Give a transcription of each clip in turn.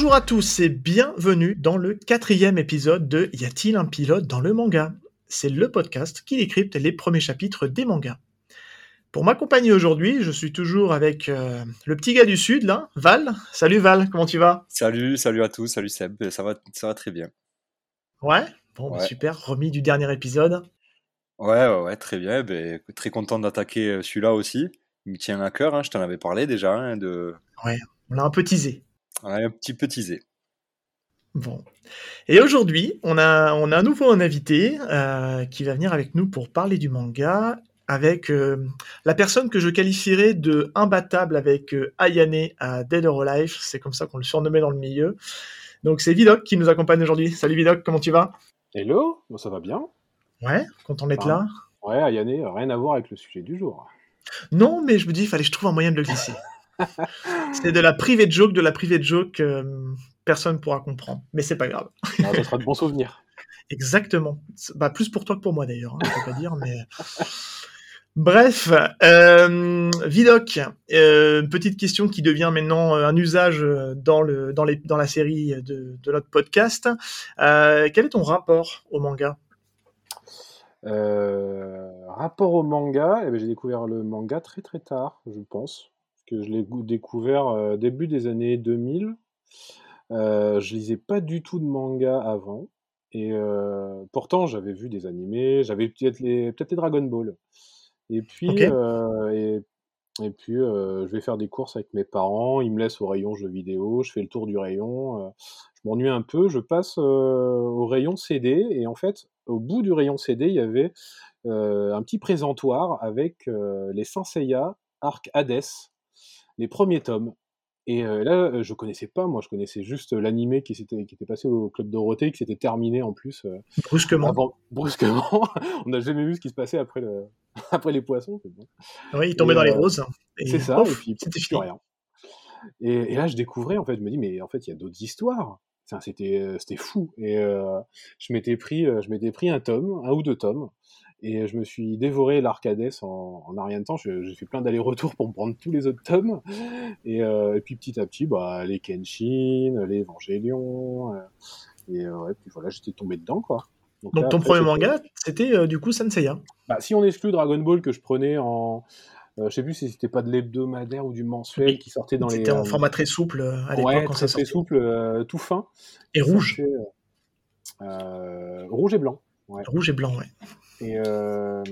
Bonjour à tous et bienvenue dans le quatrième épisode de Y a-t-il un pilote dans le manga? C'est le podcast qui décrypte les premiers chapitres des mangas. Pour m'accompagner aujourd'hui, je suis toujours avec euh, le petit gars du Sud, là, Val. Salut Val, comment tu vas? Salut, salut à tous, salut Seb, ça va, ça va très bien. Ouais, bon, bah, super, remis du dernier épisode. Ouais, ouais, ouais très bien, ben, très content d'attaquer euh, celui-là aussi. Il me tient à cœur, hein, je t'en avais parlé déjà. Hein, de... Ouais, on l'a un peu teasé. Ouais, un petit peu teasé. Bon. Et aujourd'hui, on a, on a à nouveau un invité euh, qui va venir avec nous pour parler du manga avec euh, la personne que je qualifierais de imbattable avec euh, Ayane à Dead or Alive, c'est comme ça qu'on le surnommait dans le milieu. Donc c'est Vidoc qui nous accompagne aujourd'hui. Salut Vidoc, comment tu vas? Hello, ça va bien. Ouais, content d'être là. Ouais, Ayane, rien à voir avec le sujet du jour. Non, mais je me dis, il fallait que je trouve un moyen de le glisser. C'est de la private joke, de la private joke, euh, personne ne pourra comprendre. Mais c'est pas grave. Ça sera de bons souvenirs. Exactement. Bah, plus pour toi que pour moi d'ailleurs, hein, je peux pas dire, mais. Bref, euh, Vidoc, euh, petite question qui devient maintenant euh, un usage dans, le, dans, les, dans la série de, de notre podcast. Euh, quel est ton rapport au manga? Rapport au manga, eh ben, j'ai découvert le manga très très tard, je pense. Que je l'ai découvert début des années 2000. je lisais pas du tout de manga avant. Et pourtant, j'avais vu des animés, j'avais peut-être les, peut les Dragon Ball. Et puis, euh, et, et, puis euh, je vais faire des courses avec mes parents. Ils me laissent au rayon jeux vidéo. Je fais le tour du rayon. Euh, je m'ennuie un peu. Je passe au rayon CD. Et en fait, au bout du rayon CD, il y avait un petit présentoir avec les Saint Seiya, Arc Hades, les premiers tomes. Et là, je connaissais pas, moi, je connaissais juste l'animé qui, qui était passé au Club Dorothée, qui s'était terminé en plus. brusquement. brusquement. On n'a jamais vu ce qui se passait après, le, après les poissons. Oui, il tombait dans les roses. C'est ça, et puis c'était plus rien. Et, là, je découvrais, en fait, je me dis, mais en fait, il y a d'autres histoires. C'était fou. Et je m'étais pris, je m'étais pris un tome, un ou deux tomes, et je me suis dévoré l'Arcades en, en rien de temps. J'ai fait plein d'allers-retours pour me prendre tous les autres tomes. Et, euh, et puis petit à petit, bah, les Kenshin, les Evangelion. Euh, et, euh, puis voilà, j'étais tombé dedans, quoi. Donc, ton premier manga, c'était euh, du coup Senseiya bah, Si on exclut Dragon Ball que je prenais en. Euh, je sais plus si c'était pas de l'hebdomadaire ou du mensuel qui sortait dans les. C'était en format très souple à l'époque. Ouais, très, très souple, tout fin. Et rouge. rouge et blanc. Ouais. Rouge et blanc, ouais. Et, euh,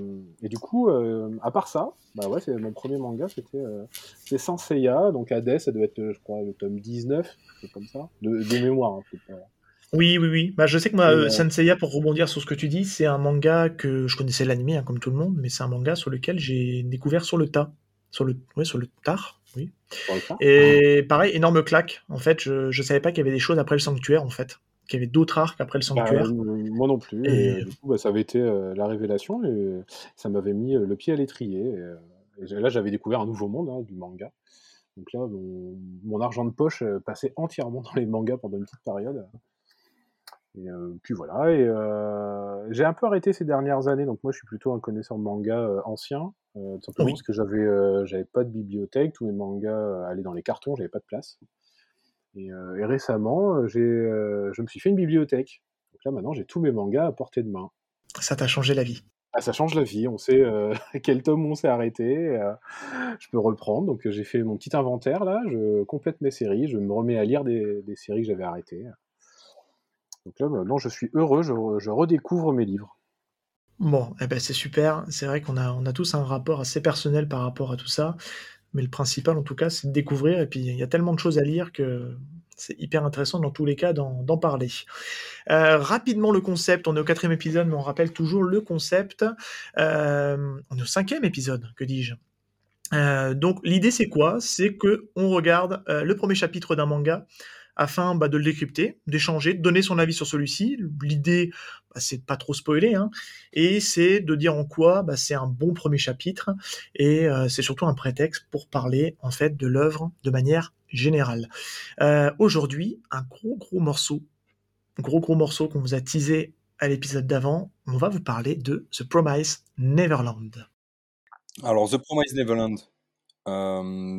et, du coup, euh, à part ça, bah ouais, c'est mon premier manga, c'était euh, Senseiya, donc Hades, ça doit être, je crois, le tome 19, c'est comme ça, de, de mémoire. Hein, oui, oui, oui. Bah, je sais que moi, euh, Senseiya, pour rebondir sur ce que tu dis, c'est un manga que je connaissais l'anime, hein, comme tout le monde, mais c'est un manga sur lequel j'ai découvert sur le tas, sur le, ouais, sur le tard, oui. Et pareil, énorme claque. En fait, je, je savais pas qu'il y avait des choses après le sanctuaire, en fait qu'il y avait d'autres arcs après le bah, sanctuaire. moi non plus. Et... du coup, bah, ça avait été euh, la révélation et ça m'avait mis euh, le pied à l'étrier. Et, là, j'avais découvert un nouveau monde hein, du manga. Donc là, mon, argent de poche euh, passait entièrement dans les mangas pendant une petite période. Et puis voilà. Et j'ai un peu arrêté ces dernières années. Donc moi, je suis plutôt un connaisseur de manga ancien. simplement parce que j'avais j'avais pas de bibliothèque. Tous mes mangas allaient dans les cartons. J'avais pas de place. Et, euh, récemment, euh, j'ai, euh, je me suis fait une bibliothèque. Donc là, maintenant, j'ai tous mes mangas à portée de main. Ça t'a changé la vie ah, ça change la vie. On sait quel tome on s'est arrêté. je peux reprendre. Donc j'ai fait mon petit inventaire là. Je complète mes séries. Je me remets à lire des, des séries que j'avais arrêtées. Donc là, maintenant, je suis heureux. Je, je redécouvre mes livres. Bon, eh ben c'est super. C'est vrai qu'on a, on a tous un rapport assez personnel par rapport à tout ça. Mais le principal, en tout cas, c'est de découvrir. Et puis, il y a tellement de choses à lire que c'est hyper intéressant dans tous les cas d'en parler. Euh, rapidement, le concept. On est au quatrième épisode, mais on rappelle toujours le concept. Euh, on est au cinquième épisode, que dis-je euh, donc l'idée c'est quoi? C'est que on regarde le premier chapitre d'un manga afin bah, de le décrypter, d'échanger, de donner son avis sur celui-ci. L'idée, bah, c'est de pas trop spoiler, hein, et c'est de dire en quoi bah, c'est un bon premier chapitre, et euh, c'est surtout un prétexte pour parler en fait de l'œuvre de manière générale. Euh, aujourd'hui, un gros gros morceau, gros gros morceau qu'on vous a teasé à l'épisode d'avant, on va vous parler de The Promise Neverland. Alors The Promise Neverland,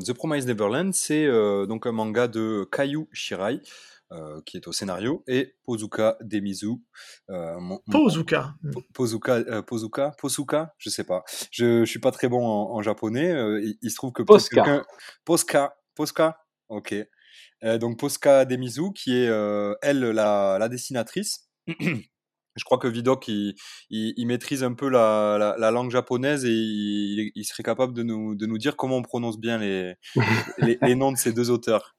The Promised Neverland, c'est donc un manga de Kayu Shirai, qui est au scénario, et Pozuka Demizu. Pozuka Pozuka, Pozuka, Posuka, je sais pas. Je, je suis pas très bon en, japonais. Il, se trouve que Posca. Posca, Posca, ok. donc Posca Demizu, qui est elle la, la dessinatrice. Je crois que Vidok, il, il, maîtrise un peu la, la, langue japonaise et il, il, serait capable de nous, de nous dire comment on prononce bien les, les, noms de ces deux auteurs.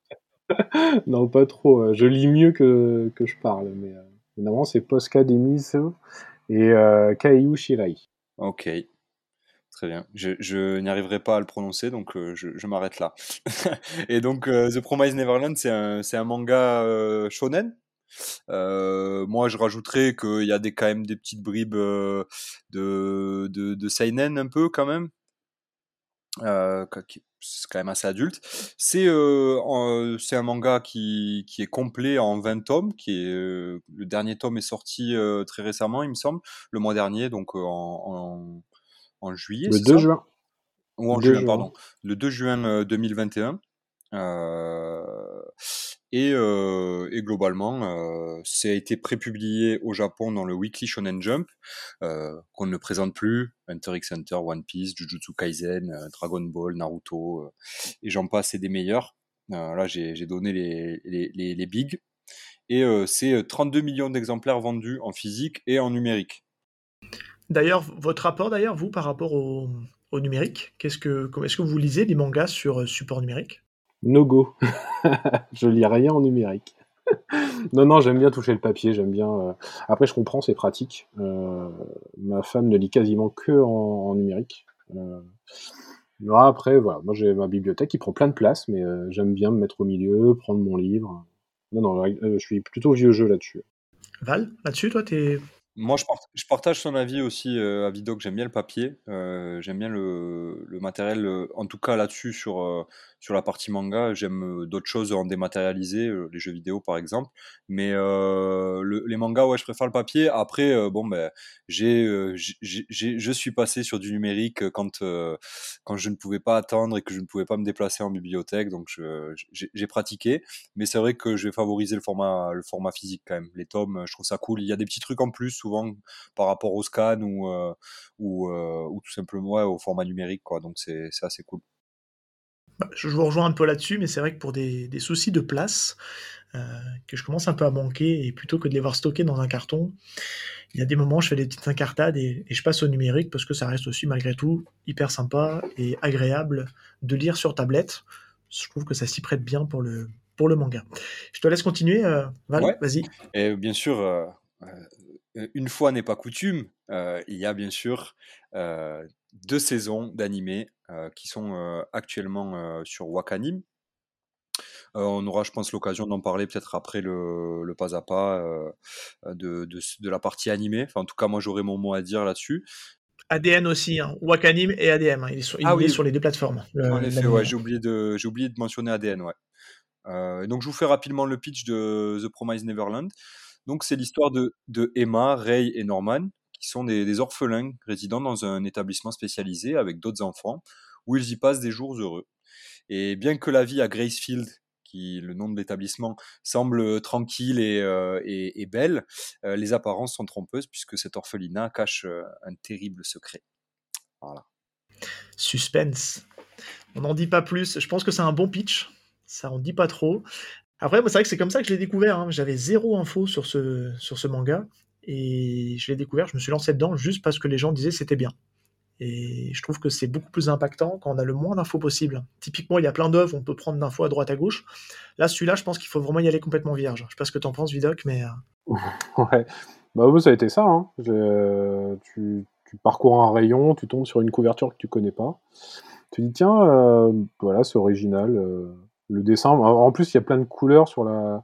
non, pas trop. Je lis mieux que, que je parle. Mais euh, normalement, c'est Posca Demizu et euh, Kaiyu Shirai. Ok. Très bien. Je, je n'y arriverai pas à le prononcer, donc euh, je, je m'arrête là. et donc, euh, The Promised Neverland, c'est un, un, manga shonen? euh, moi, je rajouterais qu'il y a des, quand même des petites bribes euh, de, de, de seinen un peu quand même. Euh, c'est quand même assez adulte. C'est euh, c'est un manga qui, qui est complet en 20 tomes. Qui est, le dernier tome est sorti très récemment, il me semble, le mois dernier, donc en, en, en juillet. Le 2 juin. Ou en juin, pardon. Le 2 juin 2021. Euh, et, globalement, euh, ça a été prépublié au Japon dans le Weekly Shonen Jump, euh, qu'on ne présente plus, Hunter x Hunter, One Piece, Jujutsu Kaisen, Dragon Ball, Naruto, et j'en passe, et des meilleurs. là, j'ai donné les, les bigs. Et c'est 32 millions d'exemplaires vendus en physique et en numérique. D'ailleurs, votre rapport, d'ailleurs, vous, par rapport au, au numérique, qu'est-ce que, est-ce que vous lisez des mangas sur support numérique? No go. je lis rien en numérique. non, non, j'aime bien toucher le papier, j'aime bien. Euh, après, je comprends, c'est pratique. Euh, ma femme ne lit quasiment que en, numérique. Euh... après, voilà, moi j'ai ma bibliothèque qui prend plein de place, mais j'aime bien me mettre au milieu, prendre mon livre. Non, non, je suis plutôt vieux jeu là-dessus. Val, là-dessus, toi, t'es moi, je, partage son avis aussi, euh, à Vidoc. J'aime bien le papier, euh, j'aime bien le, matériel, euh, en tout cas là-dessus, sur, sur la partie manga. J'aime d'autres choses en dématérialisé, les jeux vidéo par exemple. Mais les mangas, ouais, je préfère le papier. Après, bon, ben, j'ai, je suis passé sur du numérique quand, quand je ne pouvais pas attendre et que je ne pouvais pas me déplacer en bibliothèque. Donc, j'ai pratiqué. Mais c'est vrai que je vais favoriser le format, le format physique quand même. Les tomes, je trouve ça cool. Il y a des petits trucs en plus souvent par rapport au scan ou, euh, ou, euh, ou, tout simplement au format numérique. Quoi. Donc c'est assez cool. Bah, je vous rejoins un peu là-dessus, mais c'est vrai que pour des, des soucis de place, euh, que je commence un peu à manquer, et plutôt que de les voir stockés dans un carton, il y a des moments où je fais des petites incartades et, et, je passe au numérique parce que ça reste aussi malgré tout hyper sympa et agréable de lire sur tablette. Je trouve que ça s'y prête bien pour le, pour le manga. Je te laisse continuer, Val, vas-y. Et bien sûr, une fois n'est pas coutume, il y a bien sûr deux saisons d'animés qui sont actuellement sur Wakanim. on aura, je pense, l'occasion d'en parler peut-être après le, pas à pas de, de, la partie animée. Enfin, en tout cas, moi, j'aurai mon mot à dire là-dessus. ADN aussi, hein. Wakanim et ADM, hein. il est, sur, ah sur les deux plateformes. en effet, ouais, j'ai oublié, de, oublié de mentionner ADN. Ouais. donc, je vous fais rapidement le pitch de The Promised Neverland. Donc c'est l'histoire de, Emma, Ray et Norman, qui sont des, orphelins résidant dans un établissement spécialisé avec d'autres enfants, où ils y passent des jours heureux. Et bien que la vie à Gracefield, qui le nom de l'établissement, semble tranquille et, euh, belle, euh, les apparences sont trompeuses puisque cet orphelinat cache euh, un terrible secret. Voilà. Suspense. On n'en dit pas plus. Je pense que c'est un bon pitch. Ça en dit pas trop. Après, c'est vrai que c'est comme ça que je l'ai découvert. Hein. J'avais zéro info sur ce, sur ce manga. Et je l'ai découvert, je me suis lancé dedans juste parce que les gens disaient c'était bien. Et je trouve que c'est beaucoup plus impactant quand on a le moins d'infos possible. Typiquement, il y a plein d'œuvres, on peut prendre d'infos à droite à gauche. Là, celui-là, je pense qu'il faut vraiment y aller complètement vierge. Je sais pas ce que tu en penses, Vidoc, mais. Euh. ouais. Bah, ça a été ça. Hein. Euh, tu, parcours un rayon, tu tombes sur une couverture que tu connais pas. Tu dis, tiens, euh, voilà, c'est original le dessin. En plus, il y a plein de couleurs sur la,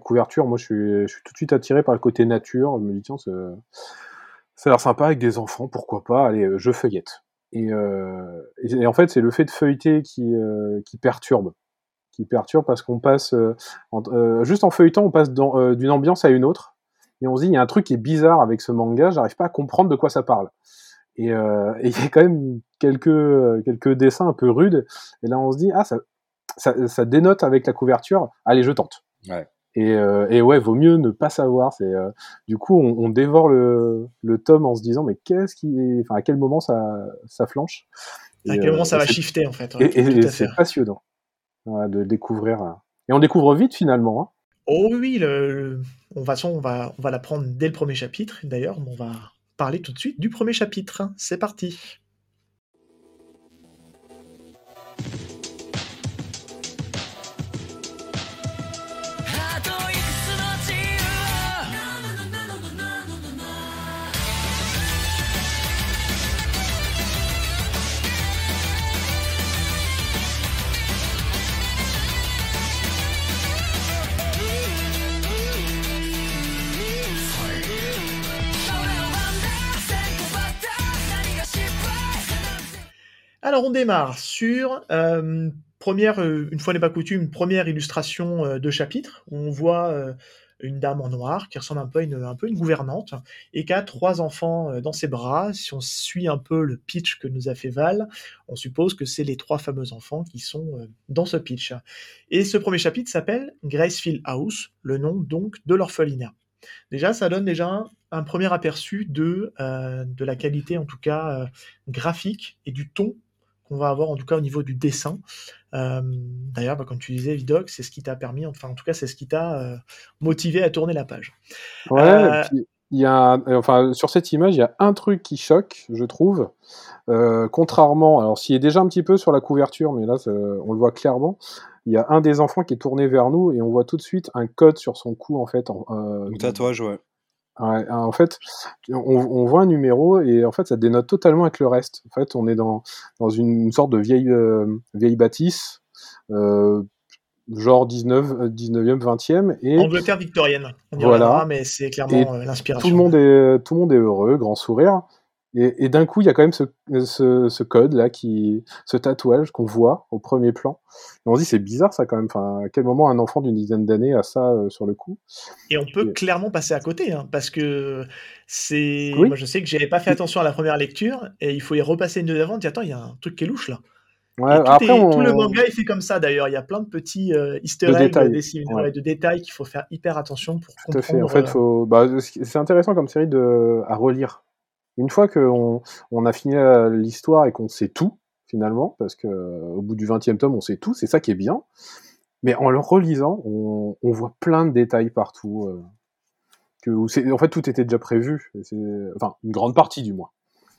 couverture. Moi, je suis, tout de suite attiré par le côté nature. Je me dis, tiens, ça a l'air sympa avec des enfants, pourquoi pas Allez, euh, je feuillette. Euh, et, en fait, c'est le fait de feuilleter qui, euh, perturbe. Qui perturbe parce qu'on passe, juste en feuilletant, on passe d'une ambiance à une autre. Et on se dit, il y a un truc qui est bizarre avec ce manga, j'arrive pas à comprendre de quoi ça parle. Et il y a quand même quelques dessins un peu rudes. Et là, on se dit ah ça ça, ça dénote avec la couverture. Allez, je tente. Ouais. Et, euh, et ouais, vaut mieux ne pas savoir. C'est euh, du coup, on, on dévore le, le tome en se disant mais qu'est-ce qui, est... enfin à quel moment ça ça flanche? À quel moment euh, ça va shifter en fait. Ouais, tout- et- c'est passionnant ouais, de découvrir. Et on découvre vite finalement. Hein. Oh oui, oui, le, le- on va, on va, on va la prendre dès le premier chapitre. D'ailleurs, on va parler tout de suite du premier chapitre. C'est parti. Alors, on démarre sur euh, première, euh, une fois n'est pas coutume, première illustration euh, de chapitre où on voit une dame en noir qui ressemble un peu à une, un peu une gouvernante et qui a trois enfants dans ses bras. Si on suit un peu le pitch que nous a fait Val, on suppose que c'est les trois fameux enfants qui sont dans ce pitch. Et ce premier chapitre s'appelle Gracefield House, le nom donc de l'orphelinat. Déjà, ça donne déjà un, premier aperçu de, de la qualité, en tout cas graphique, et du ton qu'on va avoir, en tout cas au niveau du dessin. Euh, D'ailleurs, bah, comme tu disais, Vidoc, c'est ce qui t'a permis, enfin en tout cas, c'est ce qui t'a euh, motivé à tourner la page. Ouais. Euh, puis, il y a, enfin, sur cette image, il y a un truc qui choque, je trouve. Euh, contrairement, alors s'il est déjà un petit peu sur la couverture, mais là, on le voit clairement. Il y a un des enfants qui est tourné vers nous et on voit tout de suite un code sur son cou en fait. En, euh, Ou tatouage, ouais. Ouais, en fait, on, on voit un numéro et en fait, ça dénote totalement avec le reste. En fait, on est dans, dans une sorte de vieille, euh, vieille bâtisse, euh, genre 19, euh, 19e, 20e, et Angleterre victorienne, on y Voilà. reviendra, mais c'est clairement euh, tout l'inspiration. le monde est, tout le monde est heureux, grand sourire. Et, et d'un coup, il y a quand même ce, ce, ce code là, qui, ce tatouage qu'on voit au premier plan. Et on se dit, c'est bizarre ça quand même. Enfin, à quel moment un enfant d'une dizaine d'années a ça euh, sur le cou? Et on peut Et- clairement passer à côté, hein, parce que c'est. Oui. Moi, je sais que j'avais pas fait attention à la première lecture, et il faut y repasser une deuxième fois. on dit, Attends, il y a un truc qui est louche là. Ouais, tout, après, est- on... tout le manga est fait comme ça d'ailleurs. Il y a plein de petits euh, easter De détails, ouais. de détails qu'il faut faire hyper attention pour Tout à fait. comprendre. En fait, euh, faut... bah, c'est intéressant comme série de... à relire. Une fois qu'on on a fini la- l'histoire et qu'on sait tout, finalement, parce que euh, au bout du 20e tome, on sait tout, c'est ça qui est bien. Mais en le relisant, on, on voit plein de détails partout. euh, que, en fait, tout était déjà prévu. Enfin, une grande partie, du moins.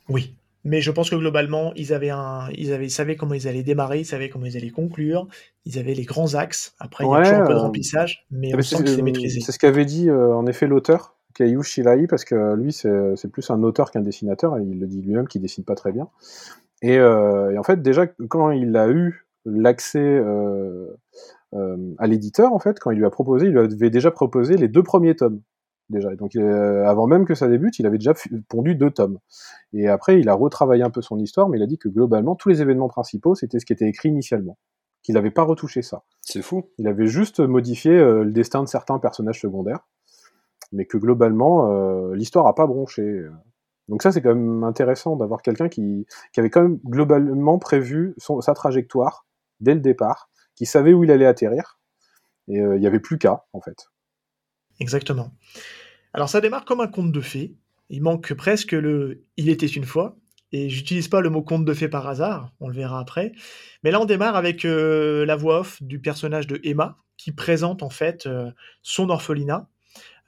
Oui. Mais je pense que globalement, ils avaient un, ils avaient, ils savaient comment ils allaient démarrer, ils savaient comment ils allaient conclure, ils avaient les grands axes. Après, il y a Ouais, toujours un peu de euh, remplissage, mais on sent que c'est euh, maîtrisé. c'est ce qu'avait dit euh, en effet l'auteur, Kayu Shirai, parce que lui, c'est plus un auteur qu'un dessinateur, et il le dit lui-même qu'il dessine pas très bien. Et, euh, et en fait, déjà, quand il a eu l'accès euh, euh, à l'éditeur, en fait, quand il lui a proposé, il lui avait déjà proposé les deux premiers tomes. Déjà. Et donc, avant même que ça débute, il avait déjà pondu deux tomes. Et après, il a retravaillé un peu son histoire, mais il a dit que globalement, tous les événements principaux, c'était ce qui était écrit initialement. Qu'il n'avait pas retouché ça. C'est fou. Il avait juste modifié euh, le destin de certains personnages secondaires, mais que globalement, euh, l'histoire a pas bronché. Donc ça, c'est quand même intéressant d'avoir quelqu'un qui, qui avait quand même globalement prévu sa trajectoire dès le départ, qui savait où il allait atterrir, et euh, il n'y avait plus qu'à, en fait. Exactement. Alors ça démarre comme un conte de fées. Il manque presque le Il était une fois. Et j'utilise pas le mot conte de fées par hasard, on le verra après. Mais là, on démarre avec euh, la voix off du personnage de Emma, qui présente en fait son orphelinat,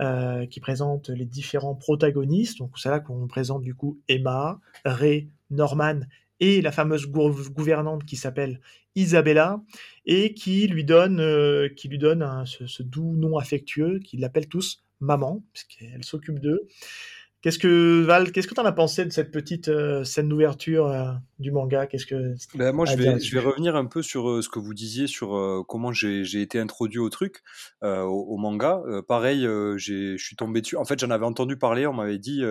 euh, qui présente les différents protagonistes. Donc c'est là qu'on présente du coup Emma, Ray, Norman et la fameuse gou- gouvernante qui s'appelle Isabella et qui lui donne, euh, qui lui donne ce, ce doux nom affectueux qu'ils l'appellent tous maman, puisqu'elle s'occupe d'eux. Qu'est-ce que Val, qu'est-ce que tu en as pensé de cette petite euh, scène d'ouverture euh, du manga? Qu'est-ce que Ben, moi, je vais, là-dessus je vais revenir un peu sur euh, ce que vous disiez, sur comment j'ai été introduit au truc, au, au manga. Pareil, je suis tombé dessus. En fait, j'en avais entendu parler. On m'avait dit,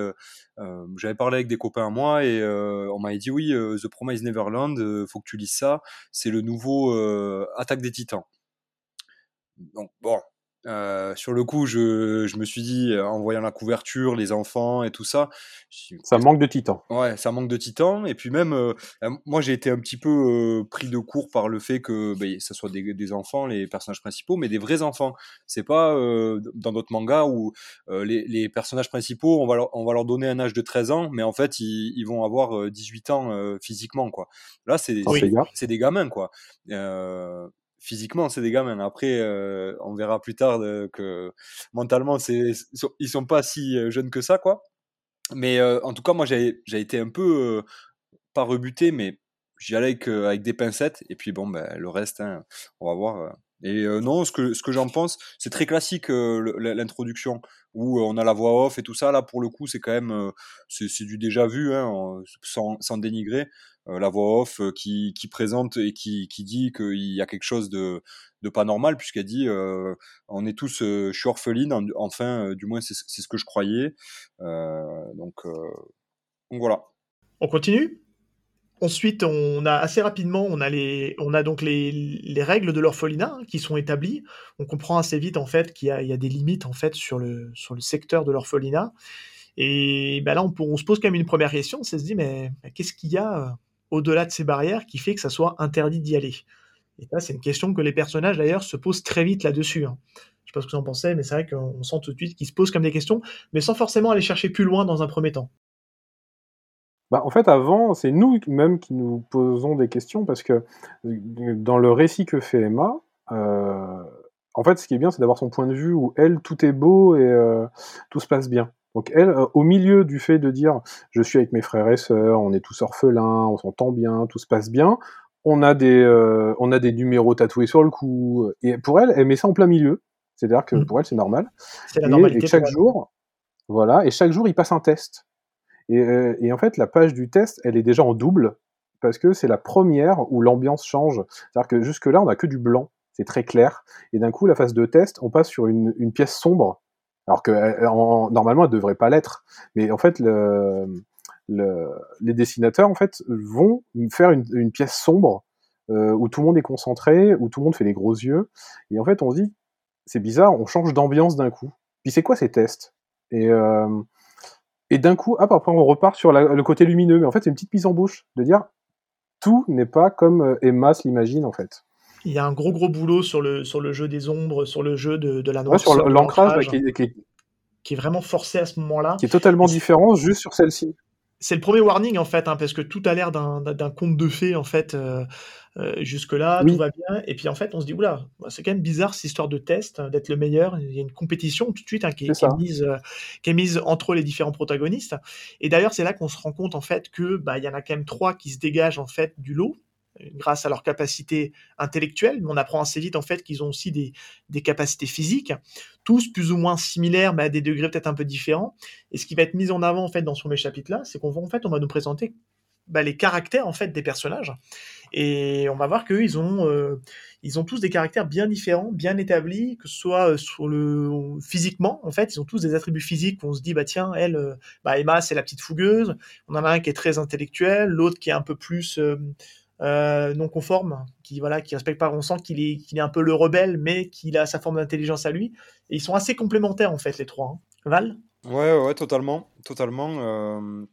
j'avais parlé avec des copains à moi et on m'avait dit oui, The Promised Neverland, faut que tu lises ça. C'est le nouveau Attaque des Titans. Donc bon, Euh, sur le coup, je, je me suis dit, euh, en voyant la couverture, les enfants et tout ça, Ça manque de titan. Ouais, ça manque de titan. Et puis même, euh, euh, moi, j'ai été un petit peu euh, pris de court par le fait que ben, ça soit des, des enfants, les personnages principaux, mais des vrais enfants. C'est pas euh, dans d'autres mangas où euh, les, les personnages principaux, on va, leur, on va leur donner un âge de 13 ans, mais en fait, ils, ils vont avoir euh, 18 ans euh, physiquement, quoi. Là, c'est des gamins, quoi. Physiquement, c'est des gamins. Après, euh, on verra plus tard que mentalement, c'est, ils sont pas si euh, jeunes que ça, quoi. Mais euh, en tout cas, moi, j'ai été un peu, pas rebuté, mais j'y allais avec, des pincettes. Et puis, bon, ben, le reste, hein, on va voir. Et non, ce que, ce que j'en pense, c'est très classique, l'introduction, où on a la voix off et tout ça. Là, pour le coup, c'est quand même, c'est du déjà vu, hein, sans, sans dénigrer. La voix off qui, qui présente et qui, qui dit qu'il y a quelque chose de, de pas normal, puisqu'elle dit euh, on est tous, je suis orpheline, en- enfin, du moins, c'est ce que je croyais. Euh, donc, donc voilà. On continue? Ensuite, on a assez rapidement, on a, les, on a donc les, les règles de l'orphelinat hein, qui sont établies. On comprend assez vite en fait qu'il y a, des limites en fait sur le, sur le secteur de l'orphelinat. Et ben là, on, se pose quand même une première question. C'est se dit, mais, mais qu'est-ce qu'il y a euh, au-delà de ces barrières qui fait que ça soit interdit d'y aller? Et ça, c'est une question que les personnages d'ailleurs se posent très vite là-dessus. hein. Je sais pas ce que vous en pensez, mais c'est vrai qu'on sent tout de suite qu'ils se posent comme des questions, mais sans forcément aller chercher plus loin dans un premier temps. Bah, en fait, avant, c'est nous même qui nous posons des questions parce que euh, dans le récit que fait Emma, euh, en fait, ce qui est bien, c'est d'avoir son point de vue où elle, tout est beau et euh, tout se passe bien. Donc elle, euh, au milieu du fait de dire je suis avec mes frères et sœurs, on est tous orphelins, on s'entend bien, tout se passe bien, on a des euh, on a des numéros tatoués sur le cou et pour elle, elle met ça en plein milieu. C'est-à-dire que Mhm. pour elle, c'est normal. C'est la Et- normalité. Et, chaque jour, voilà, et chaque jour, il passe un test. Et, euh, et en fait, la page du test, elle est déjà en double parce que c'est la première où l'ambiance change. C'est-à-dire que jusque-là, on a que du blanc, c'est très clair. Et d'un coup, la phase de test, on passe sur une, pièce sombre, alors que euh, en- normalement, elle devrait pas l'être. Mais en fait, le, le- les dessinateurs, en fait, vont faire une, pièce sombre euh, où tout le monde est concentré, où tout le monde fait les gros yeux. Et en fait, on se dit, c'est bizarre, on change d'ambiance d'un coup. Puis c'est quoi ces tests? Et d'un coup, hop, après on repart sur la- le côté lumineux. Mais en fait, c'est une petite mise en bouche de dire tout n'est pas comme euh, Emma l'imagine en fait. Il y a un gros gros boulot sur le, sur le jeu des ombres, sur le jeu de, de la Ouais, noirceur, sur l'ancrage qui, est- qui est- qui est vraiment forcé à ce moment-là. qui est totalement différent juste sur celle-ci. C'est le premier warning en fait, hein, parce que tout a l'air d'un conte de fées en fait. euh, euh, Jusque-là, Oui. tout va bien. Et puis en fait, on se dit, oula, bah, c'est quand même bizarre cette histoire de test, euh, d'être le meilleur. Il y a une compétition tout de suite hein, qui, est, qui mise, euh, qui est mise entre les différents protagonistes. Et d'ailleurs, c'est là qu'on se rend compte en fait que bah, il y en a quand même trois qui se dégagent en fait du lot grâce à leur capacité intellectuelle, mais on apprend assez vite en fait qu'ils ont aussi des, capacités physiques, tous plus ou moins similaires, mais à des degrés peut-être un peu différents. Et ce qui va être mis en avant en fait dans ce premier chapitre-là, c'est qu'on va fait on va nous présenter bah, les caractères en fait des personnages, et on va voir qu'eux ils ont euh, ils ont tous des caractères bien différents, bien établis, que ce soit euh, sur le physiquement en fait, ils ont tous des attributs physiques où on se dit bah tiens elle, euh, bah Emma c'est la petite fougueuse, on en a un qui est très intellectuel, l'autre qui est un peu plus euh, non conforme, qui voilà, qui respecte pas. On sent qu'il est, qu'il est un peu le rebelle, mais qu'il a sa forme d'intelligence à lui. Et ils sont assez complémentaires en fait les trois. hein. Val? Ouais, ouais, totalement, totalement. euh,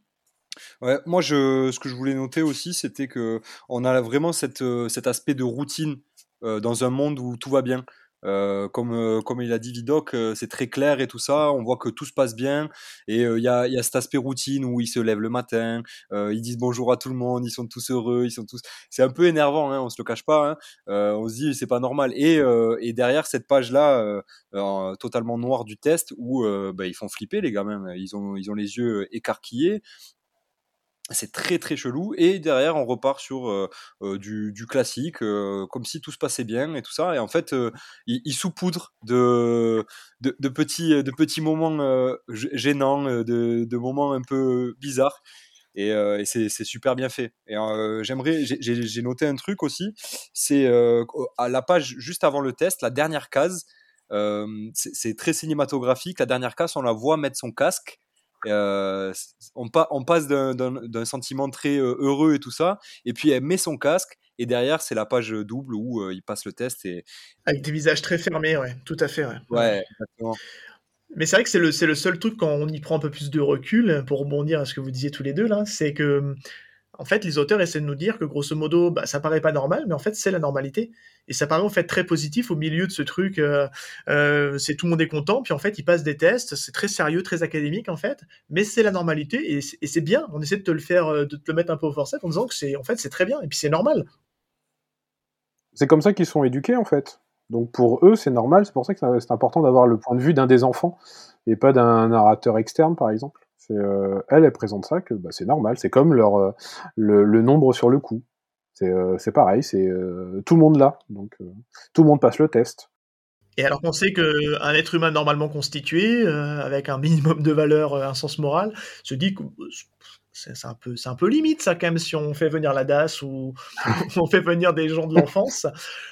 Ouais, moi, je, ce que je voulais noter aussi, c'était que on a vraiment cette, euh, cet aspect de routine dans un monde où tout va bien. Euh, comme, euh, comme il a dit Vidocq, euh, c'est très clair et tout ça. On voit que tout se passe bien. Et euh, il y, a, y a cet aspect routine où ils se lèvent le matin, euh, ils disent bonjour à tout le monde, ils sont tous heureux, ils sont tous. C'est un peu énervant, hein, on se le cache pas. Hein. Euh, on se dit c'est pas normal. Et, et derrière cette page-là, euh, euh, totalement noire du test, où bah, ils font flipper les gamins. Ils ont, ils ont les yeux écarquillés c'est très très chelou et derrière on repart sur euh, euh, du, classique euh, comme si tout se passait bien et tout ça. Et en fait il, il saupoudre de, de, de petits de petits moments gênants de, moments un peu bizarres. Et, et c'est super bien fait. Et j'aimerais j'ai- noté un truc aussi c'est à la page juste avant le test la dernière case c'est très cinématographique. La dernière case on la voit mettre son casque euh, on, pa- on passe d'un- sentiment très euh, heureux et tout ça, et puis elle met son casque, et derrière, c'est la page double où euh, ils passent le test. Et... Avec des visages très fermés, ouais, tout à fait. Ouais, Ouais, exactement. Mais c'est vrai que c'est le, c'est le seul truc quand on y prend un peu plus de recul, pour rebondir à ce que vous disiez tous les deux là, c'est que en fait les auteurs essaient de nous dire que grosso modo, bah, ça paraît pas normal, mais en fait c'est la normalité. Et ça paraît en fait très positif au milieu de ce truc, euh, euh, c'est tout le monde est content, puis en fait ils passent des tests, c'est très sérieux, très académique en fait, mais c'est la normalité et c'est, bien. On essaie de te le faire, euh, de te le mettre un peu au forceps en disant que c'est en fait c'est très bien et puis c'est normal. C'est comme ça qu'ils sont éduqués, en fait. Donc pour eux, c'est normal. C'est pour ça que c'est important d'avoir le point de vue d'un des enfants et pas d'un narrateur externe, par exemple. Euh, elle, elle présente ça que bah, c'est normal. C'est comme leur, euh, le, nombre sur le coup. C'est euh, pareil. C'est tout le monde là. Donc tout le monde passe le test. Et alors qu'on sait qu'un être humain normalement constitué, avec un minimum de valeur, un sens moral, se dit que c'est un, peu, un peu limite ça quand même si on fait venir la DAS ou on fait venir des gens de l'enfance.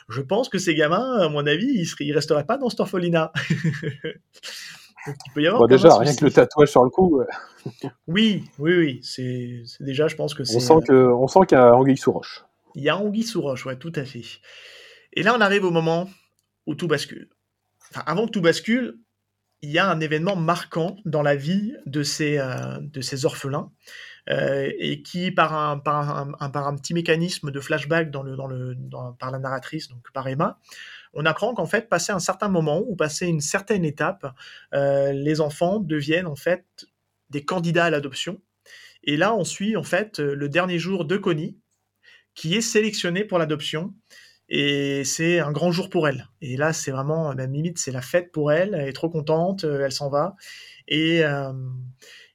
Je pense que ces gamins, à mon avis, ils ne resteraient pas dans cet orphelinat. Donc, il peut y avoir Bon, déjà, rien que le tatouage sur le cou. Oui, oui, oui. C'est c'est déjà, je pense que c'est... on sent que, on sent qu'il y a anguille sous roche. Il y a Anguille sous roche, ouais, tout à fait. Et là, on arrive au moment où tout bascule. Enfin, avant que tout bascule, il y a un événement marquant dans la vie de ces, euh, de ces orphelins, euh, et qui, par un, par, un, un- par un petit mécanisme de flashback dans le, dans le, dans- par la narratrice, donc par Emma, on apprend qu'en fait, passé un certain moment ou passé une certaine étape, euh, les enfants deviennent en fait des candidats à l'adoption. Et là, on suit en fait le dernier jour de Connie, qui est sélectionnée pour l'adoption. Et c'est un grand jour pour elle. Et là, c'est vraiment, même limite, c'est la fête pour elle. Elle est trop contente, euh, elle s'en va. Et euh,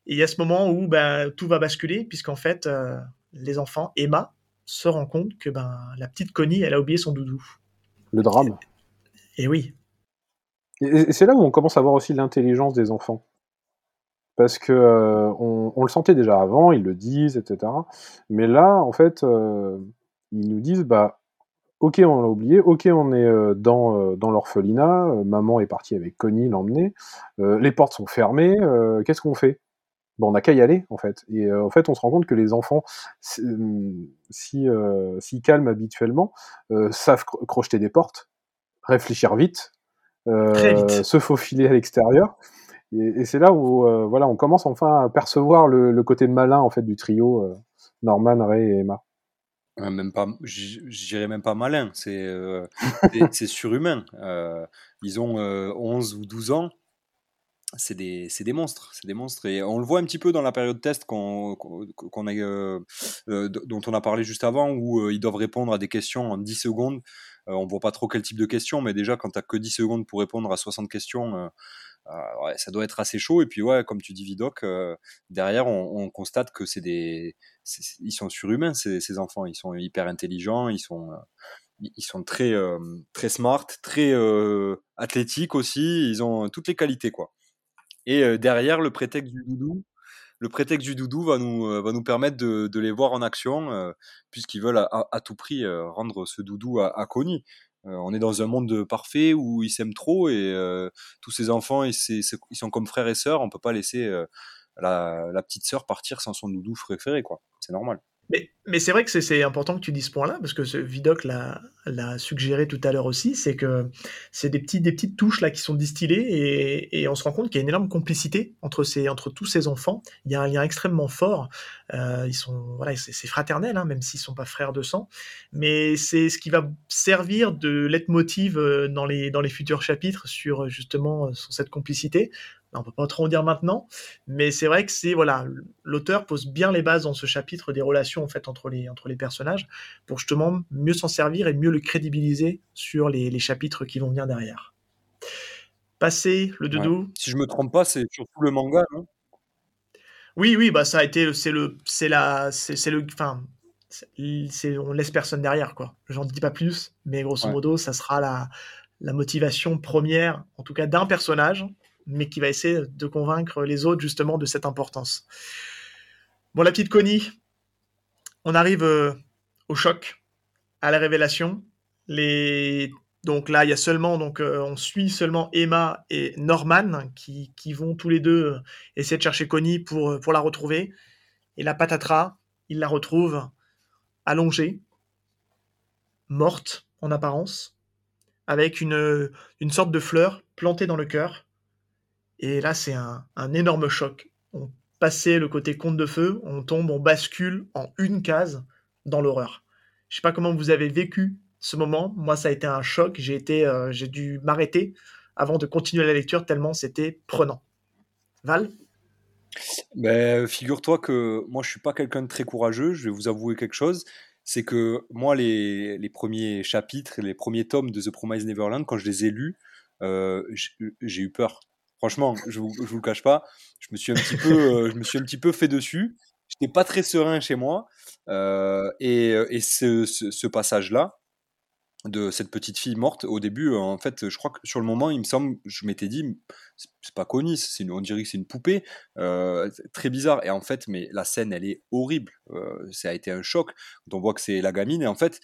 il y a ce moment où ben, tout va basculer, puisqu'en fait, euh, les enfants, Emma, se rend compte que ben, la petite Connie, elle a oublié son doudou. Le drame. Oui, Et, et c'est là où on commence à voir aussi l'intelligence des enfants. Parce que euh, on, le sentait déjà avant, ils le disent, etc. Mais là, en fait, euh, ils nous disent, bah, ok, on l'a oublié, ok, on est euh, dans, l'orphelinat, maman est partie avec Connie l'emmener, les portes sont fermées, qu'est-ce qu'on fait? Bon, on n'a qu'à y aller, en fait. Et en fait, on se rend compte que les enfants, si, calment habituellement, savent cro- crocheter des portes, réfléchir vite, euh, vite. se faufiler à l'extérieur. Et, et c'est là où euh, voilà, on commence enfin à percevoir le, le côté malin en fait du trio euh, Norman, Ray et Emma. Même pas, j'irais même pas malin, c'est euh, c'est- surhumain. Euh, ils ont euh, 11 ou 12 ans, c'est des, c'est des monstres, c'est des monstres. Et on le voit un petit peu dans la période test qu'on qu'on a, euh, euh, dont on a parlé juste avant, où euh, ils doivent répondre à des questions en 10 secondes. Euh, on voit pas trop quel type de questions, mais déjà quand t'as que 10 secondes pour répondre à 60 questions, euh, euh, ça doit être assez chaud. Et puis ouais, comme tu dis Vidoc, derrière on, on constate que c'est des, ils sont surhumains ces, enfants. Ils sont hyper intelligents, ils sont, ils sont très, très smart, très athlétiques aussi. Ils ont toutes les qualités quoi. Et derrière le prétexte du doudou, le prétexte du doudou va nous, euh, va nous permettre de, de les voir en action, euh, puisqu'ils veulent à, à- tout prix euh, rendre ce doudou à, à. Euh, on est dans un monde parfait où ils s'aiment trop et euh, tous ces enfants, ils, ils sont comme frères et sœurs. On peut pas laisser euh, la, la petite sœur partir sans son doudou préféré, quoi. C'est normal. Mais, c'est vrai que c'est- important que tu dises ce point-là, parce que ce Vidoc l'a suggéré tout à l'heure aussi, c'est que c'est des, petites touches là qui sont distillées, et, on se rend compte qu'il y a une énorme complicité entre, tous ces enfants. Il y a un lien extrêmement fort. Euh, ils sont, voilà, c'est fraternel, hein, même s'ils sont pas frères de sang. Mais c'est ce qui va servir de leitmotiv euh, dans les, dans les futurs chapitres sur justement euh, sur cette complicité. On peut pas trop en dire maintenant, mais c'est vrai que c'est voilà, l'auteur pose bien les bases dans ce chapitre des relations en fait entre les entre les personnages pour justement mieux s'en servir et mieux le crédibiliser sur les, les chapitres qui vont venir derrière. Passer le Ouais. doudou. Si je me trompe pas, c'est surtout le manga, non? Oui, oui, bah ça a été, c'est le, c'est la, c'est le, enfin, on laisse personne derrière quoi. J'en dis pas plus, mais grosso Ouais. modo, ça sera la la motivation première, en tout cas d'un personnage, mais qui va essayer de convaincre les autres justement de cette importance. Bon, la petite Connie, on arrive euh, au choc, à la révélation. Donc là, il y a seulement, donc euh, on suit seulement Emma et Norman qui, vont tous les deux euh, essayer de chercher Connie pour, la retrouver. Et la patatras, il la retrouve allongée, morte en apparence, avec une sorte de fleur plantée dans le cœur. Et là, c'est un, énorme choc. On passait le côté conte de feu, on tombe, on bascule en une case dans l'horreur. Je sais pas comment vous avez vécu ce moment. Moi, ça a été un choc. J'ai été, euh, j'ai dû m'arrêter avant de continuer la lecture tellement c'était prenant. Val? Ben, figure-toi que moi, je suis pas quelqu'un de très courageux. Je vais vous avouer quelque chose. C'est que moi, les, premiers chapitres, les premiers tomes de The Promised Neverland, quand je les ai lus, euh, j'ai eu peur. Franchement, je vous, je vous le cache pas. Je me suis un petit peu, euh, je me suis un petit peu fait dessus. J'étais pas très serein chez moi. Euh, et et ce, ce, passage-là, de cette petite fille morte au début euh, en fait je crois que sur le moment il me semble je m'étais dit c'est pas Connie c'est on dirait que c'est une poupée euh, très bizarre et en fait mais la scène elle est horrible Euh, ça a été un choc on voit que c'est la gamine et en fait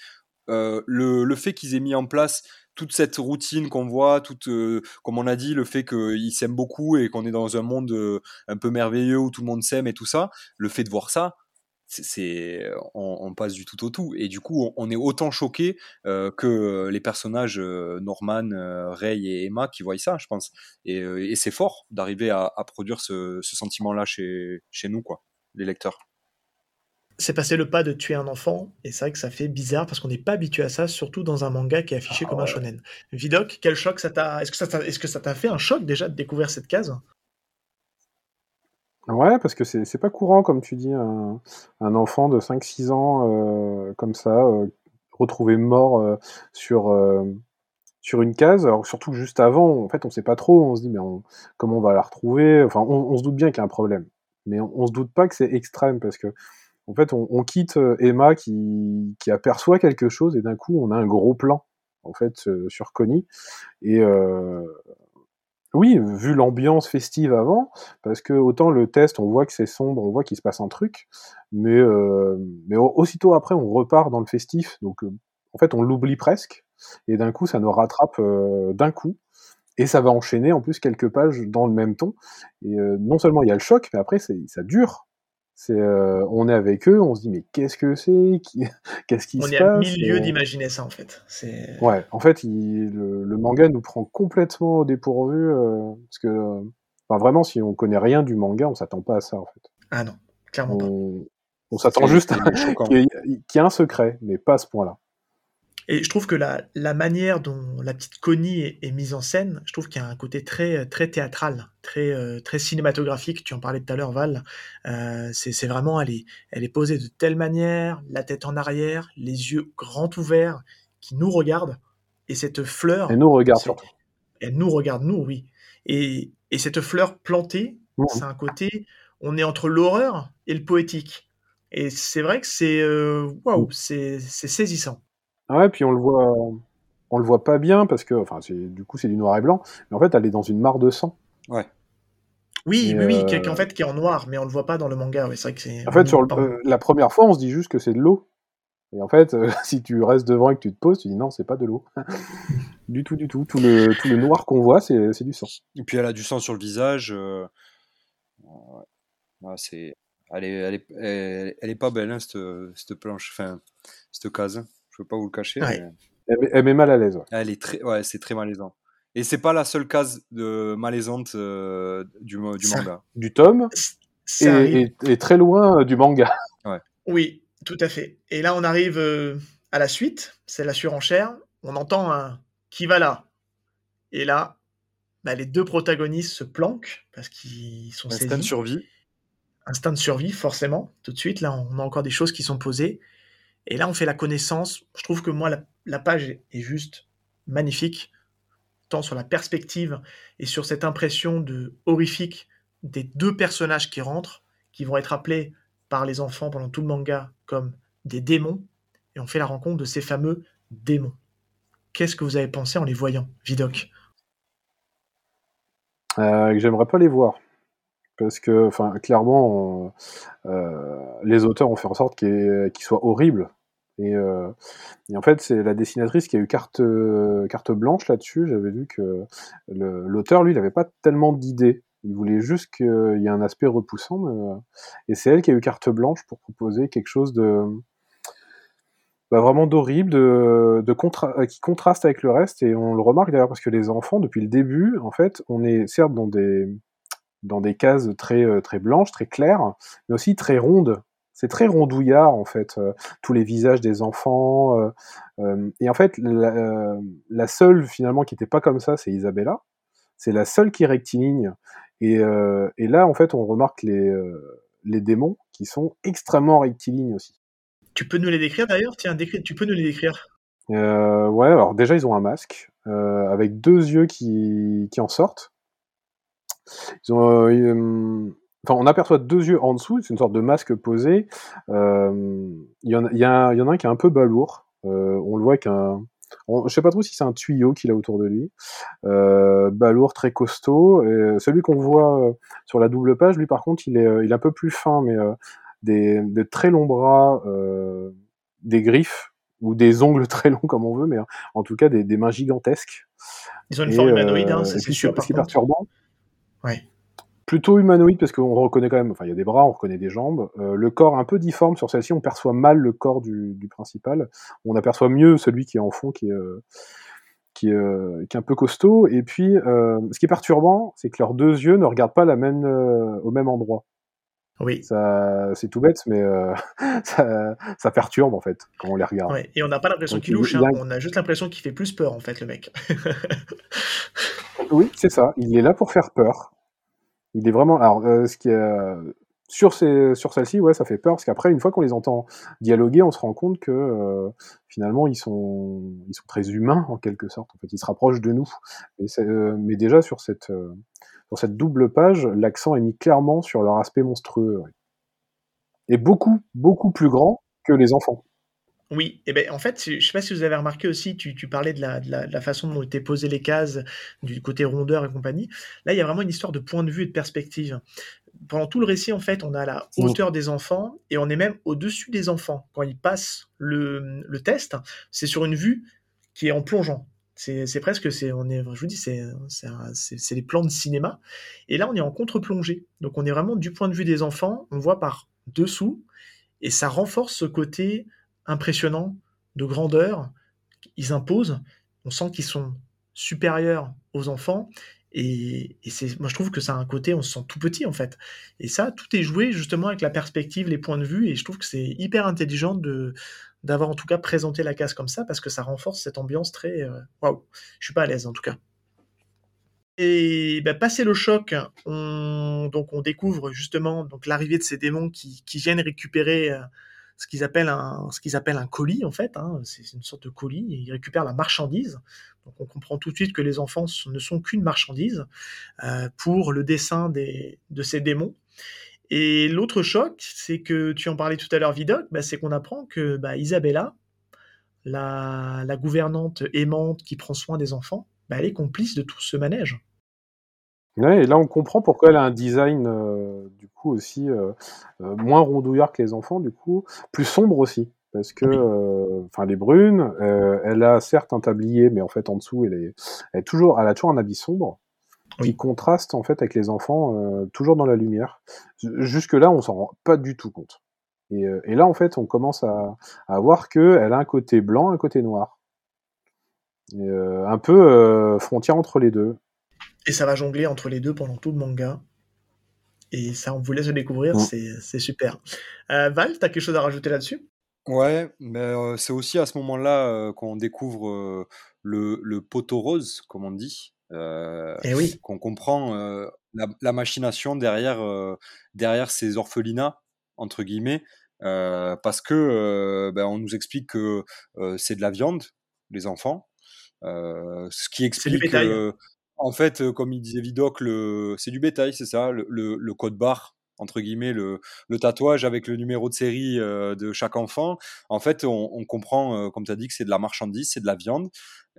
euh, le, le fait qu'ils aient mis en place toute cette routine qu'on voit, toute, euh, comme on a dit, le fait qu'ils s'aiment beaucoup et qu'on est dans un monde euh, un peu merveilleux où tout le monde s'aime et tout ça, le fait de voir ça, c'est, on, passe du tout au tout. Et du coup, on, est autant choqué euh, que les personnages Norman, Ray et Emma qui voient ça, je pense. Et, c'est fort d'arriver à, produire ce, sentiment-là chez nous, quoi, les lecteurs. C'est passé le pas de tuer un enfant, et c'est vrai que ça fait bizarre parce qu'on n'est pas habitué à ça, surtout dans un manga qui est affiché Ah comme un shonen. Vidoc, quel choc ça t'a. Est-ce que ça t'a est-ce que ça t'a fait un choc déjà de découvrir cette case? Ouais, parce que c'est c'est pas courant, comme tu dis, un, un enfant de 5-6 ans euh, comme ça, euh, retrouvé mort euh, sur, sur une case. Alors surtout que juste avant, en fait, on sait pas trop. On se dit, mais on- comment on va la retrouver? Enfin, on, on se doute bien qu'il y a un problème. Mais on, on se doute pas que c'est extrême, parce que en fait, on, on quitte euh, Emma qui, qui aperçoit quelque chose, et d'un coup, on a un gros plan, en fait, euh, sur Connie. Et, euh, oui, vu l'ambiance festive avant, parce que autant le test, on voit que c'est sombre, on voit qu'il se passe un truc, mais, euh, mais au- aussitôt après, on repart dans le festif, donc euh, en fait, on l'oublie presque, et d'un coup, ça nous rattrape d'un coup, et ça va enchaîner en plus quelques pages dans le même ton, et euh, non seulement il y a le choc, mais après, ça dure. C'est, euh, on est avec eux, on se dit mais qu'est-ce que c'est Qui- Qu'est-ce qui On se est à passe mille lieux d'imaginer ça en fait. C'est Ouais, en fait, il, le, le manga nous prend complètement au dépourvu, euh, parce que, euh, enfin, vraiment, si on connaît rien du manga, on s'attend pas à ça, en fait. ah non, clairement pas. On, on s'attend juste à qu'il y ait un secret, mais pas à ce point-là. Et je trouve que la, la manière dont la petite Connie est, est mise en scène, je trouve qu'il y a un côté très, très théâtral, très, euh, très cinématographique. Tu en parlais tout à l'heure, Val. Euh, c'est vraiment, elle est, elle est posée de telle manière, la tête en arrière, les yeux grands ouverts, qui nous regardent. Et cette fleur, Et nous, regarde surtout. elle nous regarde, nous, oui. Et, et cette fleur plantée, Mhm. c'est un côté, on est entre l'horreur et le poétique. Et c'est vrai que c'est, euh, waouh, c'est c'est saisissant. Ah Ouais, puis on le voit, on le voit pas bien, parce que, enfin, c'est, du coup, c'est du noir et blanc, mais en fait, elle est dans une mare de sang. Ouais. Oui, Et oui, oui, euh, qui, qui- en fait, qui est en noir, mais on le voit pas dans le manga. Ouais, c'est vrai que c'est. En fait, sur le- euh, la première fois, on se dit juste que c'est de l'eau. Et en fait, euh, si tu restes devant et que tu te poses, tu dis non, c'est pas de l'eau. du tout, du tout. Tout le, tout le noir qu'on voit, c'est, du sang. Et puis elle a du sang sur le visage. euh, ouais. Ouais, c'est, elle est, elle est, elle, elle est pas belle, hein, cette, cette planche, enfin, cette case. Je veux pas vous le cacher. Ouais. mais Elle, met- elle met mal à l'aise. ouais. elle est très, ouais, c'est très malaisant. Et c'est pas la seule case de malaisante euh, du, du Ça- manga. Du tome, Ça arrive. et, et- et très loin euh, du manga. Oui, tout à fait. Et là, on arrive euh, à la suite. C'est la surenchère. On entend un qui va là. Et là, bah, les deux protagonistes se planquent parce qu'ils sont Instinct de saisis. survie. instinct de survie, forcément, tout de suite. Là, on a encore des choses qui sont posées. Et là, on fait la connaissance. Je trouve que moi, la, page est, juste magnifique, tant sur la perspective et sur cette impression de horrifique des deux personnages qui rentrent, qui vont être appelés par les enfants pendant tout le manga comme des démons. Et on fait la rencontre de ces fameux démons. Qu'est-ce que vous avez pensé en les voyant, Vidoc Euh, j'aimerais pas les voir. Parce que, enfin, clairement, on- euh, les auteurs ont fait en sorte qu'ils soient horribles. Et, euh, et en fait, c'est la dessinatrice qui a eu carte, euh, carte blanche là-dessus. J'avais vu que l'auteur, lui, il avait pas tellement d'idées. Il voulait juste qu'il y ait un aspect repoussant. euh, et c'est elle qui a eu carte blanche pour proposer quelque chose de bah, vraiment d'horrible, de, qui contraste avec le reste, et on le remarque d'ailleurs parce que les enfants, depuis le début, en fait, on est certes dans des, dans des cases très, très blanches, très claires, mais aussi très rondes. C'est très rondouillard, en fait, euh, tous les visages des enfants. euh, euh, et en fait, la, la seule, finalement, qui n'était pas comme ça, c'est Isabella. C'est la seule qui est rectiligne. Et, et là, en fait, on remarque les, les démons qui sont extrêmement rectilignes aussi. Tu peux nous les décrire d'ailleurs? Tiens, tu peux nous les décrire. Ouais, alors déjà, ils ont un masque avec deux yeux qui, qui en sortent. Ils ont, euh, enfin, on aperçoit deux yeux en dessous, c'est une sorte de masque posé. Euh, Il y, en a- il y, a- il y en a un qui est un peu balourd. Euh, on le voit qu'un. on- Je sais pas trop si c'est un tuyau qu'il a autour de lui. Euh, balourd, très costaud. Et celui qu'on voit sur la double page, lui par contre, il est, il est un peu plus fin, mais des, des très longs bras, des griffes ou des ongles très longs comme on veut, mais en tout cas des, des mains gigantesques. Ils ont une Et, forme humanoïde, hein, c'est sûr. ce qui est perturbant, Ouais. Plutôt humanoïde parce qu'on reconnaît quand même, enfin il y a des bras, on reconnaît des jambes. Euh, le corps un peu difforme sur celle-ci, on perçoit mal le corps du, du principal. On aperçoit mieux celui qui est en fond, qui est, euh, qui est, euh, qui est un peu costaud. Et puis, ce qui est perturbant, c'est que leurs deux yeux ne regardent pas la même, au même endroit. Oui. Ça, c'est tout bête, mais euh, ça, ça perturbe en fait quand on les regarde. Ouais. Et on n'a pas l'impression qu'il il- louche, il y a hein. on a juste l'impression qu'il fait plus peur en fait, le mec. Oui, c'est ça. Il est là pour faire peur. Il est vraiment. Alors, euh, ce qui est euh, sur sur celle-ci, ouais, ça fait peur parce qu'après, une fois qu'on les entend dialoguer, on se rend compte que euh, finalement, ils sont, ils sont très humains en quelque sorte. En fait, ils se rapprochent de nous. Euh, mais déjà sur cette, euh, sur cette double page, l'accent est mis clairement sur leur aspect monstrueux. Et beaucoup, beaucoup plus grand que les enfants. Oui, et ben en fait, je sais pas si vous avez remarqué aussi, tu, tu parlais de la, de, la, de la façon dont étaient posées les cases, du côté rondeur et compagnie. Là, il y a vraiment une histoire de point de vue et de perspective. Pendant tout le récit, en fait, on a la Mm. hauteur des enfants et on est même au-dessus des enfants. Quand ils passent le, le test, c'est sur une vue qui est en plongeant. C'est presque, c'est, on est, je vous dis, c'est les plans de cinéma. Et là, on est en contre-plongée. Donc, on est vraiment du point de vue des enfants. On voit par dessous et ça renforce ce côté impressionnant de grandeur. Ils imposent. On sent qu'ils sont supérieurs aux enfants. Et, et c'est, moi, je trouve que ça a un côté, on se sent tout petit en fait. Et ça, tout est joué justement avec la perspective, les points de vue. Et je trouve que c'est hyper intelligent de d'avoir en tout cas présenté la case comme ça parce que ça renforce cette ambiance très euh, waouh. Je suis pas à l'aise en tout cas. Et bah, passé le choc, on, donc on découvre justement donc l'arrivée de ces démons qui, qui viennent récupérer euh, ce qu'ils appellent un ce qu'ils appellent un colis en fait. hein. c'est une sorte de colis. Ils récupèrent la marchandise. Donc on comprend tout de suite que les enfants ne sont qu'une marchandise euh, pour le dessin des, de ces démons. Et l'autre choc, c'est que tu en parlais tout à l'heure, Vidocq, bah, c'est qu'on apprend que bah, Isabella, la, la gouvernante aimante qui prend soin des enfants, bah, elle est complice de tout ce manège. Ouais, et là, on comprend pourquoi elle a un design, euh, du coup, aussi euh, euh, moins rondouillard que les enfants, du coup, plus sombre aussi. Parce que, euh, enfin, elle est brune, euh, elle a certes un tablier, mais en fait, en dessous, elle, est, elle, est toujours, elle a toujours un habit sombre qui contraste, en fait, avec les enfants, euh, toujours dans la lumière. Jusque-là, on s'en rend pas du tout compte. Et, euh, et là, en fait, on commence à, à voir qu'elle a un côté blanc, un côté noir. Et, euh, un peu euh, frontière entre les deux. Et ça va jongler entre les deux pendant tout le manga. Et ça, on vous laisse le découvrir, Mm. c'est super. Euh, Val, t'as quelque chose à rajouter là-dessus? Ouais, mais euh, c'est aussi à ce moment-là euh, qu'on découvre euh, le, le poteau rose, comme on dit, euh, Eh oui, qu'on comprend la, la machination derrière, derrière ces orphelinats, entre guillemets, parce que ben, on nous explique que c'est de la viande, les enfants, ce qui explique, en fait, comme il disait Vidocq, le, c'est du bétail, c'est ça, le, le, le code barre, entre guillemets, le, le tatouage avec le numéro de série euh, de chaque enfant. En fait, on, on comprend, euh, comme tu as dit, que c'est de la marchandise, c'est de la viande.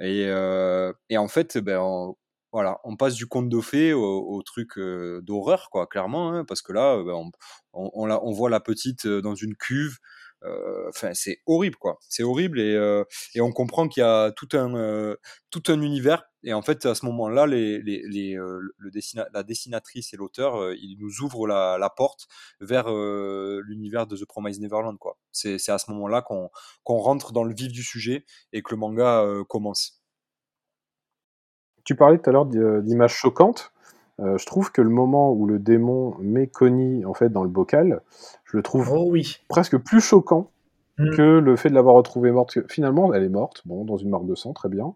Et, euh, et en fait, ben, on, voilà, on passe du conte de fées au, au truc d'horreur, quoi, clairement, hein, parce que là, ben, on, on, la, on voit la petite dans une cuve. Euh, Enfin, c'est horrible, quoi. C'est horrible et, euh, et on comprend qu'il y a tout un, euh, tout un univers. Et en fait, à ce moment-là, la dessinatrice et l'auteur, ils nous ouvrent la, porte vers l'univers de The Promised Neverland, quoi. C'est à ce moment-là qu'on rentre dans le vif du sujet et que le manga commence. Tu parlais tout à l'heure d'i- d'images choquantes. Je trouve que le moment où le démon met en fait dans le bocal, je le trouve Oh oui. presque plus choquant Mm. que le fait de l'avoir retrouvée morte. Que Finalement, elle est morte, bon, dans une marque de sang, très bien.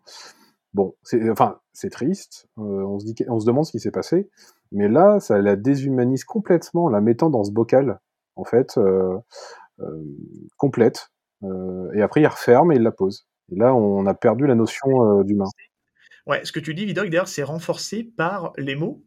Bon, c'est enfin, c'est triste. euh, on se dit, que- on se demande ce qui s'est passé, mais là, ça la déshumanise complètement en la mettant dans ce bocal, en fait, euh, euh, complète. Et après, il referme et il la pose. Et là, on a perdu la notion d'humain. Ouais, ce que tu dis, Vidoc, d'ailleurs, c'est renforcé par les mots.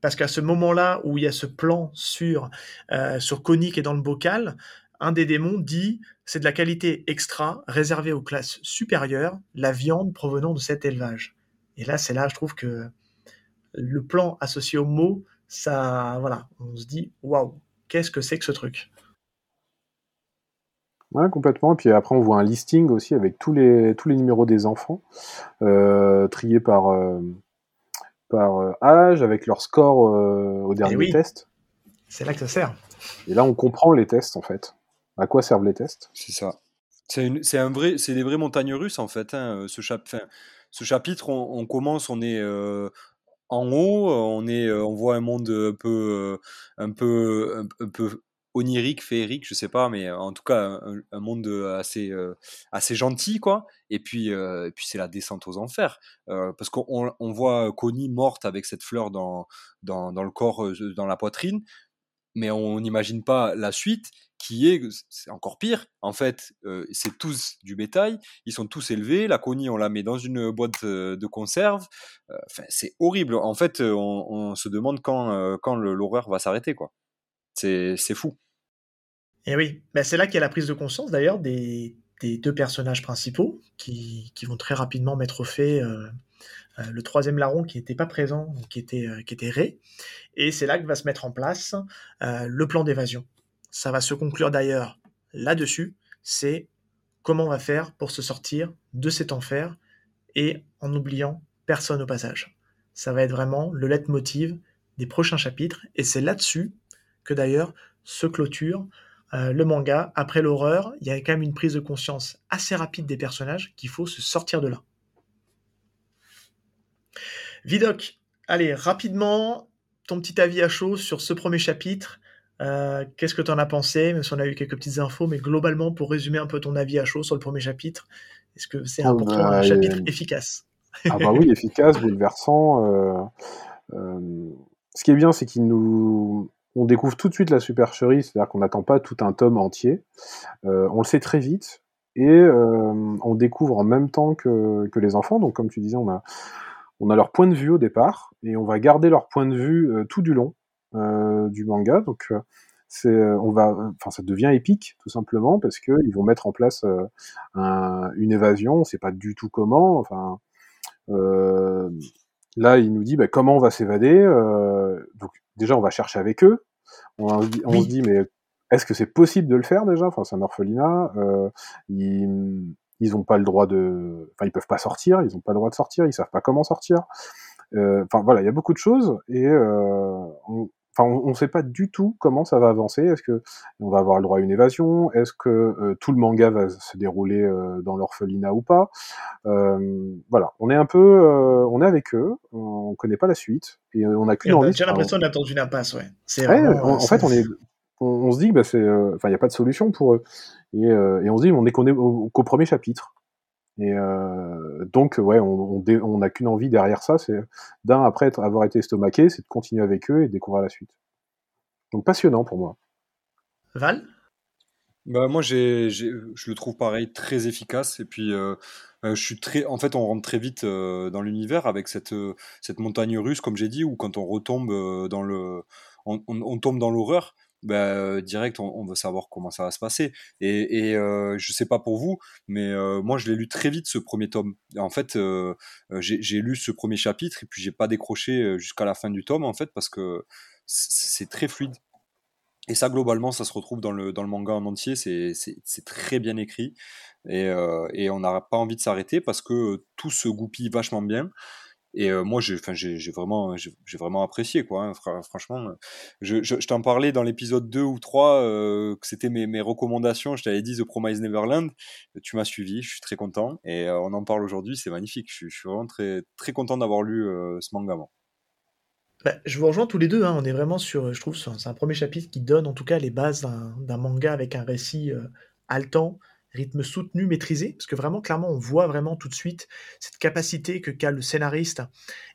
Parce qu'à ce moment-là où il y a ce plan sur, euh, sur dans le bocal, un des démons dit c'est de la qualité extra réservée aux classes supérieures, la viande provenant de cet élevage. Et là, c'est là, je trouve que le plan associé aux mots, ça, voilà, on se dit waouh, qu'est-ce que c'est que ce truc? Ouais, complètement. Et puis après, on voit un listing aussi avec tous les, tous les numéros des enfants, euh, triés par, euh, par euh, âge, avec leur score euh, au dernier oui. test. C'est là que ça sert. Et là, on comprend les tests, en fait. À quoi servent les tests? C'est ça. C'est une- c'est un vrai, c'est des vraies montagnes russes en fait. hein, Ce, chap- enfin, ce chapitre, on, on commence, on est euh, en haut, on est, euh, on voit un monde un peu, euh, un peu, un, un peu onirique, féerique, je sais pas, mais euh, en tout cas un, monde assez, euh, assez gentil quoi. Et puis, euh, et puis c'est la descente aux enfers, Euh, parce qu'on on- voit Connie morte avec cette fleur dans, dans, dans le corps, euh, dans la poitrine mais on n'imagine pas la suite qui est, c'est encore pire, en fait, euh, c'est tous du bétail, ils sont tous élevés, la Connie, on la met dans une boîte euh, de conserve, euh, c'est horrible, en fait, euh, on, on se demande quand, euh, quand l'horreur va s'arrêter, quoi. C'est fou. Et oui, ben, c'est là qu'il y a la prise de conscience d'ailleurs des, deux personnages principaux qui, vont très rapidement mettre au fait euh, euh, le troisième larron qui n'était pas présent, qui était, euh, qui était Ray. Et c'est là que va se mettre en place euh, le plan d'évasion. Ça va se conclure d'ailleurs là-dessus, c'est comment on va faire pour se sortir de cet enfer et en n'oubliant personne au passage. Ça va être vraiment le leitmotiv des prochains chapitres et c'est là-dessus que d'ailleurs se clôture euh, le manga. Après l'horreur, il y a quand même une prise de conscience assez rapide des personnages qu'il faut se sortir de là. Vidoc, allez, rapidement, ton petit avis à chaud sur ce premier chapitre. Euh, Qu'est-ce que tu en as pensé? Même si on a eu quelques petites infos, mais globalement, pour résumer un peu ton avis à chaud sur le premier chapitre, est-ce que c'est toi bah, un il- chapitre efficace? Ah bah oui, efficace, bouleversant. euh, euh, ce qui est bien, c'est qu'il nous... On découvre tout de suite la supercherie, c'est-à-dire qu'on n'attend pas tout un tome entier. Euh, on le sait très vite, et euh, on découvre en même temps que, les enfants. Donc, comme tu disais, on a, leur point de vue au départ, et on va garder leur point de vue euh, tout du long du manga. Donc, on va, enfin, ça devient épique, tout simplement, parce que ils vont mettre en place un- une évasion. On sait pas du tout comment. Là, il nous dit bah, comment on va s'évader. Déjà, on va chercher avec eux. On, se dit- on Oui. se dit, mais est-ce que c'est possible de le faire déjà? Enfin, c'est un orphelinat. euh, ils, ils ont pas le droit de, enfin, ils peuvent pas sortir. Ils ont pas le droit de sortir. Ils savent pas comment sortir. Euh, Enfin, voilà, il y a beaucoup de choses et euh, on, Enfin, on ne sait pas du tout comment ça va avancer. Est-ce que on va avoir le droit à une évasion? Est-ce que euh, tout le manga va se dérouler euh, dans l'orphelinat ou pas? Euh, Voilà, on est un peu, on est avec eux, on connaît pas la suite et on a qu'une on a envie. déjà l'impression d'être dans une impasse, ouais. C'est Ouais, vraiment, en, euh, en fait, on est, on, on se dit bah, c'est, enfin, il n'y a pas de solution pour eux, et, et on se dit on est qu'on est au- qu'au premier chapitre. Et euh, donc, ouais, on, on, dé- on n'a qu'une envie derrière ça, c'est d'un après être- avoir été estomaqué, c'est de continuer avec eux et de découvrir la suite. Donc passionnant pour moi. Val? Bah, moi, j'ai, j'ai- je le trouve pareil, très efficace. Et puis, euh, euh, je suis très, en fait, on rentre très vite euh, dans l'univers avec cette, cette montagne russe, comme j'ai dit, où quand on retombe euh, dans le, on, on- on tombe dans l'horreur, bah, direct, on, veut savoir comment ça va se passer. Et, et euh, je sais pas pour vous, mais moi, je l'ai lu très vite ce premier tome. En fait, j'ai, lu ce premier chapitre et puis j'ai pas décroché jusqu'à la fin du tome, en fait, parce que c'est très fluide. Et ça, globalement, ça se retrouve dans le, dans le manga en entier. C'est très bien écrit. Et, et on n'a pas envie de s'arrêter parce que tout se goupille vachement bien. Et euh, moi, j'ai, vraiment, vraiment apprécié, quoi. hein. Fra- franchement, je, je, t'en parlais dans l'épisode 2 ou 3, euh, que c'était mes, recommandations. Je t'avais dit The Promise Neverland. Tu m'as suivi, je suis très content. Et euh, on en parle aujourd'hui, c'est magnifique. Je, suis- vraiment très, très content d'avoir lu euh, ce manga, moi. Bah, je vous rejoins tous les deux, hein, on est vraiment sur, je trouve, c'est un premier chapitre qui donne en tout cas les bases d'un manga avec un récit euh, haletant, rythme soutenu, maîtrisé, parce que vraiment, clairement, on voit vraiment tout de suite cette capacité que qu'a le scénariste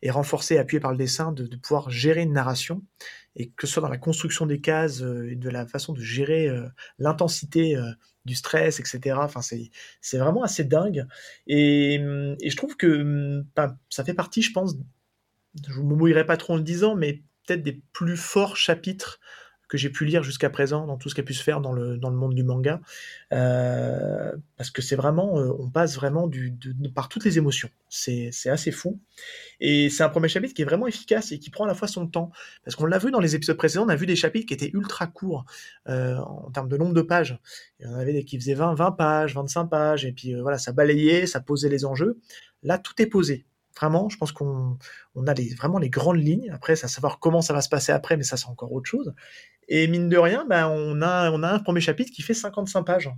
et renforcée, appuyée par le dessin, de, pouvoir gérer une narration, et que ce soit dans la construction des cases euh, et de la façon de gérer euh, l'intensité euh, du stress, etc. Enfin, c'est vraiment assez dingue, et, hum, et je trouve que hum, ça fait partie, je pense, je ne me mouillerai pas trop en le disant, mais peut-être des plus forts chapitres que j'ai pu lire jusqu'à présent dans tout ce qui a pu se faire dans le, dans le monde du manga. Euh, parce que c'est vraiment, euh, on passe vraiment du, par toutes les émotions. C'est assez fou. Et c'est un premier chapitre qui est vraiment efficace et qui prend à la fois son temps. Parce qu'on l'a vu dans les épisodes précédents, on a vu des chapitres qui étaient ultra courts euh, en termes de nombre de pages. Il y en avait des qui faisaient 20, 20 pages, 25 pages, et puis voilà, ça balayait, ça posait les enjeux. Là, tout est posé. Vraiment, je pense qu'on on a vraiment les grandes lignes. Après, c'est à savoir comment ça va se passer après, mais ça, c'est encore autre chose. Et mine de rien, ben, on, a, un premier chapitre qui fait 55 pages.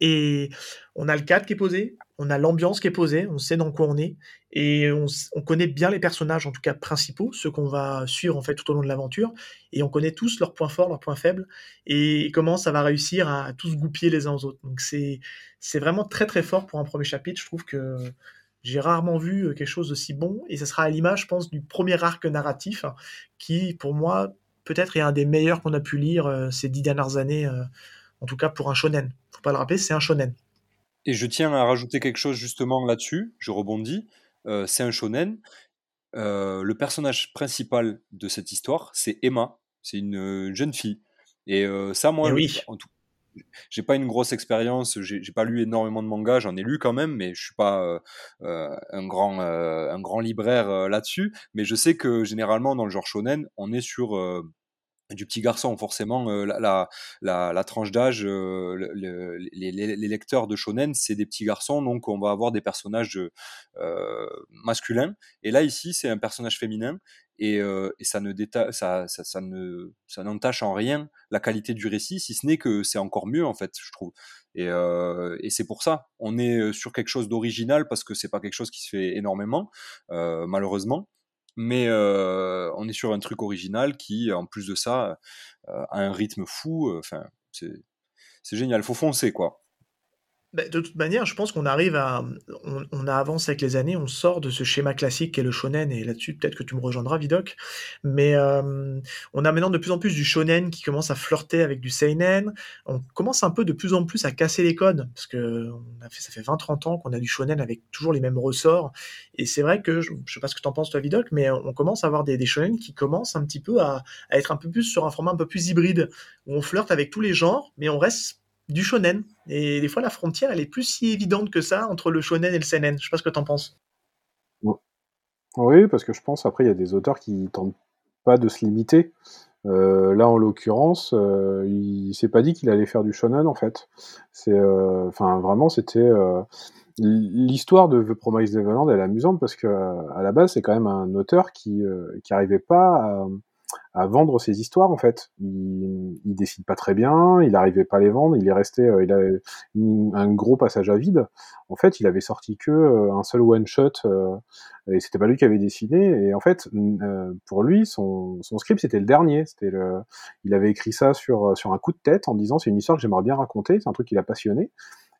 Et on a le cadre qui est posé, on a l'ambiance qui est posée, on sait dans quoi on est, et on, connaît bien les personnages, en tout cas principaux, ceux qu'on va suivre tout au long de l'aventure, et on connaît tous leurs points forts, leurs points faibles, et comment ça va réussir à, tous goupiller les uns aux autres. Donc c'est vraiment très très fort pour un premier chapitre. Je trouve que j'ai rarement vu quelque chose d'aussi bon, et ça sera à l'image, je pense, du premier arc narratif, qui pour moi peut-être est un des meilleurs qu'on a pu lire ces dix dernières années, en tout cas pour un shonen. Faut pas le rappeler, c'est un shonen. Et je tiens à rajouter quelque chose justement là-dessus, je rebondis. Euh, c'est un shonen. Euh, le personnage principal de cette histoire, c'est Emma. C'est une jeune fille. Et euh, ça, moi, le- oui. en tout, j'ai pas une grosse expérience, j'ai pas lu énormément de mangas, j'en ai lu quand même, mais je suis pas euh, euh, un grand euh, un grand libraire là-dessus. Mais je sais que généralement dans le genre shonen, on est sur du petit garçon, forcément, la, la, tranche d'âge, le- le- les, lecteurs de shonen, c'est des petits garçons, donc on va avoir des personnages masculins. Et là, ici, c'est un personnage féminin, et, euh, et ça ne déta ça, ne n'entache en rien la qualité du récit, si ce n'est que c'est encore mieux, en fait, je trouve. Et, euh, c'est pour ça, on est sur quelque chose d'original, parce que c'est pas quelque chose qui se fait énormément, euh, malheureusement mais euh, on est sur un truc original qui, en plus de ça, euh, a un rythme fou. euh, Enfin, c'est génial. Faut foncer, quoi. Bah, de toute manière, je pense qu'on arrive à, on, on avance avec les années, on sort de ce schéma classique qu'est le shonen, et là-dessus, peut-être que tu me rejoindras, Vidocq, mais euh, on a maintenant de plus en plus du shonen qui commence à flirter avec du seinen, on commence un peu de plus en plus à casser les codes, parce que ça fait 20-30 ans qu'on a du shonen avec toujours les mêmes ressorts, et c'est vrai que, je, je sais pas ce que tu en penses toi, Vidocq, mais on commence à avoir des, des shonen qui commencent un petit peu à, à être un peu plus sur un format un peu plus hybride, où on flirte avec tous les genres, mais on reste du shonen. Et des fois, la frontière, elle est plus si évidente que ça entre le shonen et le seinen. Je sais pas ce que t'en penses. Oui, parce que je pense après il y a des auteurs qui tentent pas de se limiter. Euh, là en l'occurrence, euh, il s'est pas dit qu'il allait faire du shonen en fait. C'est, euh, enfin vraiment c'était euh, l'histoire de The Promised Neverland, elle est amusante parce que à la base c'est quand même un auteur qui qui arrivait pas à, à vendre ses histoires en fait. Il, il décide pas très bien, il arrivait pas à les vendre, il est resté, euh, il a un gros passage à vide. En fait, il avait sorti que euh, un seul one shot euh, et c'était pas lui qui avait dessiné. Et en fait, euh, pour lui, son, son script c'était le dernier. C'était le, il avait écrit ça sur sur un coup de tête en disant c'est une histoire que j'aimerais bien raconter, c'est un truc qui l'a passionné.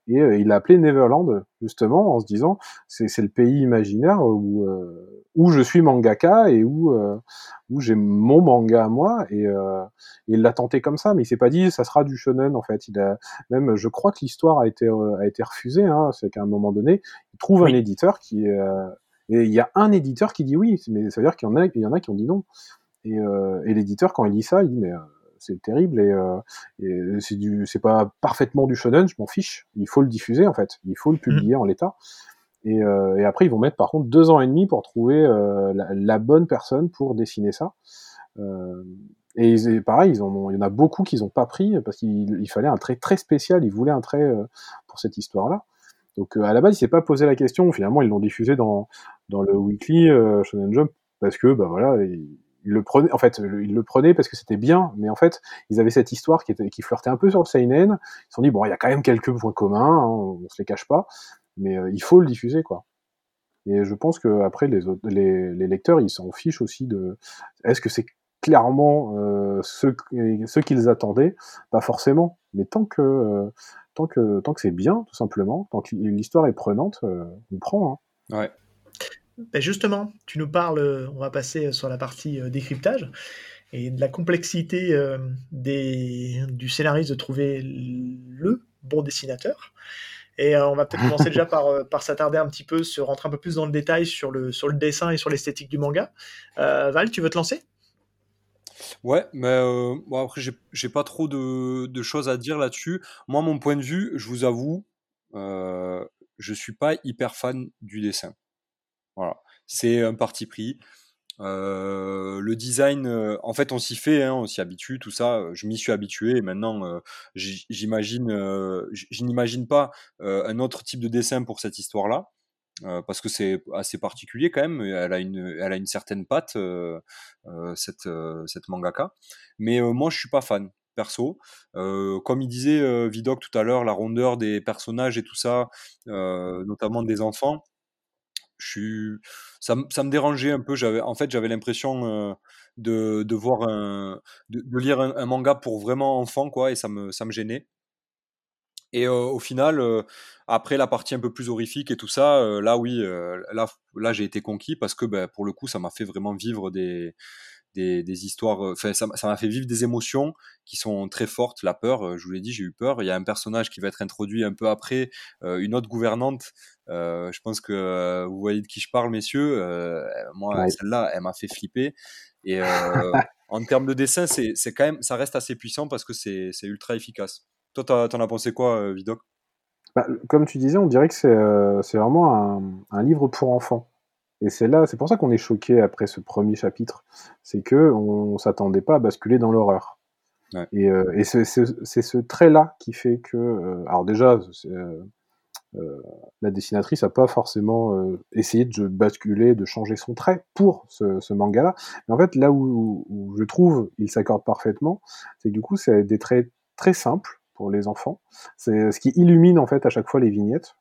Et euh, il l'a appelé Neverland, justement, en se disant c'est c'est le pays imaginaire où, euh, où je suis mangaka et où, euh, où j'ai mon manga à moi. Et, euh, et il l'a tenté comme ça, mais il s'est pas dit ça sera du shonen, en fait. Il a, même, je crois que l'histoire a été, euh, a été refusée, hein, c'est qu'à un moment donné, il trouve Oui. un éditeur qui. euh, et il y a un éditeur qui dit oui, mais ça veut dire qu'il y en a, il y en a qui ont dit non. Et, euh, et l'éditeur, quand il lit ça, il dit mais euh, c'est terrible et, euh, et c'est du, c'est pas parfaitement du shonen, je m'en fiche. Il faut le diffuser en fait, il faut le publier en l'état. Et, euh, et après, ils vont mettre par contre deux ans et demi pour trouver euh, la, la bonne personne pour dessiner ça. Euh, et, ils- pareil, ils en ont, il y en a beaucoup qu'ils n'ont pas pris parce qu'il il fallait un trait très spécial. Ils voulaient un trait pour cette histoire-là. Donc à la base, il s'est pas posé la question. Finalement, ils l'ont diffusé dans dans le weekly Shonen Jump parce que bah voilà, il, il le prenait. En fait, il le prenait parce que c'était bien, mais en fait, ils avaient cette histoire qui était qui flirtait un peu sur le seinen. Ils se sont dit bon, il y a quand même quelques points communs, hein, on se les cache pas, mais il faut le diffuser quoi. Et je pense que après les, lecteurs, ils s'en fichent aussi de est-ce que c'est clairement euh, ce, qu'ils attendaient? Pas forcément, mais tant que euh, tant que tant que c'est bien, tout simplement, tant que l'histoire est prenante, euh, on prend. Hein. Ouais. Ben justement, tu nous parles, on va passer sur la partie décryptage et de la complexité du scénariste de trouver le bon dessinateur. Et euh, on va peut-être commencer déjà par, euh, s'attarder un petit peu, se rentrer un peu plus dans le détail sur le, dessin et sur l'esthétique du manga. Euh, Val, tu veux te lancer? Ouais, mais euh, après, j'ai pas trop de, de, choses à dire là-dessus. Moi, mon point de vue, je vous avoue, euh, je suis pas hyper fan du dessin. Voilà, c'est un parti pris. Euh, le design, euh, en fait, on s'y fait, hein, on s'y habitue, tout ça. Je m'y suis habitué et maintenant, euh, j'imagine, je n'imagine pas un autre type de dessin pour cette histoire-là, parce que c'est assez particulier quand même. Elle a une, elle a une certaine patte, cette, cette mangaka. Mais moi, je suis pas fan perso. Euh, comme il disait Vidocq tout à l'heure, la rondeur des personnages et tout ça, euh, notamment des enfants, je suis, ça, ça me dérangeait un peu. J'avais, en fait, j'avais l'impression euh, de, de voir un, de, lire un, manga pour vraiment enfant, quoi, et ça me, ça me gênait. Et euh, au final, euh, après la partie un peu plus horrifique et tout ça, là oui, là, là j'ai été conquis parce que ben, pour le coup, ça m'a fait vraiment vivre des, des, des histoires. Enfin, ça m'a fait vivre des émotions qui sont très fortes. La peur, euh, je vous l'ai dit, j'ai eu peur. Il y a un personnage qui va être introduit un peu après, euh, une autre gouvernante. Euh, je pense que euh, vous voyez de qui je parle, messieurs. Euh, moi, ouais. celle-là, elle m'a fait flipper. Et en termes de dessin, c'est quand même, ça reste assez puissant parce que c'est ultra efficace. Toi, t'en as pensé quoi, Vidoc? Bah, Comme tu disais, on dirait que c'est vraiment un, un livre pour enfants. Et c'est là, c'est pour ça qu'on est choqué après ce premier chapitre, c'est que on s'attendait pas à basculer dans l'horreur. Ouais. Et, euh, et c'est ce trait-là qui fait que, euh, alors déjà, euh, la dessinatrice a pas forcément essayé de basculer, de changer son trait pour ce, ce manga-là. Mais en fait, là où, où je trouve il s'accorde parfaitement, c'est que du coup, c'est des traits très simples pour les enfants. C'est ce qui illumine en fait à chaque fois les vignettes.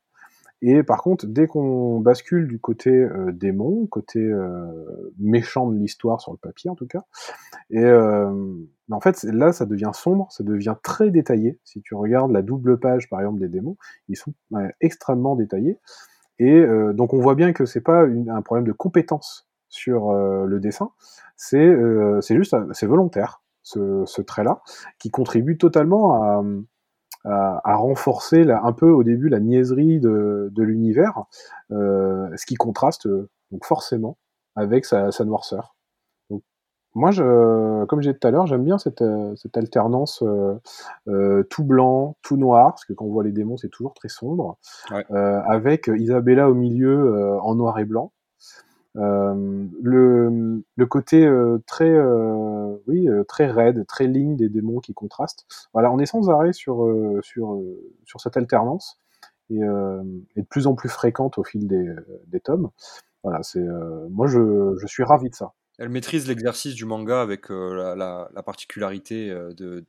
Et par contre, dès qu'on bascule du côté euh, démon, côté euh, méchant de l'histoire sur le papier en tout cas, et euh, en fait là ça devient sombre, ça devient très détaillé. Si tu regardes la double page par exemple des démons, ils sont extrêmement détaillés. Et donc on voit bien que c'est pas un problème de compétence sur le dessin, c'est c'est juste c'est volontaire ce, ce trait-là qui contribue totalement à à, à renforcer la, un peu au début la niaiserie de, de l'univers, euh, ce qui contraste donc forcément avec sa, sa noirceur. Donc, moi, je, comme j'ai dit tout à l'heure, j'aime bien cette, cette alternance euh, euh, tout blanc, tout noir, parce que quand on voit les démons, c'est toujours très sombre, ouais. Euh, avec Isabella au milieu euh, en noir et blanc. Euh, le, le, côté euh, très, euh, oui, très raide, très ligne des démons qui contrastent. Voilà, on est sans arrêt sur, sur, sur cette alternance et, et, de plus en plus fréquente au fil des, des tomes. Voilà, c'est, moi je, je suis ravi de ça. Elle maîtrise l'exercice du manga avec la, la, la, particularité de, de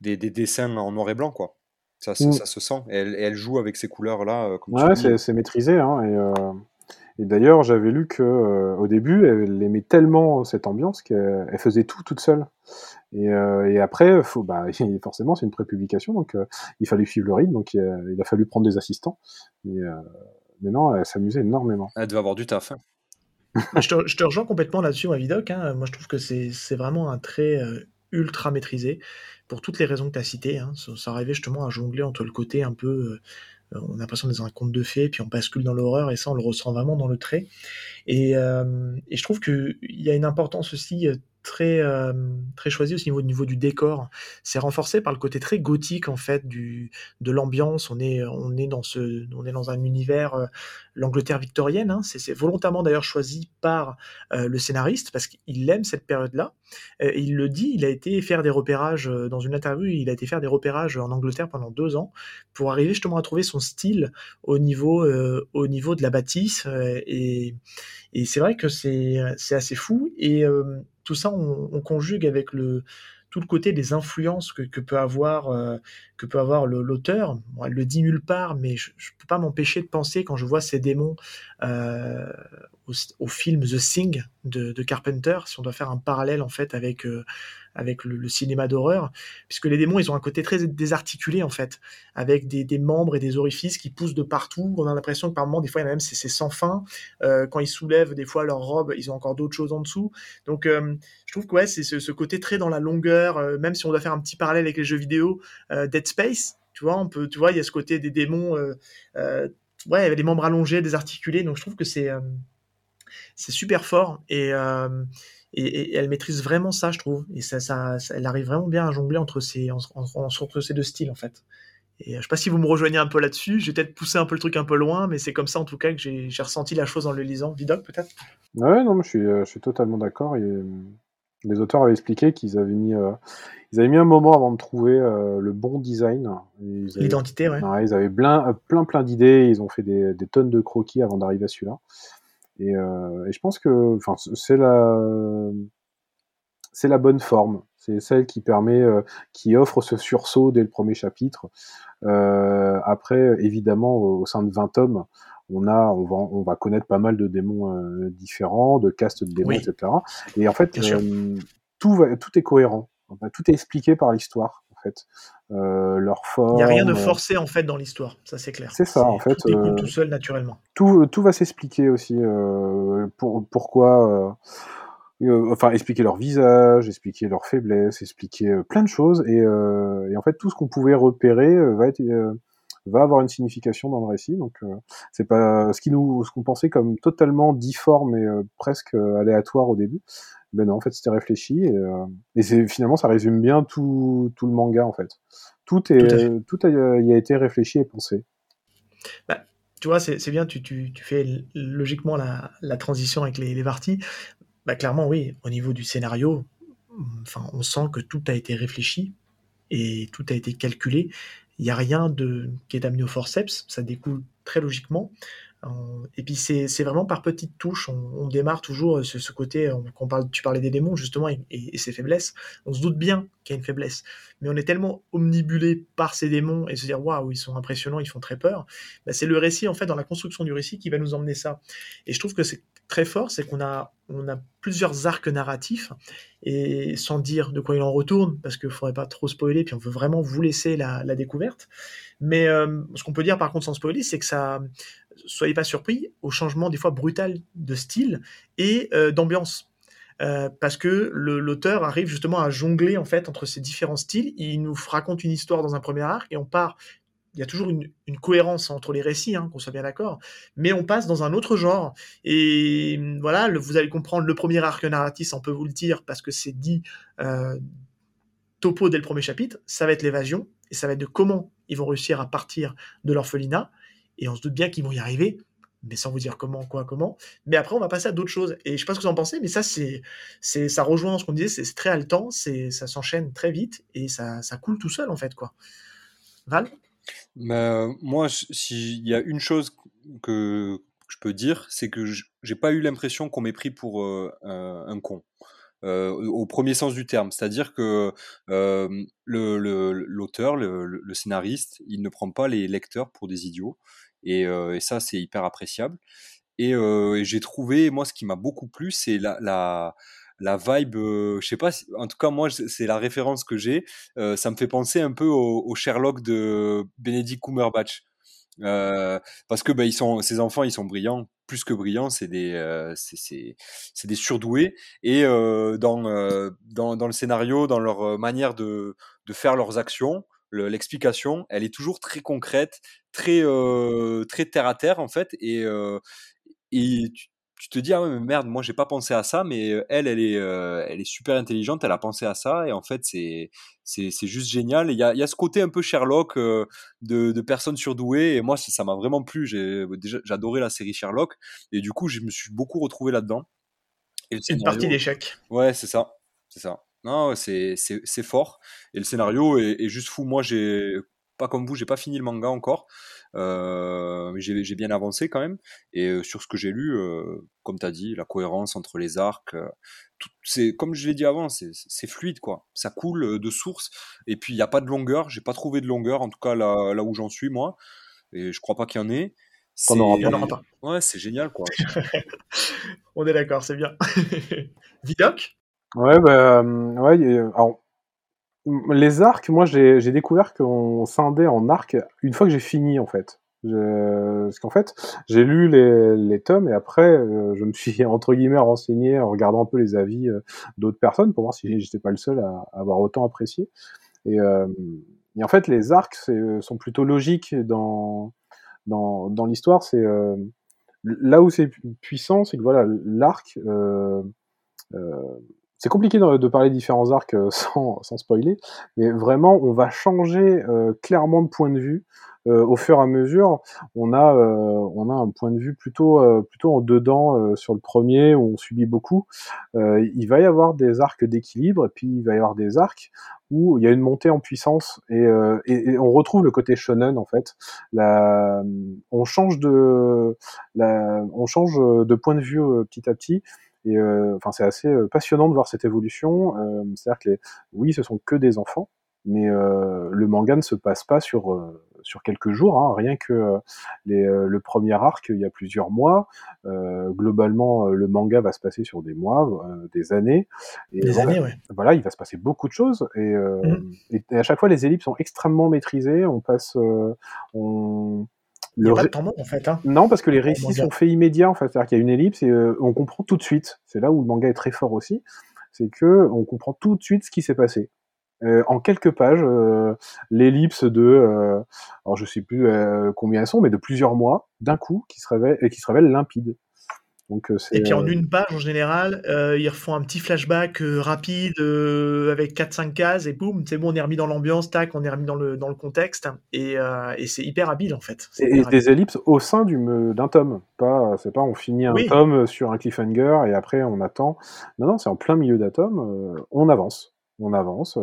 des, des, dessins en noir et blanc, quoi. Ça, mm. ça se sent. Et elle, elle, joue avec ces couleurs-là. Ouais, c'est maîtrisé. Hein, et, et d'ailleurs, j'avais lu que euh, au début, elle aimait tellement cette ambiance qu'elle faisait tout toute seule. Et, euh, et après, faut, bah, forcément, c'est une prépublication, donc euh, il fallait suivre le rythme, donc il, il a fallu prendre des assistants. Mais, euh, mais non, elle s'amusait énormément. Elle devait avoir du taf. Hein. je, te, je, te, rejoins complètement là-dessus, Vidoc. Hein. Moi, je trouve que c'est vraiment un trait ultra maîtrisé pour toutes les raisons que tu as citées. Hein. Ça, ça, arrivait justement à jongler entre le côté un peu on a l'impression d'être dans un conte de fées, puis on bascule dans l'horreur, et ça, on le ressent vraiment dans le trait. Et, euh, et je trouve qu'il y a une importance aussi très, euh, très choisi aussi au niveau, au niveau du décor. C'est renforcé par le côté très gothique en fait du, de l'ambiance. On est, on, est dans ce, on est dans un univers, euh, l'Angleterre victorienne. Hein. C'est volontairement d'ailleurs choisi par euh, le scénariste parce qu'il aime cette période-là. Euh, il le dit, il a été faire des repérages dans une interview, il a été faire des repérages en Angleterre pendant deux ans pour arriver justement à trouver son style au niveau, au niveau de la bâtisse. et et c'est vrai que c'est assez fou. Et tout ça, on, on conjugue avec le tout le côté des influences que, peut avoir euh, l'auteur. Elle le dit nulle part, mais je, je peux pas m'empêcher de penser quand je vois ces démons euh, au, film The Thing de, Carpenter, si on doit faire un parallèle en fait avec euh, avec le, cinéma d'horreur, puisque les démons ils ont un côté très désarticulé en fait, avec des, des membres et des orifices qui poussent de partout. On a l'impression que par moments des fois il y a même c'est sans fin. Euh, quand ils soulèvent des fois leur robe, ils ont encore d'autres choses en dessous. Donc euh, je trouve que ouais, c'est ce, côté très dans la longueur, même si on doit faire un petit parallèle avec les jeux vidéo, Dead Space, tu vois, on peut, tu vois, il y a ce côté des démons, ouais, les membres allongés, désarticulés. Donc je trouve que c'est c'est super fort et, euh, et, et elle maîtrise vraiment ça, je trouve. Et ça, ça, ça- elle arrive vraiment bien à jongler entre ces, en- en- entre ces deux styles en fait. Et euh, je sais pas si vous me rejoignez un peu là-dessus. J'ai peut-être poussé un peu le truc un peu loin, mais c'est comme ça en tout cas que j'ai ressenti la chose en le lisant. Vidoc peut-être? Ouais, non, mais je suis, euh, je suis totalement d'accord. Et, les auteurs avaient expliqué qu'ils avaient mis, euh, ils avaient mis un moment avant de trouver euh, le bon design. Et Ils avaient, L'identité, ouais. ouais, ils avaient plein, plein, plein d'idées. Ils ont fait des, des tonnes de croquis avant d'arriver à celui-là. Et, euh, et je pense que, enfin, c'est la, c'est la bonne forme. C'est celle qui permet, euh, qui offre ce sursaut dès le premier chapitre. Euh, après, évidemment, au, au sein de 20 tomes, on a, on va, on va connaître pas mal de démons euh, différents, de castes de démons, Oui. etc. Et en fait, euh, tout, va, tout est cohérent. Tout est expliqué par l'histoire, fait. Euh, leur Il n'y a rien de forme, forcé en fait dans l'histoire, ça c'est clair. C'est ça, en fait, Tout découle euh, tout seul naturellement. tout, tout va s'expliquer aussi. euh, pour, pourquoi. euh, euh, enfin, expliquer leur visage, expliquer leurs faiblesses, expliquer euh, plein de choses. Et, euh, et en fait, tout ce qu'on pouvait repérer euh, va, être, euh, va avoir une signification dans le récit. Donc, euh, c'est pas ce qui nous, ce qu'on pensait comme totalement difforme et euh, presque euh, aléatoire au début. Ben non, en fait, c'était réfléchi. Et, euh, et c'est finalement, ça résume bien tout, tout le manga en fait. Tout est, Tout a, y a été réfléchi et pensé. Bah, tu vois, c'est c'est bien, tu, tu, tu fais logiquement la, la transition avec les, les parties. Bah, clairement, oui, au niveau du scénario, enfin, on sent que tout a été réfléchi et tout a été calculé. Il n'y a rien de, qui est amené au forceps, ça découle très logiquement. Euh, Et puis c'est vraiment par petites touches, on, on démarre toujours ce, ce côté, on, qu'on parle, tu parlais des démons justement et ses faiblesses, on se doute bien qu'il y a une faiblesse, mais on est tellement omnibulé par ces démons et se dire waouh, ils sont impressionnants, ils font très peur, bah, c'est le récit en fait, dans la construction du récit qui va nous emmener ça. Et je trouve que c'est très fort, c'est qu'on a, on a plusieurs arcs narratifs et sans dire de quoi il en retourne, parce qu'il faudrait pas trop spoiler, puis on veut vraiment vous laisser la, découverte. Mais euh, ce qu'on peut dire par contre sans spoiler, c'est que ça, soyez pas surpris au changement des fois brutal de style et euh, d'ambiance. Euh, parce que l'auteur arrive justement à jongler en fait entre ces différents styles. Il nous raconte une histoire dans un premier arc et on part. Il y a toujours une, cohérence entre les récits, hein, qu'on soit bien d'accord, mais on passe dans un autre genre. Et voilà, le- vous allez comprendre le premier arc narratif, on peut vous le dire, parce que c'est dit euh, topo dès le premier chapitre, ça va être l'évasion, et ça va être de comment ils vont réussir à partir de l'orphelinat, et on se doute bien qu'ils vont y arriver, mais sans vous dire comment, quoi, comment. Mais après, on va passer à d'autres choses. Et je sais pas ce que vous en pensez, mais ça, c'est, ça rejoint ce qu'on disait, c'est très haletant, ça s'enchaîne très vite, et ça, ça coule tout seul, en fait, quoi. Val? Euh, moi, s'il y a une chose que je peux dire, c'est que j'ai pas eu l'impression qu'on m'ait pris pour euh, un, con. Euh, au premier sens du terme, c'est-à-dire que l'auteur, le, scénariste, il ne prend pas les lecteurs pour des idiots, et, ça c'est hyper appréciable. Et, j'ai trouvé, moi, ce qui m'a beaucoup plu, c'est la, la vibe. euh, je sais pas, en tout cas, moi, c'est la référence que j'ai. euh, ça me fait penser un peu au, au Sherlock de Benedict Cumberbatch. Euh, parce que bah, ils sont, ces enfants, ils sont brillants, plus que brillants, c'est des, euh, c'est, des surdoués. Et euh, dans, dans, dans le scénario, dans leur manière de, de faire leurs actions, le- l'explication, elle est toujours très concrète, très, très terre à terre en fait. Et, et tu te dis ah ouais mais merde moi j'ai pas pensé à ça mais elle elle est euh, elle est super intelligente elle a pensé à ça et en fait c'est c'est c'est juste génial il y a il y a ce côté un peu Sherlock euh, de de personnes surdouées et moi ça ça m'a vraiment plu j'ai déjà j'adorais la série Sherlock et du coup je me suis beaucoup retrouvé là-dedans et le C'est une partie d'échecs. Ouais, c'est ça. C'est ça. Non, c'est c'est c'est fort. Et le scénario est, est juste fou. Moi, j'ai pas comme vous, j'ai pas fini le manga encore, j'ai j'ai bien avancé quand même. Et euh, sur ce que j'ai lu, euh, comme tu as dit, la cohérence entre les arcs, euh, tout, c'est comme je l'ai dit avant, c'est fluide quoi. Ça coule euh, de source. Et puis il y a pas de longueur. J'ai pas trouvé de longueur, en tout cas là là où j'en suis moi. Et je crois pas qu'il y en ait. T'en auras C'est- Il y en aura pas. Ouais, c'est génial quoi. On est d'accord, c'est bien. Vidoc Ouais, bah, euh, ouais, euh, alors, les arcs, moi j'ai découvert qu'on scindait en arcs une fois que j'ai fini en fait. Je- Parce qu'en fait, j'ai lu les, les tomes et après, euh, je me suis entre guillemets renseigné en regardant un peu les avis euh, d'autres personnes pour voir si j'étais pas le seul à, avoir autant apprécié. Et, euh, et en fait, les arcs c'est- sont plutôt logiques dans, dans, dans l'histoire. C'est euh, là où c'est pu- puissant, c'est que voilà, l'arc. C'est compliqué de, de parler différents arcs euh, sans, sans spoiler, mais vraiment, on va changer euh, clairement de point de vue euh, au fur et à mesure. On a, on a un point de vue plutôt, plutôt en dedans sur le premier où on subit beaucoup. Il va y avoir des arcs d'équilibre et puis il va y avoir des arcs où il y a une montée en puissance et, euh, et, on retrouve le côté shonen en fait. La, on change de, la, on change de point de vue petit à petit. Et euh, enfin, c'est assez euh, passionnant de voir cette évolution. Euh, C'est-à-dire que les, oui, ce sont que des enfants, mais euh, le manga ne se passe pas sur euh, sur quelques jours. Hein, rien que euh, les, euh, le premier arc, il y a plusieurs mois. Euh, globalement, euh, le manga va se passer sur des mois, euh, des années. Et Des voilà, années, ouais. voilà, il va se passer beaucoup de choses. Et, euh, Mhm. et, et à chaque fois, les ellipses sont extrêmement maîtrisées. On passe, euh, on Il n'y le a pas ré- de temps mort, en fait. Hein. non, parce que les récits sont faits immédiats, en fait. C'est-à-dire qu'il y a une ellipse et euh, on comprend tout de suite. C'est là où le manga est très fort aussi. C'est que on comprend tout de suite ce qui s'est passé. Euh, en quelques pages, euh, l'ellipse de, alors je sais plus combien elles sont, mais de plusieurs mois, d'un coup, qui se révèle, et qui se révèle limpide. Donc euh, Et puis en euh, une page, en général, euh, ils refont un petit flashback euh, rapide euh, avec 4-5 cases et boum, c'est bon, on est remis dans l'ambiance, tac, on est remis dans le, dans le contexte. Et, et c'est hyper habile, en fait. Et, des ellipses au sein du d'un tome. Pas, c'est pas on finit un Oui. tome sur un cliffhanger et après on attend. Non, non, c'est en plein milieu d'un tome. on avance, on avance.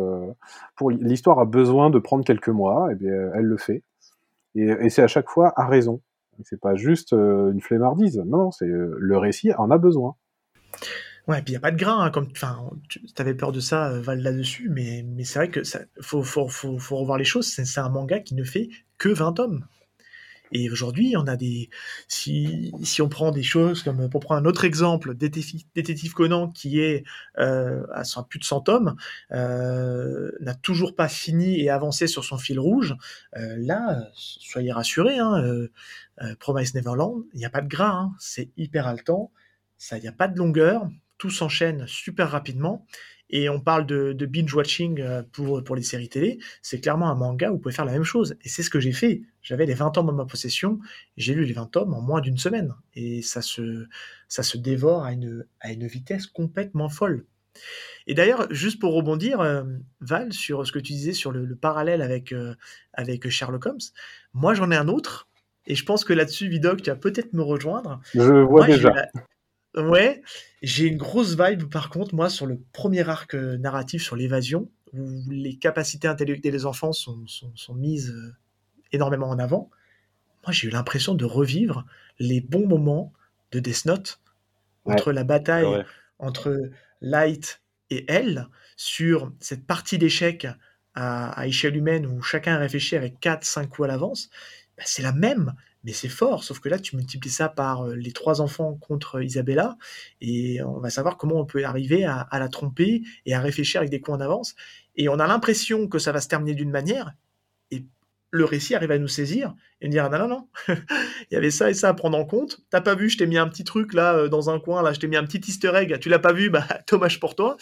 pour l'histoire a besoin de prendre quelques mois, et bien elle le fait. Et, et c'est à chaque fois à raison. C'est pas juste euh, une flemmardise. Non, c'est euh, le récit en a besoin. Ouais, et puis il n'y a pas de grain, hein, comme, tu peur de ça, euh, Val, là-dessus, mais, mais c'est vrai que faut, faut, faut, revoir les choses. C'est c'est un manga qui ne fait que 20 tomes. Et aujourd'hui, on a des. Si, on prend des choses comme, pour prendre un autre exemple, Détective, Conan, qui est euh, à plus de 100 tomes, euh, n'a toujours pas fini et avancé sur son fil rouge, euh, là, soyez rassurés, hein, Promise Neverland, il n'y a pas de gras, hein, c'est hyper haletant, il n'y a pas de longueur, tout s'enchaîne super rapidement. Et on parle de, de binge-watching euh, pour, pour les séries télé. C'est clairement un manga où vous pouvez faire la même chose. Et c'est ce que j'ai fait. J'avais les 20 tomes en ma possession. J'ai lu les 20 tomes en moins d'une semaine. Et ça se, ça se dévore à une, à une vitesse complètement folle. Et d'ailleurs, juste pour rebondir, euh, Val, sur ce que tu disais sur le, le parallèle avec, euh, avec Sherlock Holmes, moi j'en ai un autre. Et je pense que là-dessus, Vidoc, tu vas peut-être me rejoindre. Je vois Moi, déjà. Ouais, j'ai une grosse vibe par contre, moi, sur le premier arc euh, narratif sur l'évasion, où les capacités intellectuelles des enfants sont, sont, sont mises euh, énormément en avant. Moi, j'ai eu l'impression de revivre les bons moments de Death Note, entre la bataille entre Light et elle, sur cette partie d'échec à, à échelle humaine où chacun réfléchit avec 4-5 coups à l'avance. Bah, c'est la même, mais c'est fort. Sauf que là, tu multiplies ça par euh, les trois enfants contre Isabella, et on va savoir comment on peut arriver à, à la tromper et à réfléchir avec des coups en avance. Et on a l'impression que ça va se terminer d'une manière, et le récit arrive à nous saisir et nous dire non, non, non, il y avait ça et ça à prendre en compte. T'as pas vu, je t'ai mis un petit truc là euh, dans un coin, là, je t'ai mis un petit easter egg, tu l'as pas vu, bah dommage pour toi.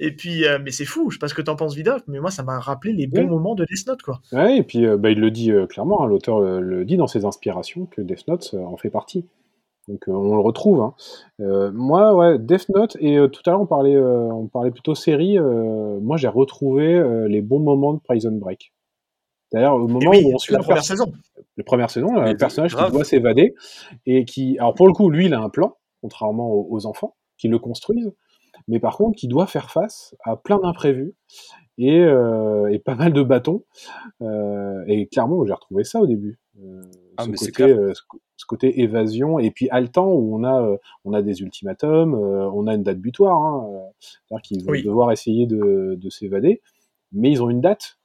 Et puis, euh, mais c'est fou, je sais pas ce que t'en penses, Vidoc, mais moi ça m'a rappelé les bons moments de Death Note, quoi. Ouais, et puis euh, bah, il le dit euh, clairement, hein, l'auteur le dit dans ses inspirations que Death Note en fait partie. Donc on le retrouve. Hein. Moi, ouais, Death Note, et tout à l'heure on parlait, on parlait plutôt série, moi j'ai retrouvé les bons moments de Prison Break. D'ailleurs, au Et moment oui, où on suit la première saison. la première saison, un personnage qui doit s'évader et qui, alors pour le coup, lui, il a un plan, contrairement aux, aux enfants qui le construisent, mais par contre, qui doit faire face à plein d'imprévus et, euh, et pas mal de bâtons. Euh, et clairement, j'ai retrouvé ça au début. Euh, Ah, ce, mais côté, clair. euh, ce, co- ce côté évasion et puis haletant où on a, euh, on a des ultimatums, euh, on a une date butoir, hein, euh, c'est-à-dire qu'ils vont Oui. devoir essayer de, de s'évader, mais ils ont une date.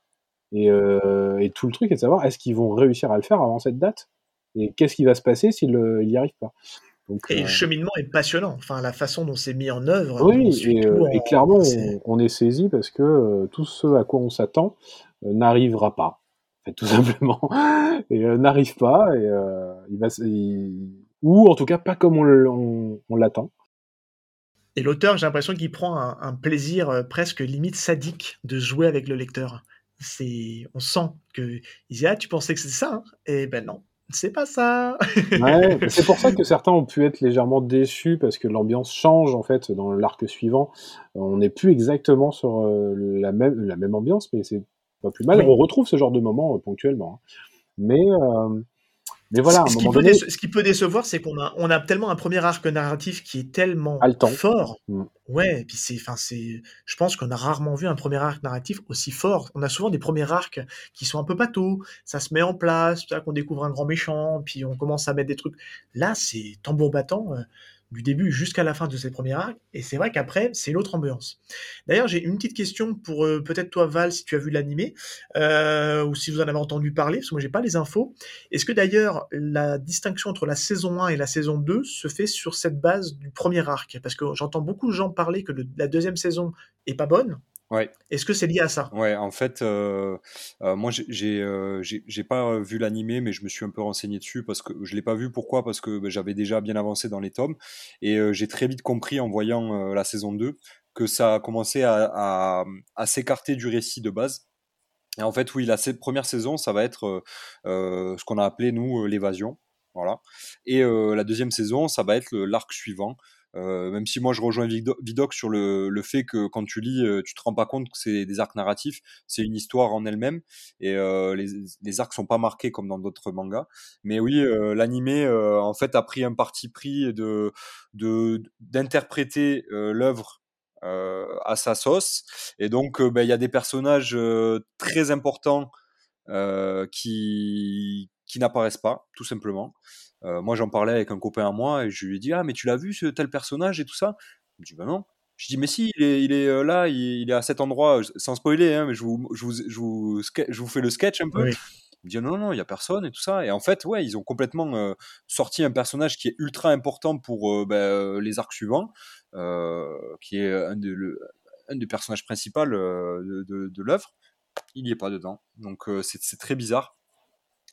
Et, euh, et tout le truc est de savoir est-ce qu'ils vont réussir à le faire avant cette date? Et qu'est-ce qui va se passer s'ils euh, n'y arrivent pas? Donc, Et euh, le cheminement est passionnant. Enfin, la façon dont c'est mis en œuvre. oui, et, tout euh, en- et clairement, on, on est saisi parce que euh, tout ce à quoi on s'attend euh, n'arrivera pas, en fait, tout simplement, et euh, n'arrive pas, et euh, il va, il- ou en tout cas pas comme on, l'attend. Et l'auteur, j'ai l'impression qu'il prend un, un plaisir euh, presque limite sadique de jouer avec le lecteur. C'est, on sent que il dit ah tu pensais que c'était ça, hein? Et ben non, c'est pas ça. Ouais, c'est pour ça que certains ont pu être légèrement déçus parce que l'ambiance change en fait dans l'arc suivant. On n'est plus exactement sur euh, la même la même ambiance, mais c'est pas plus mal. Oui. On retrouve ce genre de moments euh, ponctuellement, hein. mais euh, mais voilà, à un ce, qui moment peut donné, ce qui peut décevoir, c'est qu'on a, on a tellement un premier arc narratif qui est tellement fort. Mm. Ouais, et puis c'est, enfin c'est, je pense qu'on a rarement vu un premier arc narratif aussi fort. On a souvent des premiers arcs qui sont un peu bateaux, ça se met en place, qu'on découvre un grand méchant, puis on commence à mettre des trucs. Là, c'est tambour battant euh, du début jusqu'à la fin de ces premiers arcs, et c'est vrai qu'après, c'est l'autre ambiance. D'ailleurs, j'ai une petite question pour euh, peut-être toi Val, si tu as vu l'animé, euh, ou si vous en avez entendu parler, parce que moi j'ai pas les infos. Est-ce que d'ailleurs la distinction entre la saison 1 et la saison 2 se fait sur cette base du premier arc? Parce que j'entends beaucoup de gens parler que la deuxième saison est pas bonne. Ouais. Est-ce que c'est lié à ça? Ouais, en fait, euh, euh, moi j'ai euh, j'ai- pas vu l'animé, mais je me suis un peu renseigné dessus parce que je l'ai pas vu. Pourquoi? Parce que ben, j'avais déjà bien avancé dans les tomes et euh, j'ai très vite compris en voyant euh, la saison 2 que ça a commencé à, à, à s'écarter du récit de base. Et en fait, oui, la première saison, ça va être euh, euh, ce qu'on a appelé nous euh, l'évasion, voilà. Et euh, la deuxième saison, ça va être l'arc suivant. Euh, même si moi je rejoins Vido- Vidoc sur le, le fait que quand tu lis, euh, tu te rends pas compte que c'est des arcs narratifs, c'est une histoire en elle-même et euh, les, les arcs sont pas marqués comme dans d'autres mangas. Mais oui, euh, l'animé en fait a pris un parti pris de d'interpréter l'œuvre à sa sauce et donc ben, il y a des personnages très importants qui qui n'apparaissent pas tout simplement. Euh, moi, j'en parlais avec un copain à moi et je lui ai dit Ah, mais tu l'as vu ce tel personnage et tout ça? Il me dit Bah non. Je dis Mais si, il est, il est euh, là, il, il est à cet endroit, sans spoiler, hein, mais je vous, je, vous, je, vous, ske- je vous fais le sketch un peu. Oui. Il me dit Non, non, il n'y a personne et tout ça. Et en fait, ouais, ils ont complètement euh, sorti un personnage qui est ultra important pour ben, les arcs suivants, qui est un, de, le, un des personnages principaux de, de, de l'œuvre. Il n'y est pas dedans. Donc, c'est très bizarre.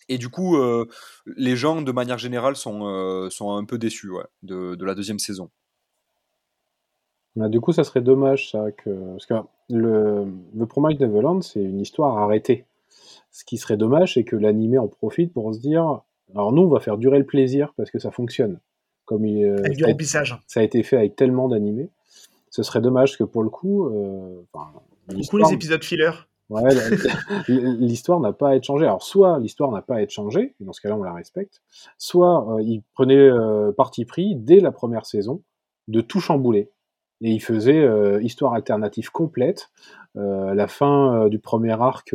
Et du coup, euh, les gens, de manière générale, sont, euh, sont un peu déçus ouais, de, de la deuxième saison. Bah, du coup, ça serait dommage, ça, que... parce que le, le Promised Neverland, c'est une histoire arrêtée. Ce qui serait dommage, c'est que l'animé en profite pour se dire, alors nous, on va faire durer le plaisir parce que ça fonctionne. Comme il, euh, Avec du ça, a, remplissage. ça a été fait avec tellement d'animés. Ce serait dommage que pour le coup, euh, enfin, Beaucoup l'histoire- les épisodes filler. Ouais, la- l'histoire n'a pas à être changée. Alors, soit l'histoire n'a pas à être changée, et dans ce cas-là, on la respecte, soit euh, il prenait euh, parti pris, dès la première saison, de tout chambouler. Et il faisait euh, histoire alternative complète. Euh, la fin du premier arc,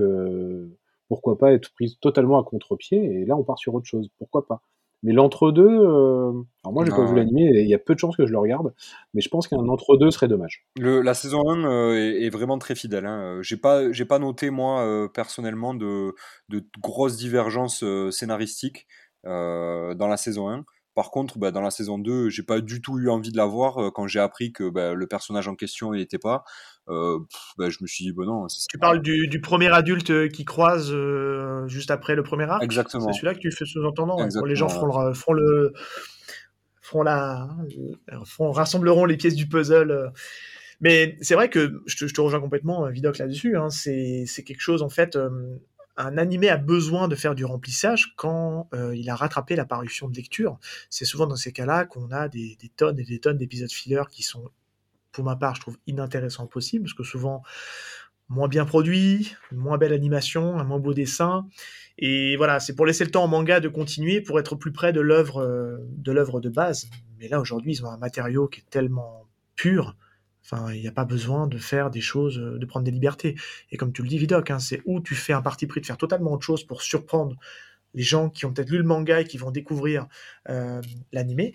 pourquoi pas être prise totalement à contre-pied, et là, on part sur autre chose. Pourquoi pas? Mais l'entre-deux, euh... alors moi j'ai Ah pas vu l'animé, il y a peu de chances que je le regarde, mais je pense qu'un entre-deux serait dommage. Le, la saison 1 euh, est, est vraiment très fidèle. Hein. Euh, J'ai pas, j'ai pas noté, moi, euh, personnellement, de, de grosses divergences scénaristiques dans la saison 1. Par contre, bah, dans la saison 2, j'ai pas du tout eu envie de la voir euh, quand j'ai appris que bah, le personnage en question il était pas. Euh, bah, je me suis dit, bon non, c'est Tu parles du, du premier adulte euh, qui croise euh, juste après le premier arc? Exactement. C'est celui-là que tu fais sous-entendant. Exactement, Les gens feront le, feront le, feront la, feront, rassembleront les pièces du puzzle. euh. Mais c'est vrai que je te, je te rejoins complètement, Vidoc, là-dessus. Hein, c'est quelque chose, en fait, un animé a besoin de faire du remplissage quand euh, il a rattrapé la parution de lecture. C'est souvent dans ces cas-là qu'on a des, tonnes et des tonnes d'épisodes filler qui sont, pour ma part, je trouve inintéressants possible, parce que souvent moins bien produit, moins belle animation, un moins beau dessin. Et voilà, c'est pour laisser le temps au manga de continuer, pour être plus près de euh, de l'œuvre de base. Mais là, aujourd'hui, ils ont un matériau qui est tellement pur. Enfin, il n'y a pas besoin de faire des choses, euh, de prendre des libertés. Et comme tu le dis, Vidoc, hein, c'est où tu fais un parti pris de faire totalement autre chose pour surprendre les gens qui ont peut-être lu le manga et qui vont découvrir euh, l'animé,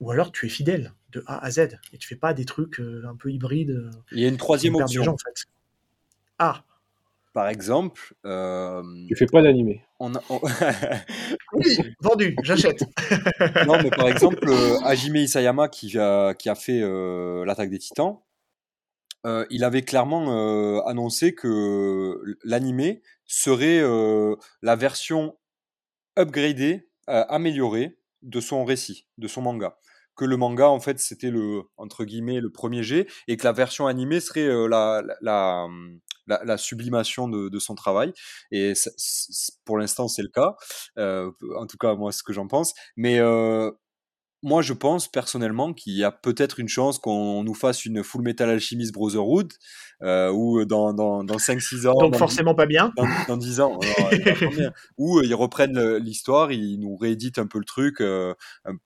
ou alors tu es fidèle de A à Z et tu fais pas des trucs euh, un peu hybrides. euh, Il y a une troisième option. gens, en fait. Ah, Par exemple, euh, Tu fais pas d'animé. on a- on- oui, vendu, j'achète. non, mais par exemple, euh, Hajime Isayama qui a, qui a fait euh, l'attaque des Titans, euh, il avait clairement euh, annoncé que l'animé serait euh, la version upgradée, améliorée de son récit, de son manga. Que le manga, en fait, c'était le entre guillemets le premier jet, et que la version animée serait la, la, la, sublimation de, son travail. Et pour l'instant, c'est le cas. En tout cas, moi, ce que j'en pense. Mais moi, je pense personnellement qu'il y a peut-être une chance qu'on nous fasse une Full Metal Alchemist Brotherhood, euh, ou dans, dans, dans 5-6 ans, Donc dans, forcément pas bien. dans, dans 10 ans, euh, ils reprennent l'histoire, ils nous rééditent un peu le truc, euh, un-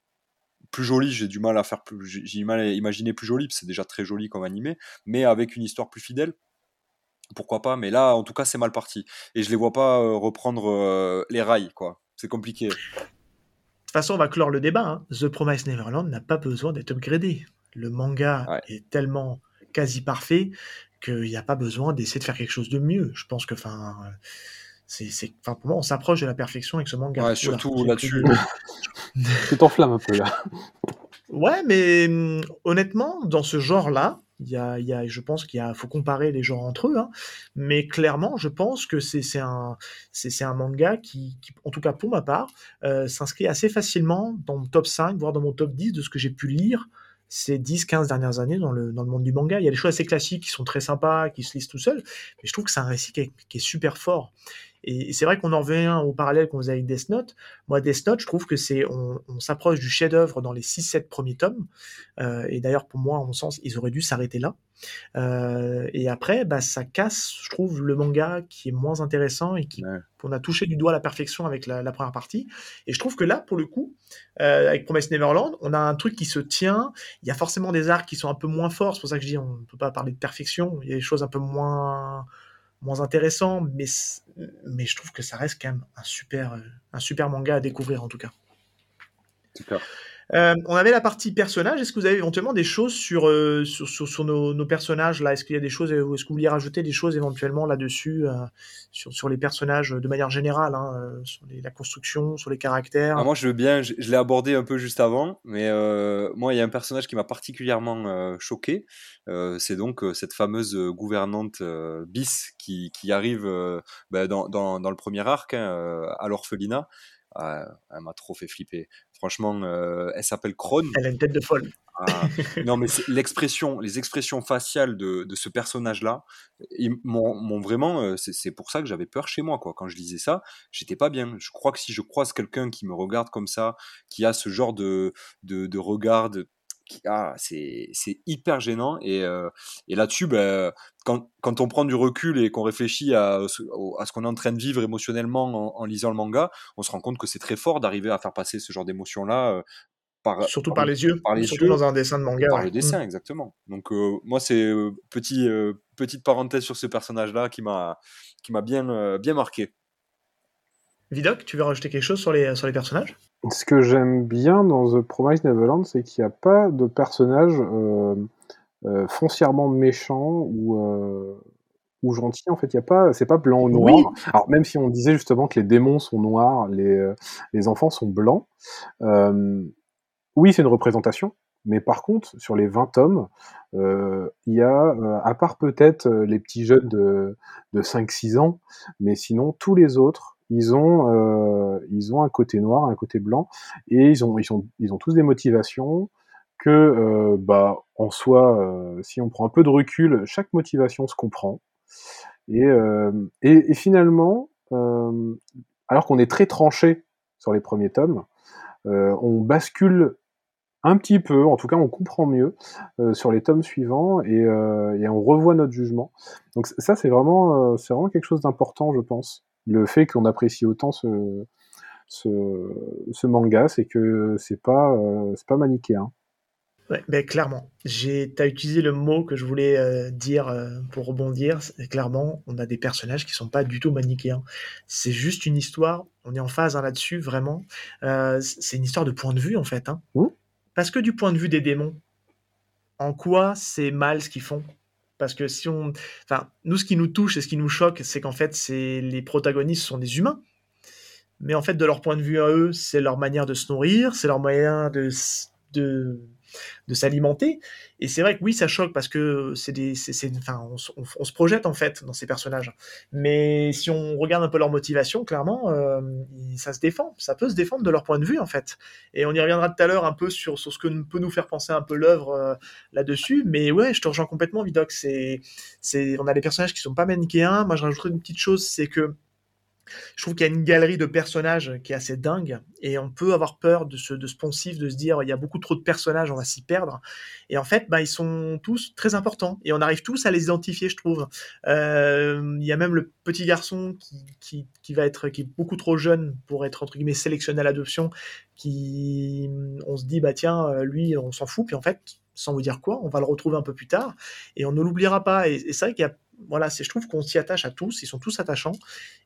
plus joli, j'ai du mal à faire plus, j'ai du mal à imaginer plus joli, parce que c'est déjà très joli comme animé, mais avec une histoire plus fidèle. Pourquoi pas, mais là, en tout cas, c'est mal parti. Et je les vois pas euh, reprendre euh, les rails, quoi. C'est compliqué. De toute façon, on va clore le débat. hein. The Promised Neverland n'a pas besoin d'être upgradé. Le manga Ouais. est tellement quasi parfait qu'il n'y a pas besoin d'essayer de faire quelque chose de mieux. Je pense que, enfin, c'est, pour moi, on s'approche de la perfection avec ce manga. Ouais, surtout là-dessus. Tu t'enflammes un peu là. Ouais, mais hum, honnêtement, dans ce genre-là, il y a, il y a, je pense qu'il faut comparer les genres entre eux, hein, mais clairement, je pense que c'est un, un manga qui, en tout cas pour ma part, euh, s'inscrit assez facilement dans mon top 5, voire dans mon top 10 de ce que j'ai pu lire ces 10-15 dernières années dans le, dans le monde du manga. Il y a des choses assez classiques qui sont très sympas, qui se lisent tout seuls, mais je trouve que c'est un récit qui est super fort. Et, c'est vrai qu'on en revient au parallèle qu'on faisait avec Death Note. Moi, Death Note, je trouve que c'est, on, on s'approche du chef-d'œuvre dans les 6-7 premiers tomes. Euh, et d'ailleurs, pour moi, en mon sens, ils auraient dû s'arrêter là. Euh, et après, bah, ça casse, je trouve, le manga qui est moins intéressant et qui, Ouais. qu'on a touché du doigt à la perfection avec la, la première partie. Et je trouve que là, pour le coup, euh, avec Promise Neverland, on a un truc qui se tient. Il y a forcément des arcs qui sont un peu moins forts. C'est pour ça que je dis, on ne peut pas parler de perfection. Il y a des choses un peu moins moins intéressants, mais, mais je trouve que ça reste quand même un super, euh, un super manga à découvrir en tout cas. Super. Euh, on avait la partie personnage. Est-ce que vous avez éventuellement des choses sur, euh, sur, nos, personnages là? Est-ce qu'il y a des choses Est-ce que vous vouliez rajouter des choses éventuellement là-dessus euh, sur, sur les personnages de manière générale, hein, sur la construction, sur les caractères? Ah, moi, je veux bien, je, l'ai abordé un peu juste avant, mais moi, il y a un personnage qui m'a particulièrement choqué. C'est donc cette fameuse gouvernante bis qui, qui arrive ben, dans, dans, le premier arc, hein, à l'orphelinat. Ah, elle m'a trop fait flipper. Franchement, euh, elle s'appelle Krone. Elle a une tête de folle. Ah, non, mais l'expression, les expressions faciales de, de ce personnage-là, m'ont vraiment. euh, C'est pour ça que j'avais peur chez moi, quoi. Quand je lisais ça, j'étais pas bien. Je crois que si je croise quelqu'un qui me regarde comme ça, qui a ce genre de, de, de regard, de- ah, c'est c'est hyper gênant. Et, euh, et là-dessus, ben, quand, quand on prend du recul et qu'on réfléchit à, à ce qu'on est en train de vivre émotionnellement en, en lisant le manga, on se rend compte que c'est très fort d'arriver à faire passer ce genre d'émotion-là. euh, par, Surtout par les yeux, par les surtout yeux, dans un dessin de manga. par ouais. le dessin, exactement. Donc euh, moi, c'est petit petite parenthèse sur ce personnage-là qui m'a qui m'a bien bien marqué. Vidoc, tu veux rajouter quelque chose sur les, sur les personnages? Ce que j'aime bien dans The Promised Neverland, c'est qu'il n'y a pas de personnage euh, euh, foncièrement méchant ou, euh, ou gentil. En fait, il y a pas, c'est pas blanc ou noir. Oui. Alors même si on disait justement que les démons sont noirs, les, les enfants sont blancs. euh, oui, c'est une représentation. Mais par contre, sur les 20 tomes, euh, il y a, euh, à part peut-être les petits jeunes de, de 5-6 ans, mais sinon tous les autres, ils ont, euh, ils ont un côté noir, un côté blanc, et ils ont, ils sont, ils ont tous des motivations que, euh, bah, en soi, euh, si on prend un peu de recul, chaque motivation se comprend. Et, et, finalement, alors qu'on est très tranché sur les premiers tomes, on bascule un petit peu, en tout cas on comprend mieux sur les tomes suivants et, et on revoit notre jugement. Donc ça c'est vraiment, c'est vraiment quelque chose d'important, je pense. Le fait qu'on apprécie autant ce, ce, ce manga, c'est que c'est pas, euh, c'est pas manichéen. Ouais, ben clairement. J'ai, t'as utilisé le mot que je voulais euh, dire euh, pour rebondir. Clairement, on a des personnages qui sont pas du tout manichéens. C'est juste une histoire. On est en phase hein, là-dessus, vraiment. Euh, c'est une histoire de point de vue en fait. Hein. Mmh. Parce que du point de vue des démons, en quoi c'est mal ce qu'ils font? Parce que si nous, ce qui nous touche et ce qui nous choque, c'est qu'en fait, c'est les protagonistes sont des humains. Mais en fait, de leur point de vue à eux, c'est leur manière de se nourrir, c'est leur moyen de, de, de s'alimenter. Et c'est vrai que oui, ça choque parce que c'est des, c'est, enfin, on, se projette en fait dans ces personnages. Mais si on regarde un peu leur motivation, clairement, euh, ça se défend. Ça peut se défendre de leur point de vue en fait. Et on y reviendra tout à l'heure un peu sur, sur ce que peut nous faire penser un peu l'œuvre euh, là-dessus. Mais ouais, je te rejoins complètement, Vidoc. C'est, c'est, on a des personnages qui sont pas manichéens. Moi, je rajouterais une petite chose, c'est que je trouve qu'il y a une galerie de personnages qui est assez dingue et on peut avoir peur de ce, de ce poncif, de se dire il y a beaucoup trop de personnages, on va s'y perdre. Et en fait, bah, ils sont tous très importants et on arrive tous à les identifier, je trouve. Euh, Il y a même le petit garçon qui, qui, qui va être qui est beaucoup trop jeune pour être entre guillemets sélectionné à l'adoption, qui on se dit bah tiens lui on s'en fout puis en fait sans vous dire quoi, on va le retrouver un peu plus tard et on ne l'oubliera pas. Et, et c'est vrai qu'il y a voilà, je trouve qu'on s'y attache à tous, ils sont tous attachants,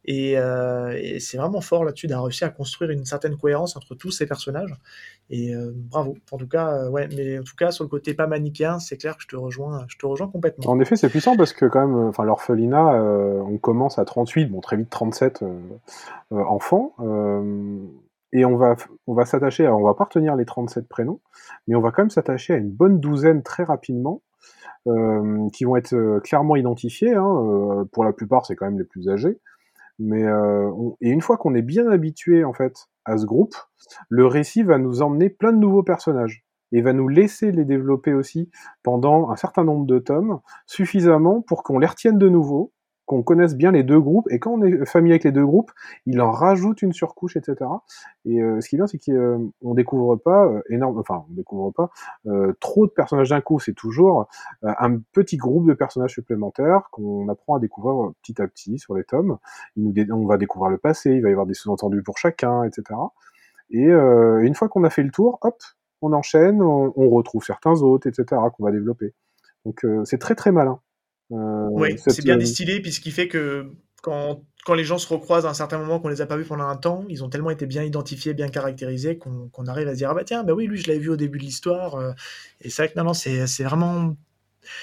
et, euh, et c'est vraiment fort là-dessus d'avoir réussi à construire une certaine cohérence entre tous ces personnages. Et euh, bravo. En tout cas, euh, ouais, mais en tout cas sur le côté pas manichéen, c'est clair que je te rejoins, je te rejoins complètement. En effet, c'est puissant parce que quand même, enfin, l'orphelinat, on commence à 38, bon, très vite 37 euh, euh, enfants, et on va, on va s'attacher, on va pas retenir les 37 prénoms, mais on va quand même s'attacher à une bonne douzaine très rapidement, euh, qui vont être euh, clairement identifiés. Hein, euh, pour la plupart, c'est quand même les plus âgés. Mais euh, et une fois qu'on est bien habitué en fait à ce groupe, le récit va nous emmener plein de nouveaux personnages et va nous laisser les développer aussi pendant un certain nombre de tomes, suffisamment pour qu'on les retienne de nouveau, qu'on connaisse bien les deux groupes, et quand on est familier avec les deux groupes, il en rajoute une surcouche, etc. Et euh, ce qui est bien, c'est qu'on découvre pas euh, énorme, enfin, on découvre pas euh, trop de personnages d'un coup. C'est toujours euh, un petit groupe de personnages supplémentaires qu'on apprend à découvrir euh, petit à petit sur les tomes. On va découvrir le passé, il va y avoir des sous-entendus pour chacun, etc. Et euh, une fois qu'on a fait le tour, hop, on enchaîne, on, on retrouve certains autres, etc. qu'on va développer. Donc euh, c'est très très malin. Euh, Oui, cette, c'est bien euh, distillé, puis ce qui fait que quand, quand les gens se recroisent à un certain moment qu'on les a pas vus pendant un temps, ils ont tellement été bien identifiés, bien caractérisés, qu'on arrive à se dire ah bah tiens, bah oui, lui je l'avais vu au début de l'histoire. euh, et c'est vrai que non, non, c'est vraiment.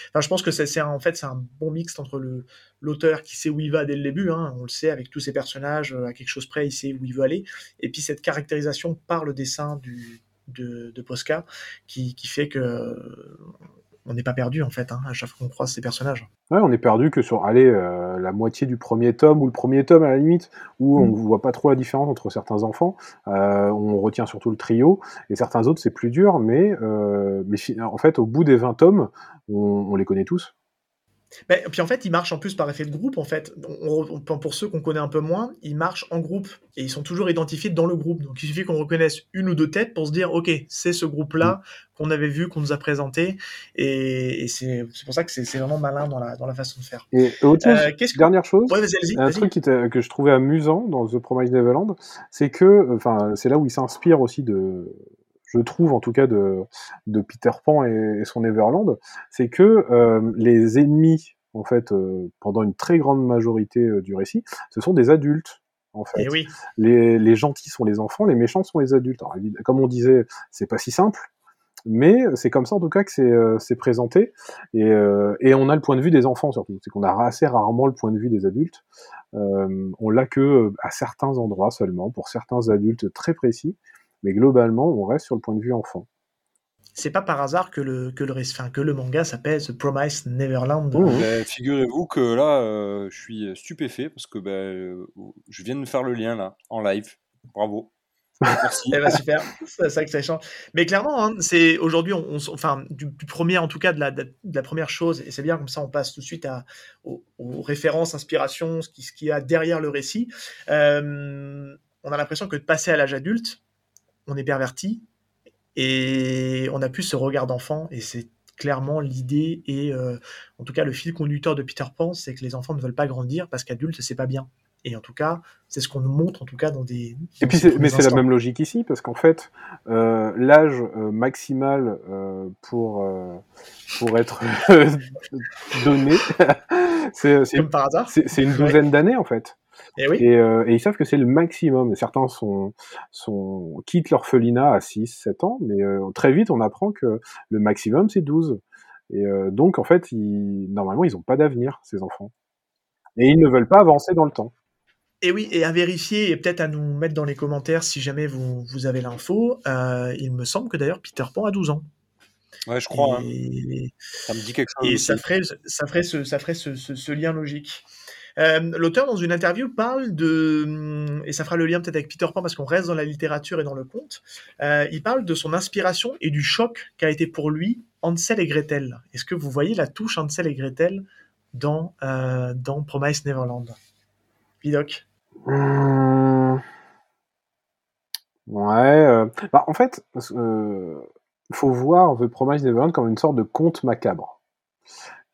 Enfin, je pense que c'est en fait c'est un bon mix entre le l'auteur qui sait où il va dès le début, hein, on le sait avec tous ses personnages, à quelque chose près, il sait où il veut aller, et puis cette caractérisation par le dessin du de, de Posca qui, qui fait que on n'est pas perdu en fait hein, à chaque fois qu'on croise ces personnages. Ouais, on est perdu que sur allez, euh, la moitié du premier tome ou le premier tome à la limite, où on Mm. voit pas trop la différence entre certains enfants. Euh, on retient surtout le trio, et certains autres c'est plus dur, mais, euh, mais en fait, au bout des 20 tomes, on, on les connaît tous. Ben, puis en fait, ils marchent en plus par effet de groupe. En fait, On- on- pour ceux qu'on connaît un peu moins, ils marchent en groupe et ils sont toujours identifiés dans le groupe. Donc il suffit qu'on reconnaisse une ou deux têtes pour se dire, ok, c'est ce groupe-là qu'on avait vu, qu'on nous a présenté, et, et c'est pour ça que c'est vraiment malin dans la dans la façon de faire. Et autre chose, Euh, que dernière chose, Ouais, vas-y, allez-y, un truc qui que je trouvais amusant dans The Promised Neverland, c'est que, enfin, c'est là où il s'inspire aussi de, je trouve en tout cas de, de Peter Pan et, et son Neverland, c'est que euh, les ennemis, en fait, euh, pendant une très grande majorité euh, du récit, ce sont des adultes. En fait, Et oui, les, les gentils sont les enfants, les méchants sont les adultes. Alors, comme on disait, c'est pas si simple, mais c'est comme ça en tout cas que c'est euh, présenté, et, euh, et on a le point de vue des enfants surtout. C'est qu'on a assez rarement le point de vue des adultes. Euh, on l'a que à certains endroits seulement, pour certains adultes très précis, mais globalement, on reste sur le point de vue enfant. c'est pas par hasard que le que le ré- enfin, que le manga s'appelle The Promised Neverland. Mmh. Ben, Figurez-vous que là, euh, je suis stupéfait parce que ben, euh, je viens de faire le lien là, en live. Bravo. Merci. Eh ben super, c'est ça que ça change. Mais clairement, hein, c'est aujourd'hui, on, on s- enfin, du, du premier, en tout cas, de la, de la première chose, et c'est bien comme ça, on passe tout de suite à, aux, aux références, inspirations, ce qui, ce qu'il y a derrière le récit. Euh, on a l'impression que de passer à l'âge adulte, on est perverti et on a plus ce regard d'enfant, et c'est clairement l'idée et euh, en tout cas le fil conducteur de Peter Pan, c'est que les enfants ne veulent pas grandir parce qu'adulte c'est pas bien. Et en tout cas, c'est ce qu'on nous montre en tout cas dans des. Et puis, mais c'est la même logique ici, parce qu'en fait, euh, l'âge euh, maximal euh, pour, pour être donné, c'est une Ouais. douzaine d'années, en fait. Et oui. Et, euh, et ils savent que c'est le maximum. Et certains sont, sont, quittent l'orphelinat à 6, 7 ans, mais euh, très vite, on apprend que le maximum, c'est 12. Et euh, donc, en fait, ils, normalement, ils n'ont pas d'avenir, ces enfants. Et ils ne veulent pas avancer dans le temps. Et oui, et à vérifier et peut-être à nous mettre dans les commentaires si jamais vous, vous avez l'info. Euh, il me semble que d'ailleurs Peter Pan a 12 ans. Ouais, je crois. hein. Et, Ça me dit quelque chose. et ça ferait, ça ferait, ce, ça ferait ce, ce- ce lien logique. Euh, L'auteur, dans une interview, parle de, et ça fera le lien peut-être avec Peter Pan parce qu'on reste dans la littérature et dans le conte, euh, il parle de son inspiration et du choc qu'a été pour lui Hansel et Gretel. Est-ce que vous voyez la touche Hansel et Gretel dans, euh, dans Promise Neverland? Vidoc Hum, Ouais. Bah, en fait, euh, faut voir The Promise Neverland comme une sorte de conte macabre.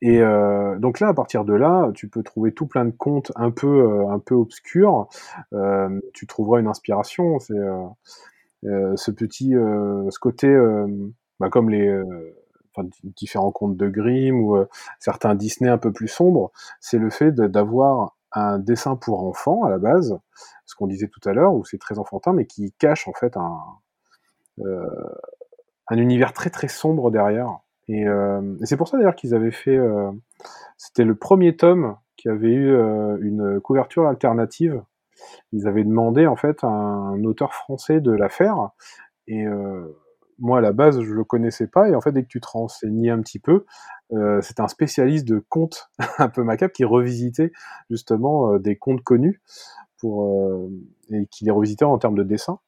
Et euh, donc là, à partir de là, tu peux trouver tout plein de contes un peu, euh, un peu obscurs. Euh, tu trouveras une inspiration. C'est euh, euh, ce petit, euh, ce côté, bah, comme les, enfin, différents contes de Grimm ou certains Disney un peu plus sombres, c'est le fait d'avoir un dessin pour enfants à la base, ce qu'on disait tout à l'heure, où c'est très enfantin, mais qui cache en fait un, un univers très très sombre derrière. Et, euh, et c'est pour ça d'ailleurs qu'ils avaient fait, euh, c'était le premier tome qui avait eu euh, une couverture alternative. Ils avaient demandé en fait à un auteur français de la faire. Et moi à la base je le connaissais pas. Et en fait dès que tu te renseignais un petit peu, c'était un spécialiste de contes un peu macabres qui revisitait justement des contes connus pour et qui les revisitait en termes de dessin.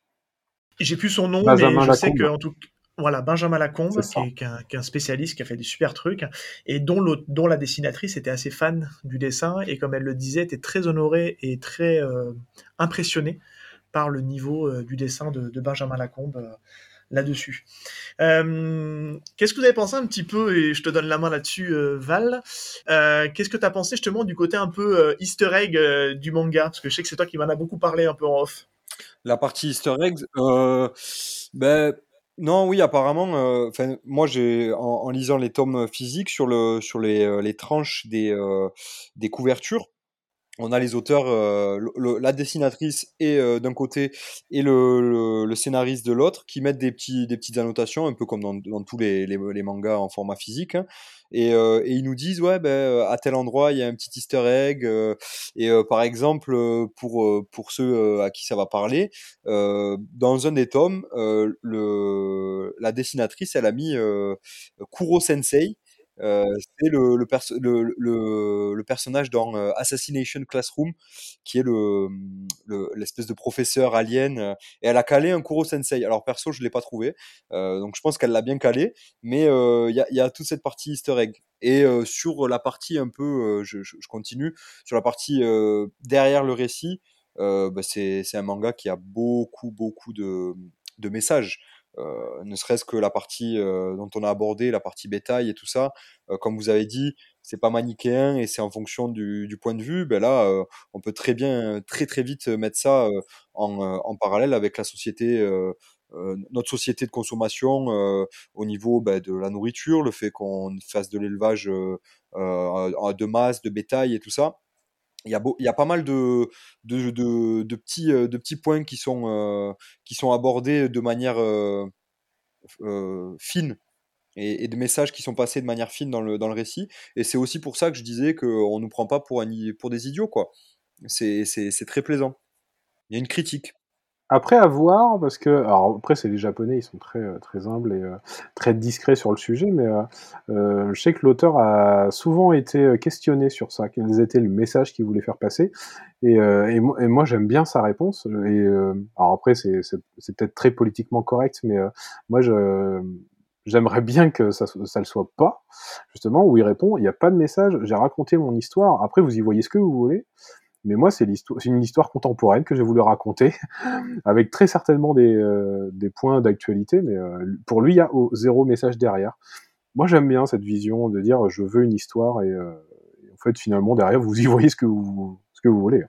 J'ai plus son nom, Benjamin mais je sais que en tout voilà Benjamin Lacombe, qui est, qui est un, qui est un spécialiste, qui a fait des super trucs, et dont, dont la dessinatrice était assez fan du dessin, et comme elle le disait, était très honorée et très euh, impressionnée par le niveau euh, du dessin de, de Benjamin Lacombe euh, là-dessus. Qu'est-ce que vous avez pensé un petit peu, et je te donne la main là-dessus, Val, qu'est-ce que tu as pensé justement du côté un peu easter egg du manga? Parce que je sais que c'est toi qui m'en as beaucoup parlé un peu en off. La partie Easter euh, ben non, oui, apparemment. euh, moi, j'ai en, en lisant les tomes physiques sur le sur les, euh, les tranches des euh, des couvertures, on a les auteurs, euh, le- la dessinatrice et euh, d'un côté et le, le, le scénariste de l'autre, qui mettent des petits des petites annotations, un peu comme dans, dans tous les, les, les mangas en format physique. hein. Et, euh, et ils nous disent ouais ben à tel endroit il y a un petit Easter egg. euh, et euh, par exemple euh, pour euh, pour ceux euh, à qui ça va parler, euh, dans un des tomes, euh, le la dessinatrice elle a mis euh, Kuro Sensei. Euh, c'est le, le, perso- le, le, le personnage dans euh, Assassination Classroom, qui est le- l'espèce de professeur alien. euh, et elle a calé un Kuro Sensei. Alors perso, je l'ai pas trouvé, donc je pense qu'elle l'a bien calé. Mais il y, a, toute cette partie Easter egg. Et sur la partie un peu, je, continue, sur la partie derrière le récit, bah, c'est c'est un manga qui a beaucoup beaucoup de, de messages. Euh, ne serait-ce que la partie euh, dont on a abordé, la partie bétail et tout ça, euh, comme vous avez dit, c'est pas manichéen et c'est en fonction du, point de vue. Ben là, on peut très bien, très très vite mettre ça en, parallèle avec la société, notre société de consommation au niveau ben, de la nourriture, le fait qu'on fasse de l'élevage de masse, de bétail et tout ça. Il y a, pas mal de, euh, petits points qui sont, euh, qui sont abordés de manière euh, fine et, de messages qui sont passés de manière fine dans le, récit. Et c'est aussi pour ça que je disais qu'on ne nous prend pas pour, pour des idiots, quoi. C'est très plaisant. Il y a une critique. Après, à parce que. Alors, après, c'est les Japonais, ils sont très, euh, très humbles et euh, très discrets sur le sujet, mais euh, euh, je sais que l'auteur a souvent été questionné sur ça, quels étaient le message qu'il voulait faire passer. Et, euh, et, moi, j'aime bien sa réponse. Et, alors, après, c'est c'est- peut-être très politiquement correct, mais moi, je. J'aimerais bien que ça, ça le soit pas, justement, où il répond, il n'y a pas de message, j'ai raconté mon histoire, après vous y voyez ce que vous voulez, mais moi c'est une histoire contemporaine que j'ai voulu raconter, avec très certainement des, euh, points d'actualité, mais euh, pour lui, il y a zéro message derrière. Moi, j'aime bien cette vision de dire je veux une histoire et, euh, en fait, finalement, derrière, vous y voyez ce que vous, voulez.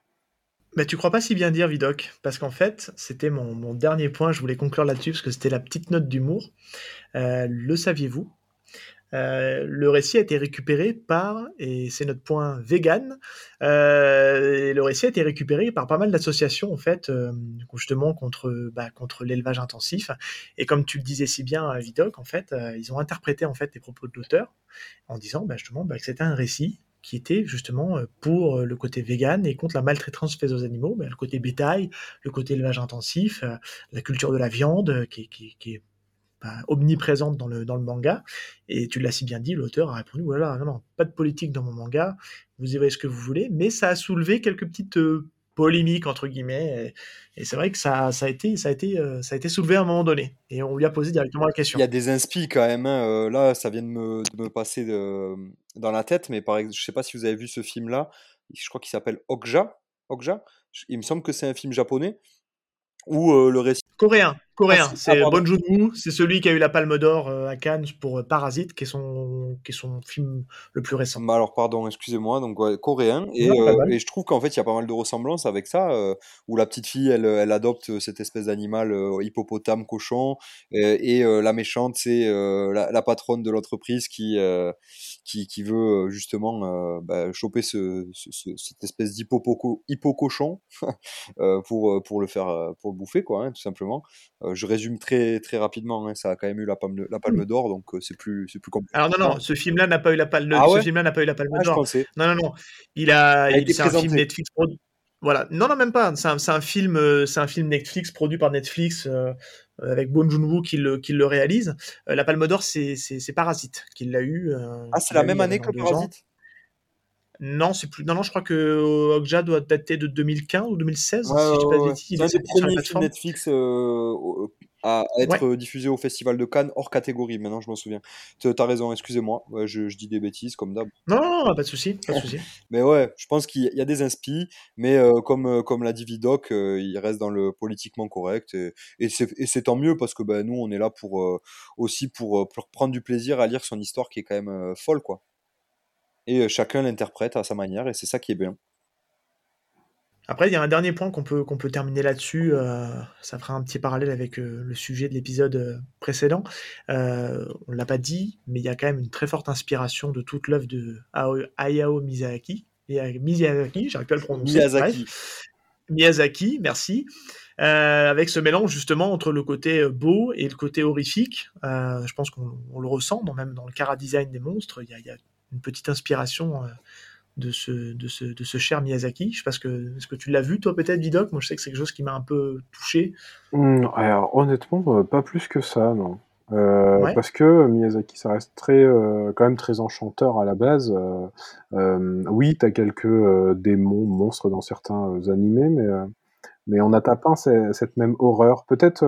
Mais tu crois pas si bien dire, Vidoc Parce qu'en fait, c'était mon, dernier point, je voulais conclure là-dessus, parce que c'était la petite note d'humour. Euh, le saviez-vous? Euh, le récit a été récupéré par, et c'est notre point vegan, euh, le récit a été récupéré par pas mal d'associations, en fait, euh, justement contre, bah, contre l'élevage intensif. Et comme tu le disais si bien, euh, Vidoc, en fait, ils ont interprété en fait les propos de l'auteur en disant bah, justement bah, que c'était un récit qui était justement pour le côté vegan et contre la maltraitance faite aux animaux, bah, le côté bétail, le côté élevage intensif, la culture de la viande qui, qui est bah, omniprésente dans le, dans le manga. Et tu l'as si bien dit, l'auteur a répondu voilà, non, non, pas de politique dans mon manga, vous y ce que vous voulez, mais ça a soulevé quelques petites euh, polémiques entre guillemets. Et, et c'est vrai que ça, ça, a été, ça, a été, euh, ça a été soulevé à un moment donné. Et on lui a posé directement la question. Il y a des inspi quand même. hein, euh, là, ça vient de me, de me passer de- dans la tête, mais par exemple, je sais pas si vous avez vu ce film-là. Je crois qu'il s'appelle Okja. Okja. Il me semble que c'est un film japonais où euh, le récit. Coréen, coréen. Ah, c'est ah, pardon. Bon Joon-ho, c'est celui qui a eu la Palme d'Or euh, à Cannes pour euh, Parasite, qui est son, qui est son film le plus récent. Bah alors, pardon, excusez-moi, donc ouais, coréen. Et, Non, pas euh, et je trouve qu'en fait, il y a pas mal de ressemblances avec ça, euh, où la petite fille, elle, elle adopte cette espèce d'animal euh, hippopotame, cochon, et euh, la méchante, c'est euh, la, la patronne de l'entreprise qui, euh, qui, qui veut justement euh, bah, choper ce, ce- ce- cette espèce d'hippopoco- hippo-cochon euh, pour, pour le faire pour le bouffer, quoi, hein, tout simplement. Euh, je résume très, très rapidement, hein, ça a quand même eu la palme, la palme d'or, donc euh, c'est plus, c'est plus compliqué. Alors non, non, ce film-là n'a pas eu la Palme, Ah ce ouais? film-là n'a pas eu la Palme Ah, d'Or. Non, non, non. Il a, c'est un film. Netflix Voilà. Non, non, même pas. C'est un, c'est un film, euh, c'est un film Netflix produit par Netflix euh, avec Bon Joon-ho qui le, qui le réalise. Euh, la Palme d'Or, c'est, Parasite qui l'a eu. euh, Ah, c'est qu'il la même année que. Parasite? Non, c'est plus. Non, non, je crois que euh, Okja doit dater de 2015 ou 2016, Ouais, si je dis ouais, pas de ouais. bêtises. Il C'est un des premiers films. Netflix euh, au- à être diffusé au Festival de Cannes hors catégorie. Maintenant, je m'en souviens. T'as raison, excusez-moi. Je, je dis des bêtises comme d'hab. Non, non, non, pas de souci, pas de souci. Mais ouais, je pense qu'il y a- des inspi, mais euh, comme, euh, comme l'a dit Vidoc, euh, il reste dans le politiquement correct. Et, et c'est tant mieux parce que ben, nous, on est là pour, euh, aussi pour, euh, pour prendre du plaisir à lire son histoire qui est quand même euh, folle. quoi. Et euh, chacun l'interprète à sa manière et c'est ça qui est bien. Après, il y a un dernier point qu'on peut, qu'on peut terminer là-dessus. euh, ça fera un petit parallèle avec euh, le sujet de l'épisode précédent. Euh, on ne l'a pas dit, mais il y a quand même une très forte inspiration de toute l'œuvre de Ao- Hayao Miyazaki. Miya- Miyazaki, j'arrive pas à le prononcer. Miyazaki. Bref. Miyazaki, merci. Euh, avec ce mélange justement entre le côté beau et le côté horrifique. Euh, je pense qu'on on le ressent, dans, même dans le cara design des monstres. Il y a, il y a une petite inspiration euh, de ce, de ce, de ce cher Miyazaki. Je sais pas ce que, est-ce que tu l'as vu, toi, peut-être, Vidoc? Moi, je sais que c'est quelque chose qui m'a un peu touché. Hmm, alors, honnêtement, euh, pas plus que ça, non. Euh, Ouais. Parce que Miyazaki, ça reste très, euh, quand même très enchanteur à la base. Euh, oui, t'as quelques démons, monstres dans certains animés, mais, mais on peint ce- cette même horreur. Peut-être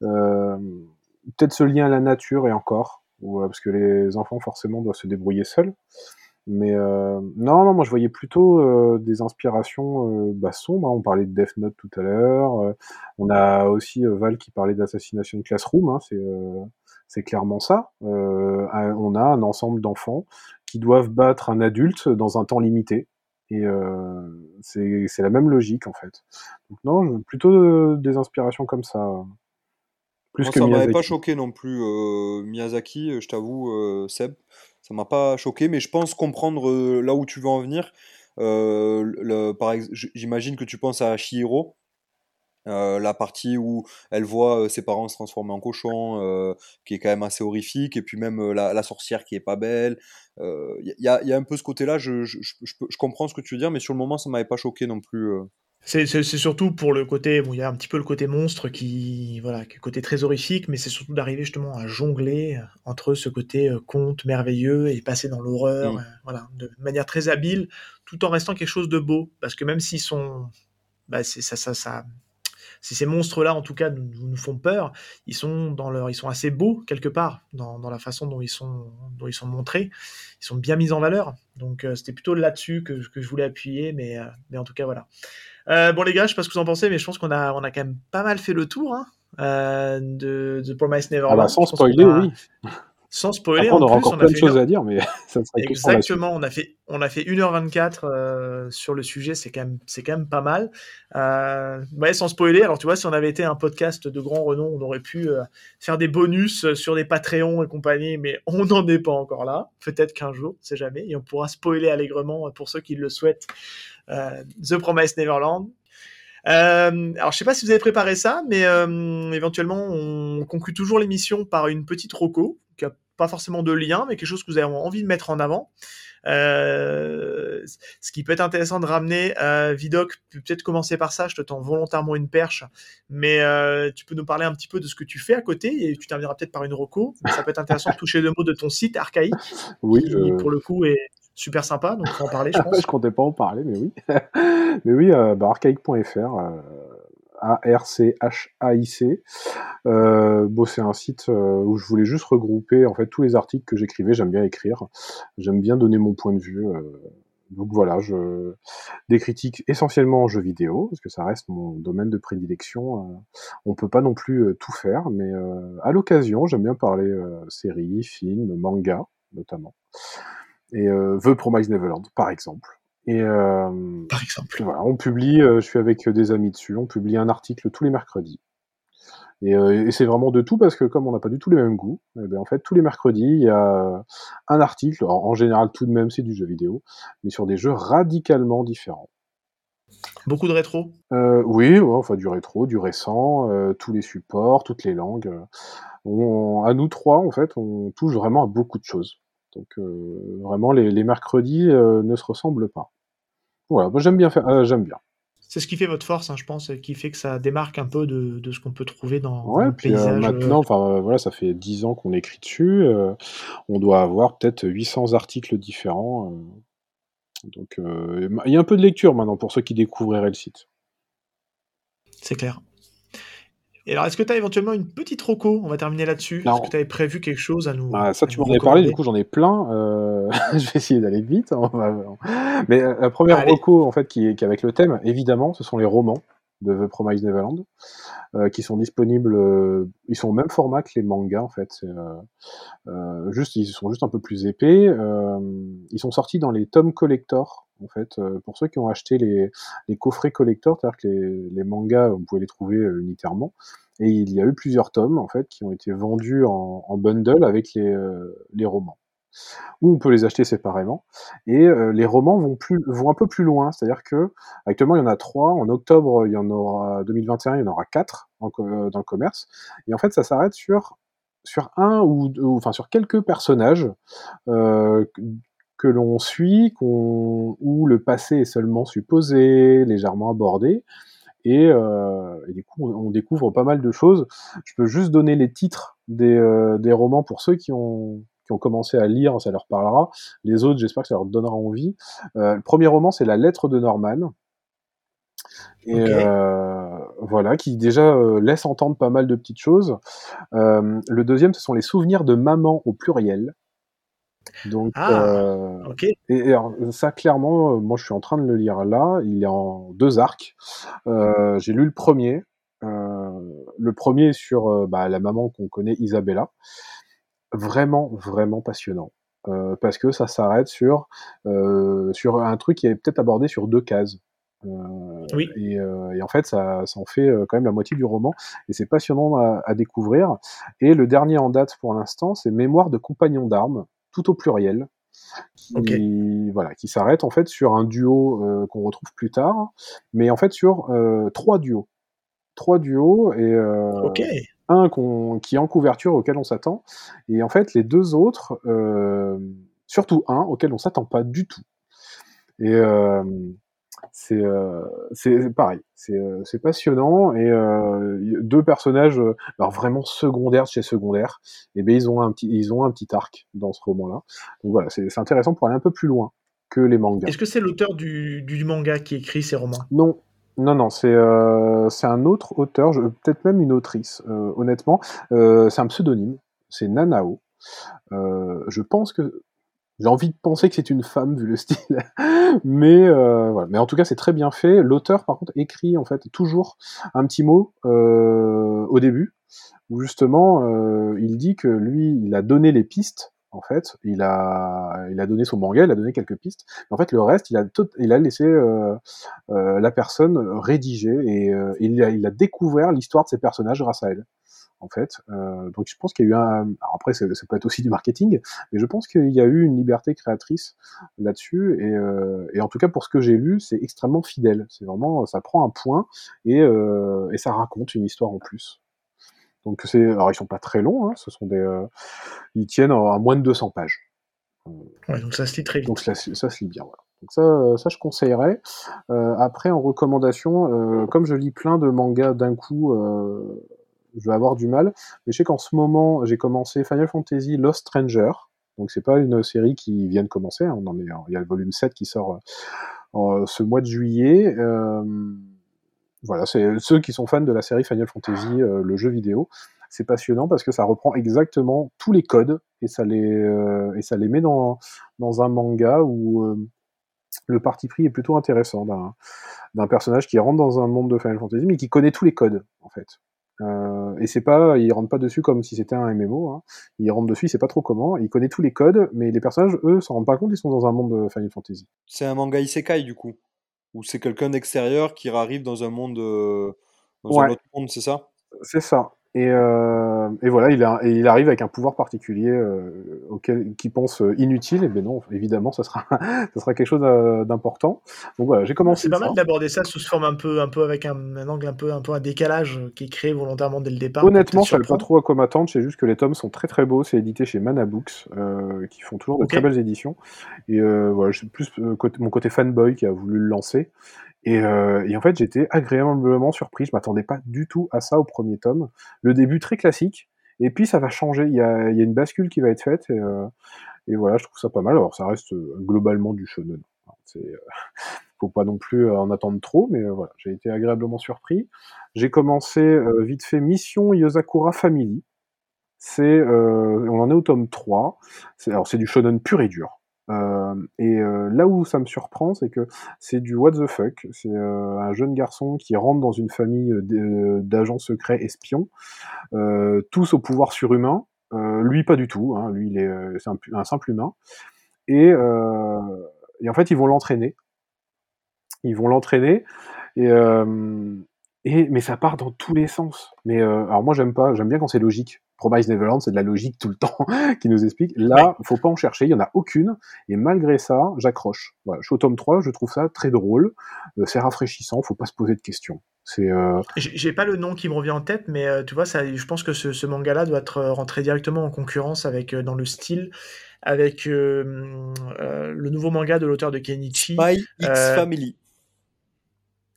peut-être ce lien à la nature et encore, ou, euh, parce que les enfants forcément doivent se débrouiller seuls. Mais euh, non, non, moi je voyais plutôt euh, des inspirations euh, bah, sombres. hein. On parlait de Death Note tout à l'heure. euh, on a aussi euh, Val qui parlait d'Assassination Classroom. Hein, c'est c'est clairement ça. On a un ensemble d'enfants qui doivent battre un adulte dans un temps limité. Et c'est c'est la même logique en fait. Donc non, plutôt des inspirations comme ça. Plus Moi, que ça m'avait pas choqué non plus, euh, Miyazaki, euh, je t'avoue, euh, Seb. Ça m'a pas choqué, mais je pense comprendre euh, là où tu veux en venir. Le, par ex- j'imagine que tu penses à Chihiro, euh, la partie où elle voit euh, ses parents se transformer en cochon, euh, qui est quand même assez horrifique, et puis même la, la sorcière qui est pas belle. Il y, a, y a un peu ce côté-là, je, je comprends ce que tu veux dire, mais sur le moment, ça m'avait pas choqué non plus. Euh. C'est surtout pour le côté bon, il y a un petit peu le côté monstre qui voilà, qui est côté très horrifique, mais c'est surtout d'arriver justement à jongler, heu, entre ce côté, heu, conte merveilleux et passer dans l'horreur, Mmh. heu, voilà, de manière très habile, tout en restant quelque chose de beau. Parce que même s'ils sont bah, ça ça ça si ces monstres-là, en tout cas, nous nous font peur, ils sont dans leur ils sont assez beaux quelque part, dans dans la façon dont ils sont dont ils sont montrés. Ils sont bien mis en valeur. Donc, c'était plutôt là-dessus que que je voulais appuyer, mais, mais en tout cas, voilà. Heu, bon les gars, je sais pas ce que vous en pensez, mais je pense qu'on a on a quand même pas mal fait le tour, hein, heu, de The Promised Ah Neverland. bah, sans spoiler, a oui. Sans spoiler Après, on en aura plus, encore on a plein de choses heure à dire, mais ça serait la suite. exactement, on a fait on a fait 1h24, heu, sur le sujet, c'est quand même c'est quand même pas mal. Ouais, sans spoiler, alors tu vois, si on avait été un podcast de grand renom, on aurait pu, heu, faire des bonus, heu, sur des Patreons et compagnie, mais on n'en est pas encore là. Peut-être qu'un jour, on sait jamais, et on pourra spoiler allègrement, pour ceux qui le souhaitent, The Promised Neverland. Euh, alors, je sais pas si vous avez préparé ça, mais euh, éventuellement, on conclut toujours l'émission par une petite roco, pas forcément de lien, mais quelque chose que vous avez envie de mettre en avant. Euh, ce qui peut être intéressant de ramener, euh, Vidoc, peut-être commencer par ça, je te tends volontairement une perche, mais euh, tu peux nous parler un petit peu de ce que tu fais à côté, et tu termineras peut-être par une roco, mais ça peut être intéressant de toucher le mot de ton site archaïque, Oui, qui je... pour le coup est super sympa, donc faut en parler, je pense. je comptais pas en parler, mais oui. mais oui, euh, bah, archaïque.fr, A-R-C-H-A-I-C. Euh, bon, c'est un site euh, où je voulais juste regrouper en fait tous les articles que j'écrivais. J'aime bien écrire, j'aime bien donner mon point de vue. euh, donc voilà, je... des critiques essentiellement en jeux vidéo, parce que ça reste mon domaine de prédilection. euh, on peut pas non plus tout faire, mais à l'occasion, j'aime bien parler séries, films, manga notamment. Et euh, The Promised Neverland, par exemple. Et euh, Par exemple. voilà, on publie, euh, je suis avec des amis dessus, on publie un article tous les mercredis. Et, euh, et c'est vraiment de tout parce que comme on n'a pas du tout les mêmes goûts, eh ben, en fait tous les mercredis il y a un article, alors, en général tout de même c'est du jeu vidéo, mais sur des jeux radicalement différents. Beaucoup de rétro? Euh, oui, ouais, enfin du rétro, du récent, euh, tous les supports, toutes les langues. on- à nous trois en fait, on touche vraiment à beaucoup de choses. Donc vraiment les, les mercredis ne se ressemblent pas. Voilà, moi j'aime bien faire, euh, j'aime bien. C'est ce qui fait votre force, hein, je pense, qui fait que ça démarque un peu de, de ce qu'on peut trouver dans, dans Ouais, le puis euh, paysage. euh, maintenant, enfin euh, voilà, ça fait 10 ans qu'on écrit dessus. on doit avoir peut-être 800 articles différents. donc il y a un peu de lecture maintenant pour ceux qui découvriraient le site. C'est clair. Et alors, est-ce que tu as éventuellement une petite roco? On va terminer là-dessus. Est-ce que tu avais prévu quelque chose à nous Ah, ça, à tu m'en avais parlé, du coup, j'en ai plein. euh, je vais essayer d'aller vite. va- Mais euh, la première reco, en fait, qui est, qui est avec le thème, évidemment, ce sont les romans de The Promised Neverland, qui sont disponibles. euh, ils sont au même format que les mangas, en fait. Euh, euh, juste, ils sont juste un peu plus épais. euh, ils sont sortis dans les tomes collector, en fait. euh, pour ceux qui ont acheté les, les coffrets collector, c'est-à-dire que les, les mangas, vous pouvez les trouver euh, unitairement. Et il y a eu plusieurs tomes, en fait, qui ont été vendus en, en bundle avec les, euh, les romans. Ou on peut les acheter séparément. Et euh, les romans vont, plus, vont un peu plus loin, c'est-à-dire que actuellement il y en a trois. En octobre, il y en aura 2021, il y en aura quatre co- euh, dans le commerce. Et en fait, ça s'arrête sur sur un ou, deux- ou- enfin sur quelques personnages euh, que- l'on suit, qu'on, où le passé est seulement supposé, légèrement abordé. Et, euh, et du coup, on, on découvre pas mal de choses. Je peux juste donner les titres des, euh, des romans pour ceux qui ont, qui ont commencé à lire, ça leur parlera. Les autres, j'espère que ça leur donnera envie. Euh, le premier roman, c'est La lettre de Norman. Et euh, voilà, qui déjà euh, laisse entendre pas mal de petites choses. Euh, le deuxième, ce sont les souvenirs de maman au pluriel. Donc, Ah. euh, Ok. et, et alors, ça, clairement, moi, je suis en train de le lire là. Il est en deux arcs. J'ai lu le premier. Le premier est sur bah, la maman qu'on connaît, Isabella. Vraiment, vraiment passionnant. Parce que ça s'arrête sur, sur un truc qui est peut-être abordé sur deux cases. Euh, Oui. et, euh, et en fait, ça, ça en fait euh, quand même la moitié du roman. Et c'est passionnant à, à découvrir. Et le dernier en date pour l'instant, c'est Mémoire de compagnon d'armes, tout au pluriel qui, voilà, qui s'arrête en fait sur un duo euh, qu'on retrouve plus tard, mais en fait sur trois duos. Trois duos et un qui est en couverture auquel on s'attend, et en fait les deux autres, surtout un auquel on s'attend pas du tout. Et, c'est euh, c'est pareil, c'est euh, c'est passionnant et euh, deux personnages alors vraiment secondaires chez secondaires, et ben ils ont un petit ils ont un petit arc dans ce roman-là. Donc voilà, c'est c'est intéressant pour aller un peu plus loin que les mangas. Est-ce que c'est l'auteur du, du manga qui écrit ces romans? Non, non, non, c'est euh, c'est un autre auteur, peut-être même une autrice. euh, honnêtement, Euh, c'est un pseudonyme, c'est Nanao. Je pense que j'ai envie de penser que c'est une femme vu le style, mais euh, voilà. Mais en tout cas, c'est très bien fait. L'auteur, par contre, écrit en fait toujours un petit mot euh, au début où justement euh, il dit que lui, il a donné les pistes. En fait, il a, il a donné son manga, il a donné quelques pistes. Mais en fait, le reste, il a, tout, il a laissé euh, euh, la personne rédiger et euh, il, a, il a découvert l'histoire de ces personnages grâce à elle. En fait, euh, donc je pense qu'il y a eu un. Alors après, ça peut être aussi du marketing, mais je pense qu'il y a eu une liberté créatrice là-dessus. Et, euh, et en tout cas, pour ce que j'ai lu, c'est extrêmement fidèle. C'est vraiment, ça prend un point et, euh, et ça raconte une histoire en plus. Donc c'est, alors ils sont pas très longs, hein, ce sont des, euh, ils tiennent à moins de 200 pages. Ouais, donc ça se lit très vite. Donc ça, se- ça se lit bien. Voilà. Donc ça, ça je conseillerais. Euh, après en recommandation, euh, comme je lis plein de mangas d'un coup, euh, je vais avoir du mal. Mais je sais qu'en ce moment, j'ai commencé Final Fantasy Lost Stranger. Donc c'est pas une série qui vient de commencer. hein, est, il y a le volume 7 qui sort euh, ce mois de juillet. Euh, voilà, ceux qui sont fans de la série Final Fantasy, euh, le jeu vidéo. C'est passionnant parce que ça reprend exactement tous les codes et ça les, euh, met dans, dans un manga où euh, le parti pris est plutôt intéressant d'un personnage qui rentre dans un monde de Final Fantasy mais qui connaît tous les codes en fait. Euh, et c'est pas, il rentre pas dessus comme si c'était un MMO. Hein. Il rentre dessus, il sait pas trop comment. Il connaît tous les codes, mais les personnages, eux, s'en rendent pas compte. Ils sont dans un monde de Final Fantasy. C'est un manga isekai du coup, où c'est quelqu'un d'extérieur qui arrive dans un monde, euh, dans Ouais. un autre monde, c'est ça? C'est ça. Et, euh, et voilà, il, a, et il arrive avec un pouvoir particulier euh, auquel qui pense euh, inutile. Et ben non, évidemment, ça sera, ça sera quelque chose euh, d'important. Donc voilà, j'ai commencé. C'est pas ça. mal d'aborder ça sous forme un peu, un peu avec un, un angle un peu, un peu un décalage qui est créé volontairement dès le départ. Honnêtement, je savais pas trop à quoi m'attendre. C'est juste que les tomes sont très très beaux. C'est édité chez Mana Books, euh, qui font toujours de très belles éditions. Et voilà, c'est plus euh, côté- mon côté fanboy qui a voulu le lancer. Et, euh, et en fait, j'étais agréablement surpris. Je m'attendais pas du tout à ça au premier tome. Le début très classique. Et puis ça va changer. Il y a, y a une bascule qui va être faite. Et, euh, et voilà, je trouve ça pas mal. Alors ça reste euh, globalement du shonen. C'est, euh, faut pas non plus euh, en attendre trop, mais euh, voilà, j'ai été agréablement surpris. J'ai commencé vite fait Mission Yosakura Family. C'est, on en est au tome 3. C'est, alors c'est du shonen pur et dur. Euh, et euh, là où ça me surprend, c'est que c'est du what the fuck. C'est euh, un jeune garçon qui rentre dans une famille d'agents secrets espions, tous au pouvoir surhumain. Lui, pas du tout. Hein. Lui, il est, c'est un, simple humain. Et, et en fait, ils vont l'entraîner. Ils vont l'entraîner. Et, et, mais ça part dans tous les sens. Mais euh, alors moi, j'aime pas. J'aime bien quand c'est logique. Promise Neverland, c'est de la logique tout le temps qui nous explique. Là, faut pas en chercher. Il y en a aucune. Et malgré ça, j'accroche. Voilà, je suis au tome 3. Je trouve ça très drôle. Euh, c'est rafraîchissant. Faut pas se poser de questions. C'est euh, J'ai pas le nom qui me revient en tête, mais euh, tu vois, ça, je pense que ce, ce manga-là doit être rentré directement en concurrence avec, euh, dans le style avec euh, euh, le nouveau manga de l'auteur de Kenichi. Spy X Family.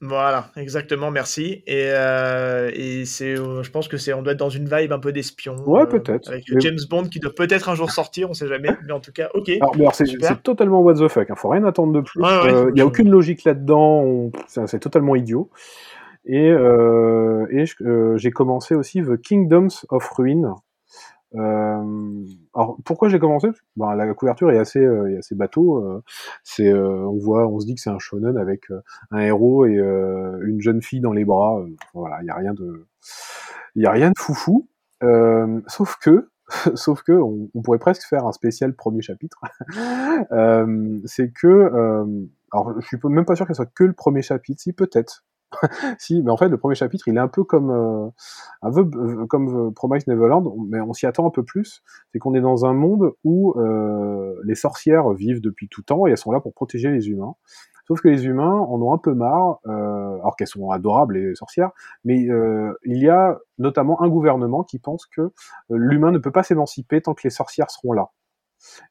Voilà, exactement, merci. Et, euh, et c'est, euh, je pense que c'est, on doit être dans une vibe un peu d'espion. Ouais, euh, peut-être. Avec Mais- James Bond qui doit peut-être un jour sortir, on sait jamais. Mais en tout cas, ok. Alors, c'est totalement what the fuck. Hein. Faut rien attendre de plus. Ouais, Il ouais, n'y a aucune logique là-dedans. on- C'est totalement idiot. Et, et j'ai commencé aussi The Kingdoms of Ruin. Euh, alors pourquoi j'ai commencé? Ben, La couverture est assez, euh, est assez bateau. euh, c'est, on voit, on se dit que c'est un shonen avec un héros et une jeune fille dans les bras. voilà, il y a rien de, il y a rien de foufou. Sauf que, sauf que, on, on pourrait presque faire un spécial premier chapitre. Euh, c'est que, euh, alors je suis même pas sûr que ce soit que le premier chapitre, si peut-être. si, mais en fait le premier chapitre il est un peu comme euh, un peu euh, comme euh, Promise Neverland, mais on s'y attend un peu plus. C'est qu'on est dans un monde où euh, les sorcières vivent depuis tout temps et elles sont là pour protéger les humains. Sauf que les humains en ont un peu marre, euh, alors qu'elles sont adorables les sorcières, mais il y a notamment un gouvernement qui pense que l'humain ne peut pas s'émanciper tant que les sorcières seront là,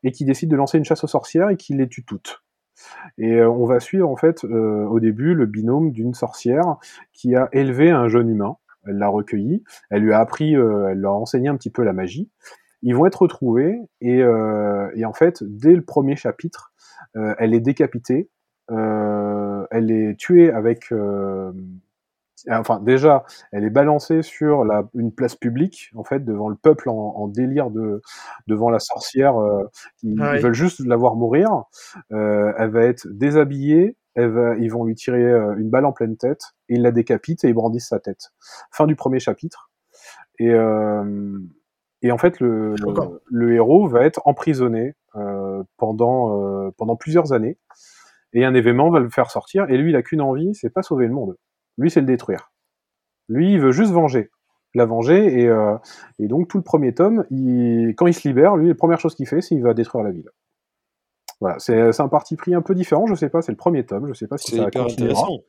et qui décide de lancer une chasse aux sorcières et qui les tue toutes. Et euh, on va suivre en fait euh, au début le binôme d'une sorcière qui a élevé un jeune humain. Elle l'a recueilli, elle lui a appris, euh, elle leur a enseigné un petit peu la magie. Ils vont être retrouvés et, et en fait, dès le premier chapitre, elle est décapitée, elle est tuée avec enfin déjà, elle est balancée sur la, une place publique, en fait, devant le peuple en, en délire de, devant la sorcière, euh, qui Ah ils veulent juste la voir mourir. Euh, elle va être déshabillée, elle va, ils vont lui tirer euh, une balle en pleine tête, et ils la décapitent et ils brandissent sa tête. Fin du premier chapitre. Et, euh, et en fait, le, Choquant. le héros va être emprisonné euh, pendant, euh, pendant plusieurs années, et un événement va le faire sortir, et lui, il a qu'une envie, c'est pas sauver le monde. Lui, c'est le détruire. Lui, il veut juste venger. La venger, et, euh, et donc tout le premier tome, il, quand il se libère, lui, la première chose qu'il fait, c'est qu'il va détruire la ville. Voilà, c'est un parti pris un peu différent, je sais pas, c'est le premier tome, je sais pas si C'est ça hyper continuera. intéressant.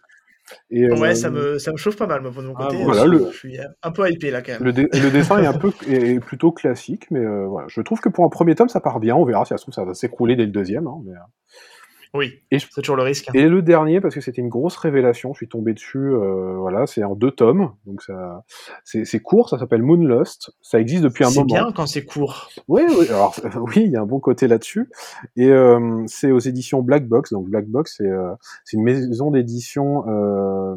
Et, Ouais, euh, ça me, ça me chauffe pas mal, moi, de mon Ah, côté. voilà, je, le- je suis un peu hypé là quand même. Le, dé- le dessin est un peu est plutôt classique, mais euh, voilà. Je trouve que pour un premier tome, ça part bien. On verra si ça se trouve, ça va s'écrouler dès le deuxième. hein, mais, euh. Oui, Et je- c'est toujours le risque. hein. Et le dernier, parce que c'était une grosse révélation, je suis tombé dessus. euh, voilà, c'est en deux tomes, donc ça, c'est c'est court. Ça s'appelle Moonlust. Ça existe depuis un C'est moment. bien quand c'est court. Oui, oui. Alors oui, il y a un bon côté là-dessus. Et euh, c'est aux éditions Black Box. Donc Black Box, c'est euh, c'est une maison d'édition, euh,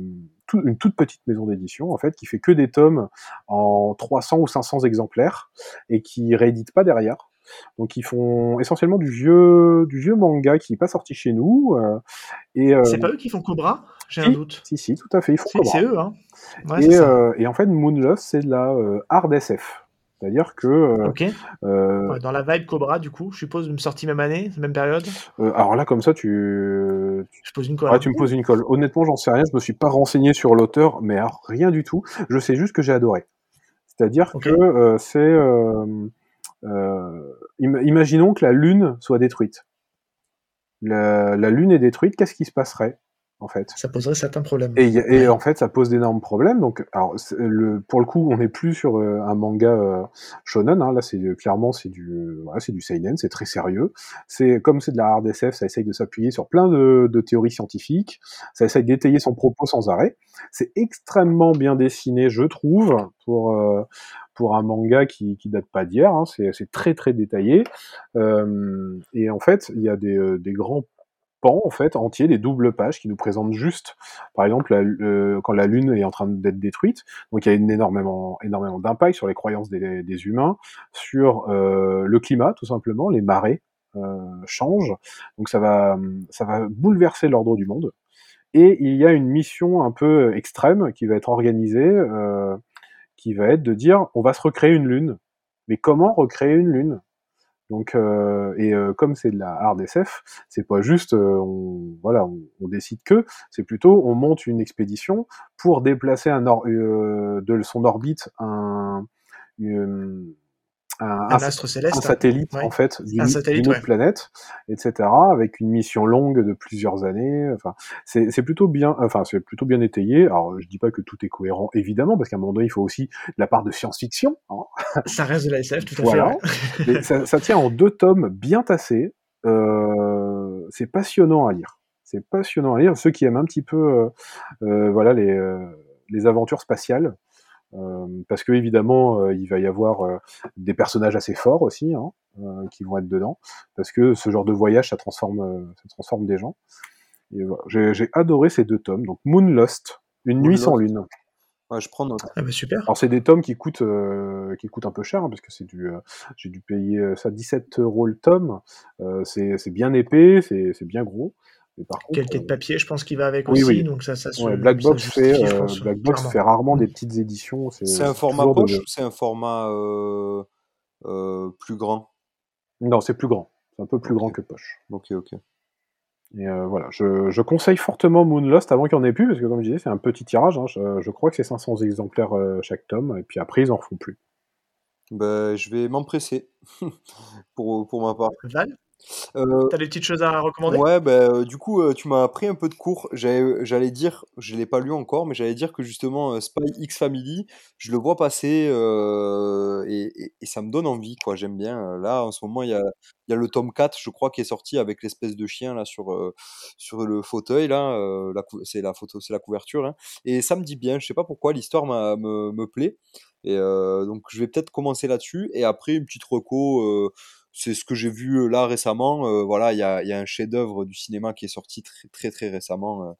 une toute petite maison d'édition en fait, qui fait que des tomes en 300 ou 500 exemplaires et qui réédite pas derrière. Donc ils font essentiellement du vieux, du vieux manga qui n'est pas sorti chez nous. euh, et euh, C'est pas eux qui font Cobra J'ai un doute. si, si, tout à fait. Ils font Si, Cobra. c'est eux, hein. Ouais, et, c'est ça. euh, et en fait, Moonlust, c'est de la hard SF. C'est-à-dire que Ouais, dans la vibe Cobra, du coup, je suppose, une sortie même année, même période. alors là, comme ça, tu, Je pose une colle. ouais, tu me poses une colle. Honnêtement, j'en sais rien. Je me suis pas renseigné sur l'auteur, mais alors, rien du tout. Je sais juste que j'ai adoré. C'est-à-dire que c'est, imaginons que la lune soit détruite. La, la lune est détruite. Qu'est-ce qui se passerait? En fait Ça poserait certains problèmes. Et, Ouais. en fait, ça pose d'énormes problèmes. Donc, alors, c'est le, pour le coup, on n'est plus sur euh, un manga euh, shonen. Hein, là, c'est euh, clairement c'est du, voilà, c'est du seinen, c'est très sérieux. C'est comme c'est de la hard SF, ça essaye de s'appuyer sur plein de, de théories scientifiques. Ça essaye d'étayer son propos sans arrêt. C'est extrêmement bien dessiné, je trouve, pour euh, pour un manga qui, qui date pas d'hier. Hein, c'est c'est très très détaillé. Et en fait, il y a des, des grands pans en fait entiers, des doubles pages qui nous présentent juste, par exemple, euh, quand la Lune est en train d'être détruite. Donc il y a une énormément, énormément d'impact sur les croyances des, humains, sur euh, le climat tout simplement, les marées euh, changent. Donc ça va, ça va bouleverser l'ordre du monde. Et il y a une mission un peu extrême qui va être organisée, qui va être de dire on va se recréer une lune. Mais comment recréer une lune? Donc, euh, et euh, comme c'est de la hard SF, c'est pas juste, euh, on, voilà, on, décide que, c'est plutôt, on monte une expédition pour déplacer un or- de son orbite un, un, Un un- astre un céleste. satellite Ouais. en fait d'une Un satellite, ouais. planète, etc. Avec une mission longue de plusieurs années. Enfin, c'est plutôt bien, enfin c'est plutôt bien étayé. Alors je dis pas que tout est cohérent évidemment parce qu'à un moment donné il faut aussi de la part de science-fiction. hein. Ça reste de la SF, tout à Voilà. fait. ouais. Ça, ça tient en deux tomes bien tassés. Euh, c'est passionnant à lire. C'est passionnant à lire. Ceux qui aiment un petit peu, euh, euh, voilà, les, euh, les aventures spatiales, parce que évidemment, euh, il va y avoir euh, des personnages assez forts aussi, hein, euh, qui vont être dedans, parce que ce genre de voyage, ça transforme, euh, ça transforme des gens. Voilà. J'ai adoré ces deux tomes. Donc Moonlust, une nuit sans lune. Ouais, je prends note. Ah bah super. Alors c'est des tomes qui coûtent euh, qui coûtent un peu cher hein, parce que c'est du euh, j'ai dû payer euh, ça 17 euros le tome. Euh, c'est bien épais, c'est c'est bien gros. Par contre, Qualité de euh, papier, je pense qu'il va avec Oui, aussi, oui. donc ça, ça se. ouais, Black Box fait je euh, pense, Black Box clairement. fait rarement des petites éditions. C'est un format de- poche ou c'est un format euh, euh, plus grand? Non, c'est plus grand. C'est un peu plus grand que poche. Ok, ok. Et euh, voilà, je, je conseille fortement Moonlust avant qu'il n'y en ait plus parce que comme je disais, c'est un petit tirage. hein. Je, je crois que c'est 500 exemplaires euh, chaque tome et puis après ils en font plus. Ben, je vais m'empresser pour, pour ma part. Val? Euh, T'as des petites choses à recommander? Ouais, bah, du coup, euh, tu m'as appris un peu de cours. J'allais j'allais dire, je l'ai pas lu encore, mais j'allais dire que justement, euh, Spy X Family, je le vois passer euh, et, et- et ça me donne envie, quoi. J'aime bien. Euh, Là, en ce moment, il y a, y a le tome 4, je crois, qui est sorti avec l'espèce de chien là sur, euh, sur le fauteuil, là. euh, c'est la photo, c'est la couverture, hein. Et ça me dit bien. Je sais pas pourquoi, l'histoire me, me plaît. Et euh, donc, je vais peut-être commencer là-dessus. Et après, une petite reco. C'est ce que j'ai vu là récemment. euh, voilà, il y a, il y a un chef-d'œuvre du cinéma qui est sorti très très très récemment. euh,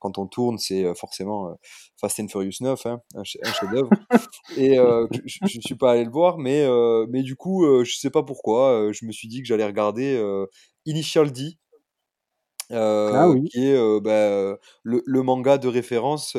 quand on tourne, c'est forcément euh, Fast and Furious 9, hein, un, ch- un chef-d'œuvre. Et je, ne suis pas allé le voir, mais mais du coup, je sais pas pourquoi, je me suis dit que j'allais regarder Initial D, Ah oui. qui est bah, le, le manga de référence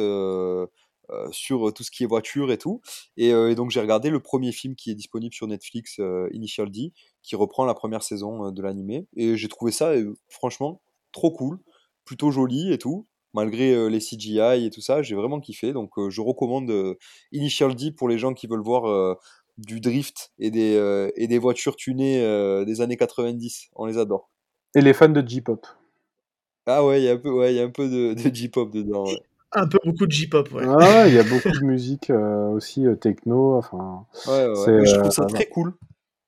sur tout ce qui est voiture et tout. Et, euh, et donc j'ai regardé le premier film qui est disponible sur Netflix, euh, Initial D, qui reprend la première saison euh, de l'animé. Et j'ai trouvé ça euh, franchement trop cool, plutôt joli et tout. Malgré euh, les CGI et tout ça, j'ai vraiment kiffé. Donc euh, je recommande euh, Initial D pour les gens qui veulent voir euh, du drift et des, euh, et des voitures tunées euh, des années 90. On les adore. Et les fans de J-pop. Ah ouais, il y a un peu, ouais, y a un peu de, de J-pop dedans. ouais. Un peu beaucoup de J-pop, ouais. Ah il y a beaucoup de musique euh, aussi euh, techno. Enfin, Ouais, ouais, je euh, trouve ça très cool.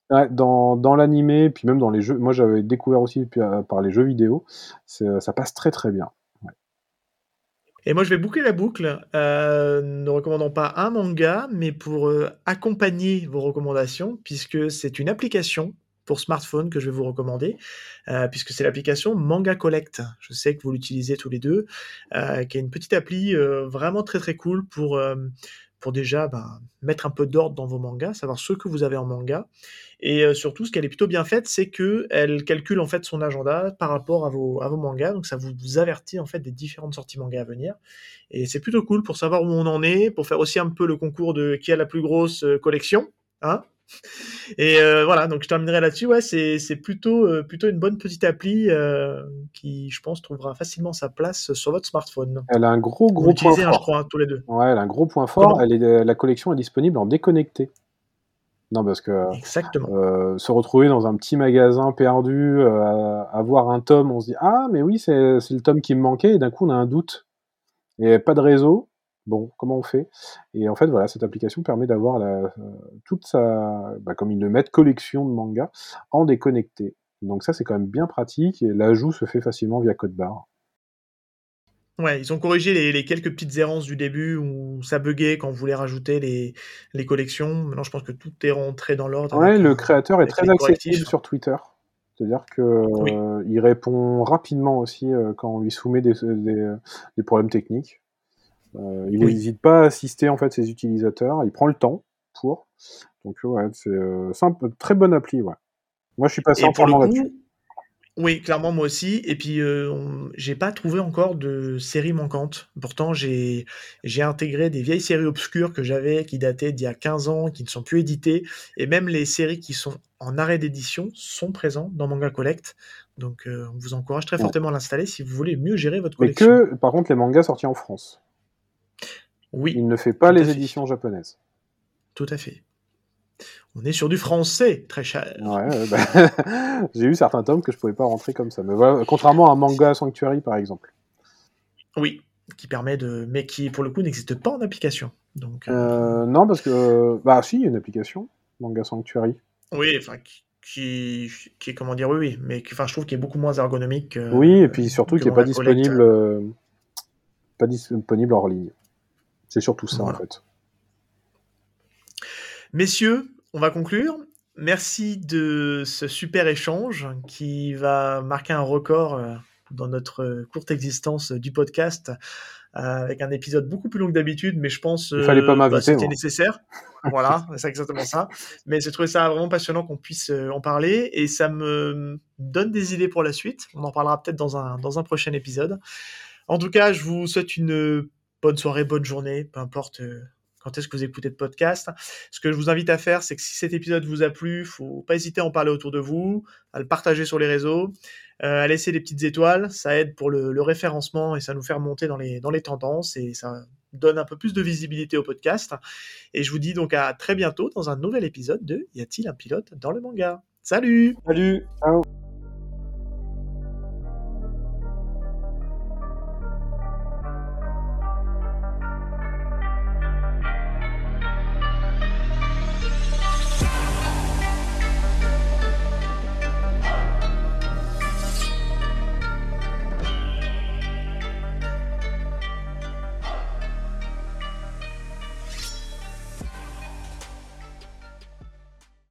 ouais, dans dans l'animé, puis même dans les jeux. Moi, j'avais découvert aussi puis, euh, par les jeux vidéo. Ça passe très très bien. Et moi, je vais boucler la boucle, euh, ne recommandant pas un manga, mais pour euh, accompagner vos recommandations, puisque c'est une application pour smartphone que je vais vous recommander, euh, puisque c'est l'application Manga Collect. Je sais que vous l'utilisez tous les deux, euh, qui est une petite appli euh, vraiment très très cool pour, pour déjà ben, mettre un peu d'ordre dans vos mangas, savoir ce que vous avez en manga. Et surtout, ce qu'elle est plutôt bien faite, c'est que elle calcule en fait son agenda par rapport à vos, mangas. Donc ça vous, avertit en fait des différentes sorties manga à venir. Et c'est plutôt cool pour savoir où on en est, pour faire aussi un peu le concours de qui a la plus grosse collection. Hein et euh, voilà, donc je terminerai là-dessus. Ouais, c'est c'est plutôt, euh, plutôt une bonne petite appli euh, qui, je pense, trouvera facilement sa place sur votre smartphone. Elle a un gros gros point hein, je fort. crois, hein, tous les deux. Ouais, elle a un gros point fort. Comment Elle est, la collection est disponible en déconnecté. Non, parce que Exactement. se retrouver dans un petit magasin perdu, avoir un tome, on se dit ah mais oui c'est c'est le tome qui me manquait et d'un coup on a un doute et pas de réseau. Bon, comment on fait? Et en fait voilà, cette application permet d'avoir la, euh, toute sa, bah, comme ils le mettent, collection de mangas en déconnecté. Donc ça c'est quand même bien pratique et l'ajout se fait facilement via code barre. Ouais, ils ont corrigé les, les quelques petites errances du début où ça buguait quand on voulait rajouter les, les collections. Maintenant, je pense que tout est rentré dans l'ordre. Ouais, le créateur est très accessible sur Twitter. C'est-à-dire Oui. euh, il répond rapidement aussi euh, quand on lui soumet des, des, des problèmes techniques. Euh, il Oui. n'hésite pas à assister en fait ses utilisateurs. Il prend le temps pour. Donc ouais, c'est euh, très bonne appli. Ouais. Moi, je suis passé Et pour le entièrement là-dessus. oui, clairement, moi aussi. Et puis, euh, j'ai pas trouvé encore de séries manquantes. Pourtant, j'ai j'ai intégré des vieilles séries obscures que j'avais, qui dataient d'il y a 15 ans, qui ne sont plus éditées. Et même les séries qui sont en arrêt d'édition sont présentes dans Manga Collect. Donc, euh, on vous encourage très Ouais. fortement à l'installer si vous voulez mieux gérer votre Mais collection. que, par contre, les mangas sortis en France. Oui, Il ne fait pas les fait. éditions japonaises. tout à fait. On est sur du français, très cher. Ouais, bah, j'ai eu certains tomes que je pouvais pas rentrer comme ça. Mais voilà, contrairement à un manga Sanctuary, par exemple. Oui, qui permet de, mais qui pour le coup n'existe pas en application. Donc, euh, Euh, non, parce que. Bah, si, il y a une application, Manga Sanctuary. oui, enfin, qui, qui, est comment dire, oui, oui, mais qui, enfin, je trouve qu'il est beaucoup moins ergonomique. Que, Oui, et puis surtout que qui n'est pas disponible, euh, pas disponible hors ligne. C'est surtout ça Voilà. en fait. Messieurs, on va conclure. Merci de ce super échange qui va marquer un record euh, dans notre courte existence du podcast, euh, avec un épisode beaucoup plus long que d'habitude, mais je pense Il fallait pas euh, bah, c'était nécessaire. Voilà, c'est exactement ça. Mais j'ai trouvé ça vraiment passionnant qu'on puisse en parler et ça me donne des idées pour la suite. On en parlera peut-être dans un, dans un prochain épisode. En tout cas, je vous souhaite une bonne soirée, bonne journée, peu importe euh, quand est-ce que vous écoutez le podcast. Ce que je vous invite à faire, c'est que si cet épisode vous a plu, faut pas hésiter à en parler autour de vous, à le partager sur les réseaux, euh, à laisser des petites étoiles. Ça aide pour le, référencement et ça nous fait remonter dans les, dans les tendances et ça donne un peu plus de visibilité au podcast. Et je vous dis donc à très bientôt dans un nouvel épisode de Y a-t-il un pilote dans le manga? Salut Salut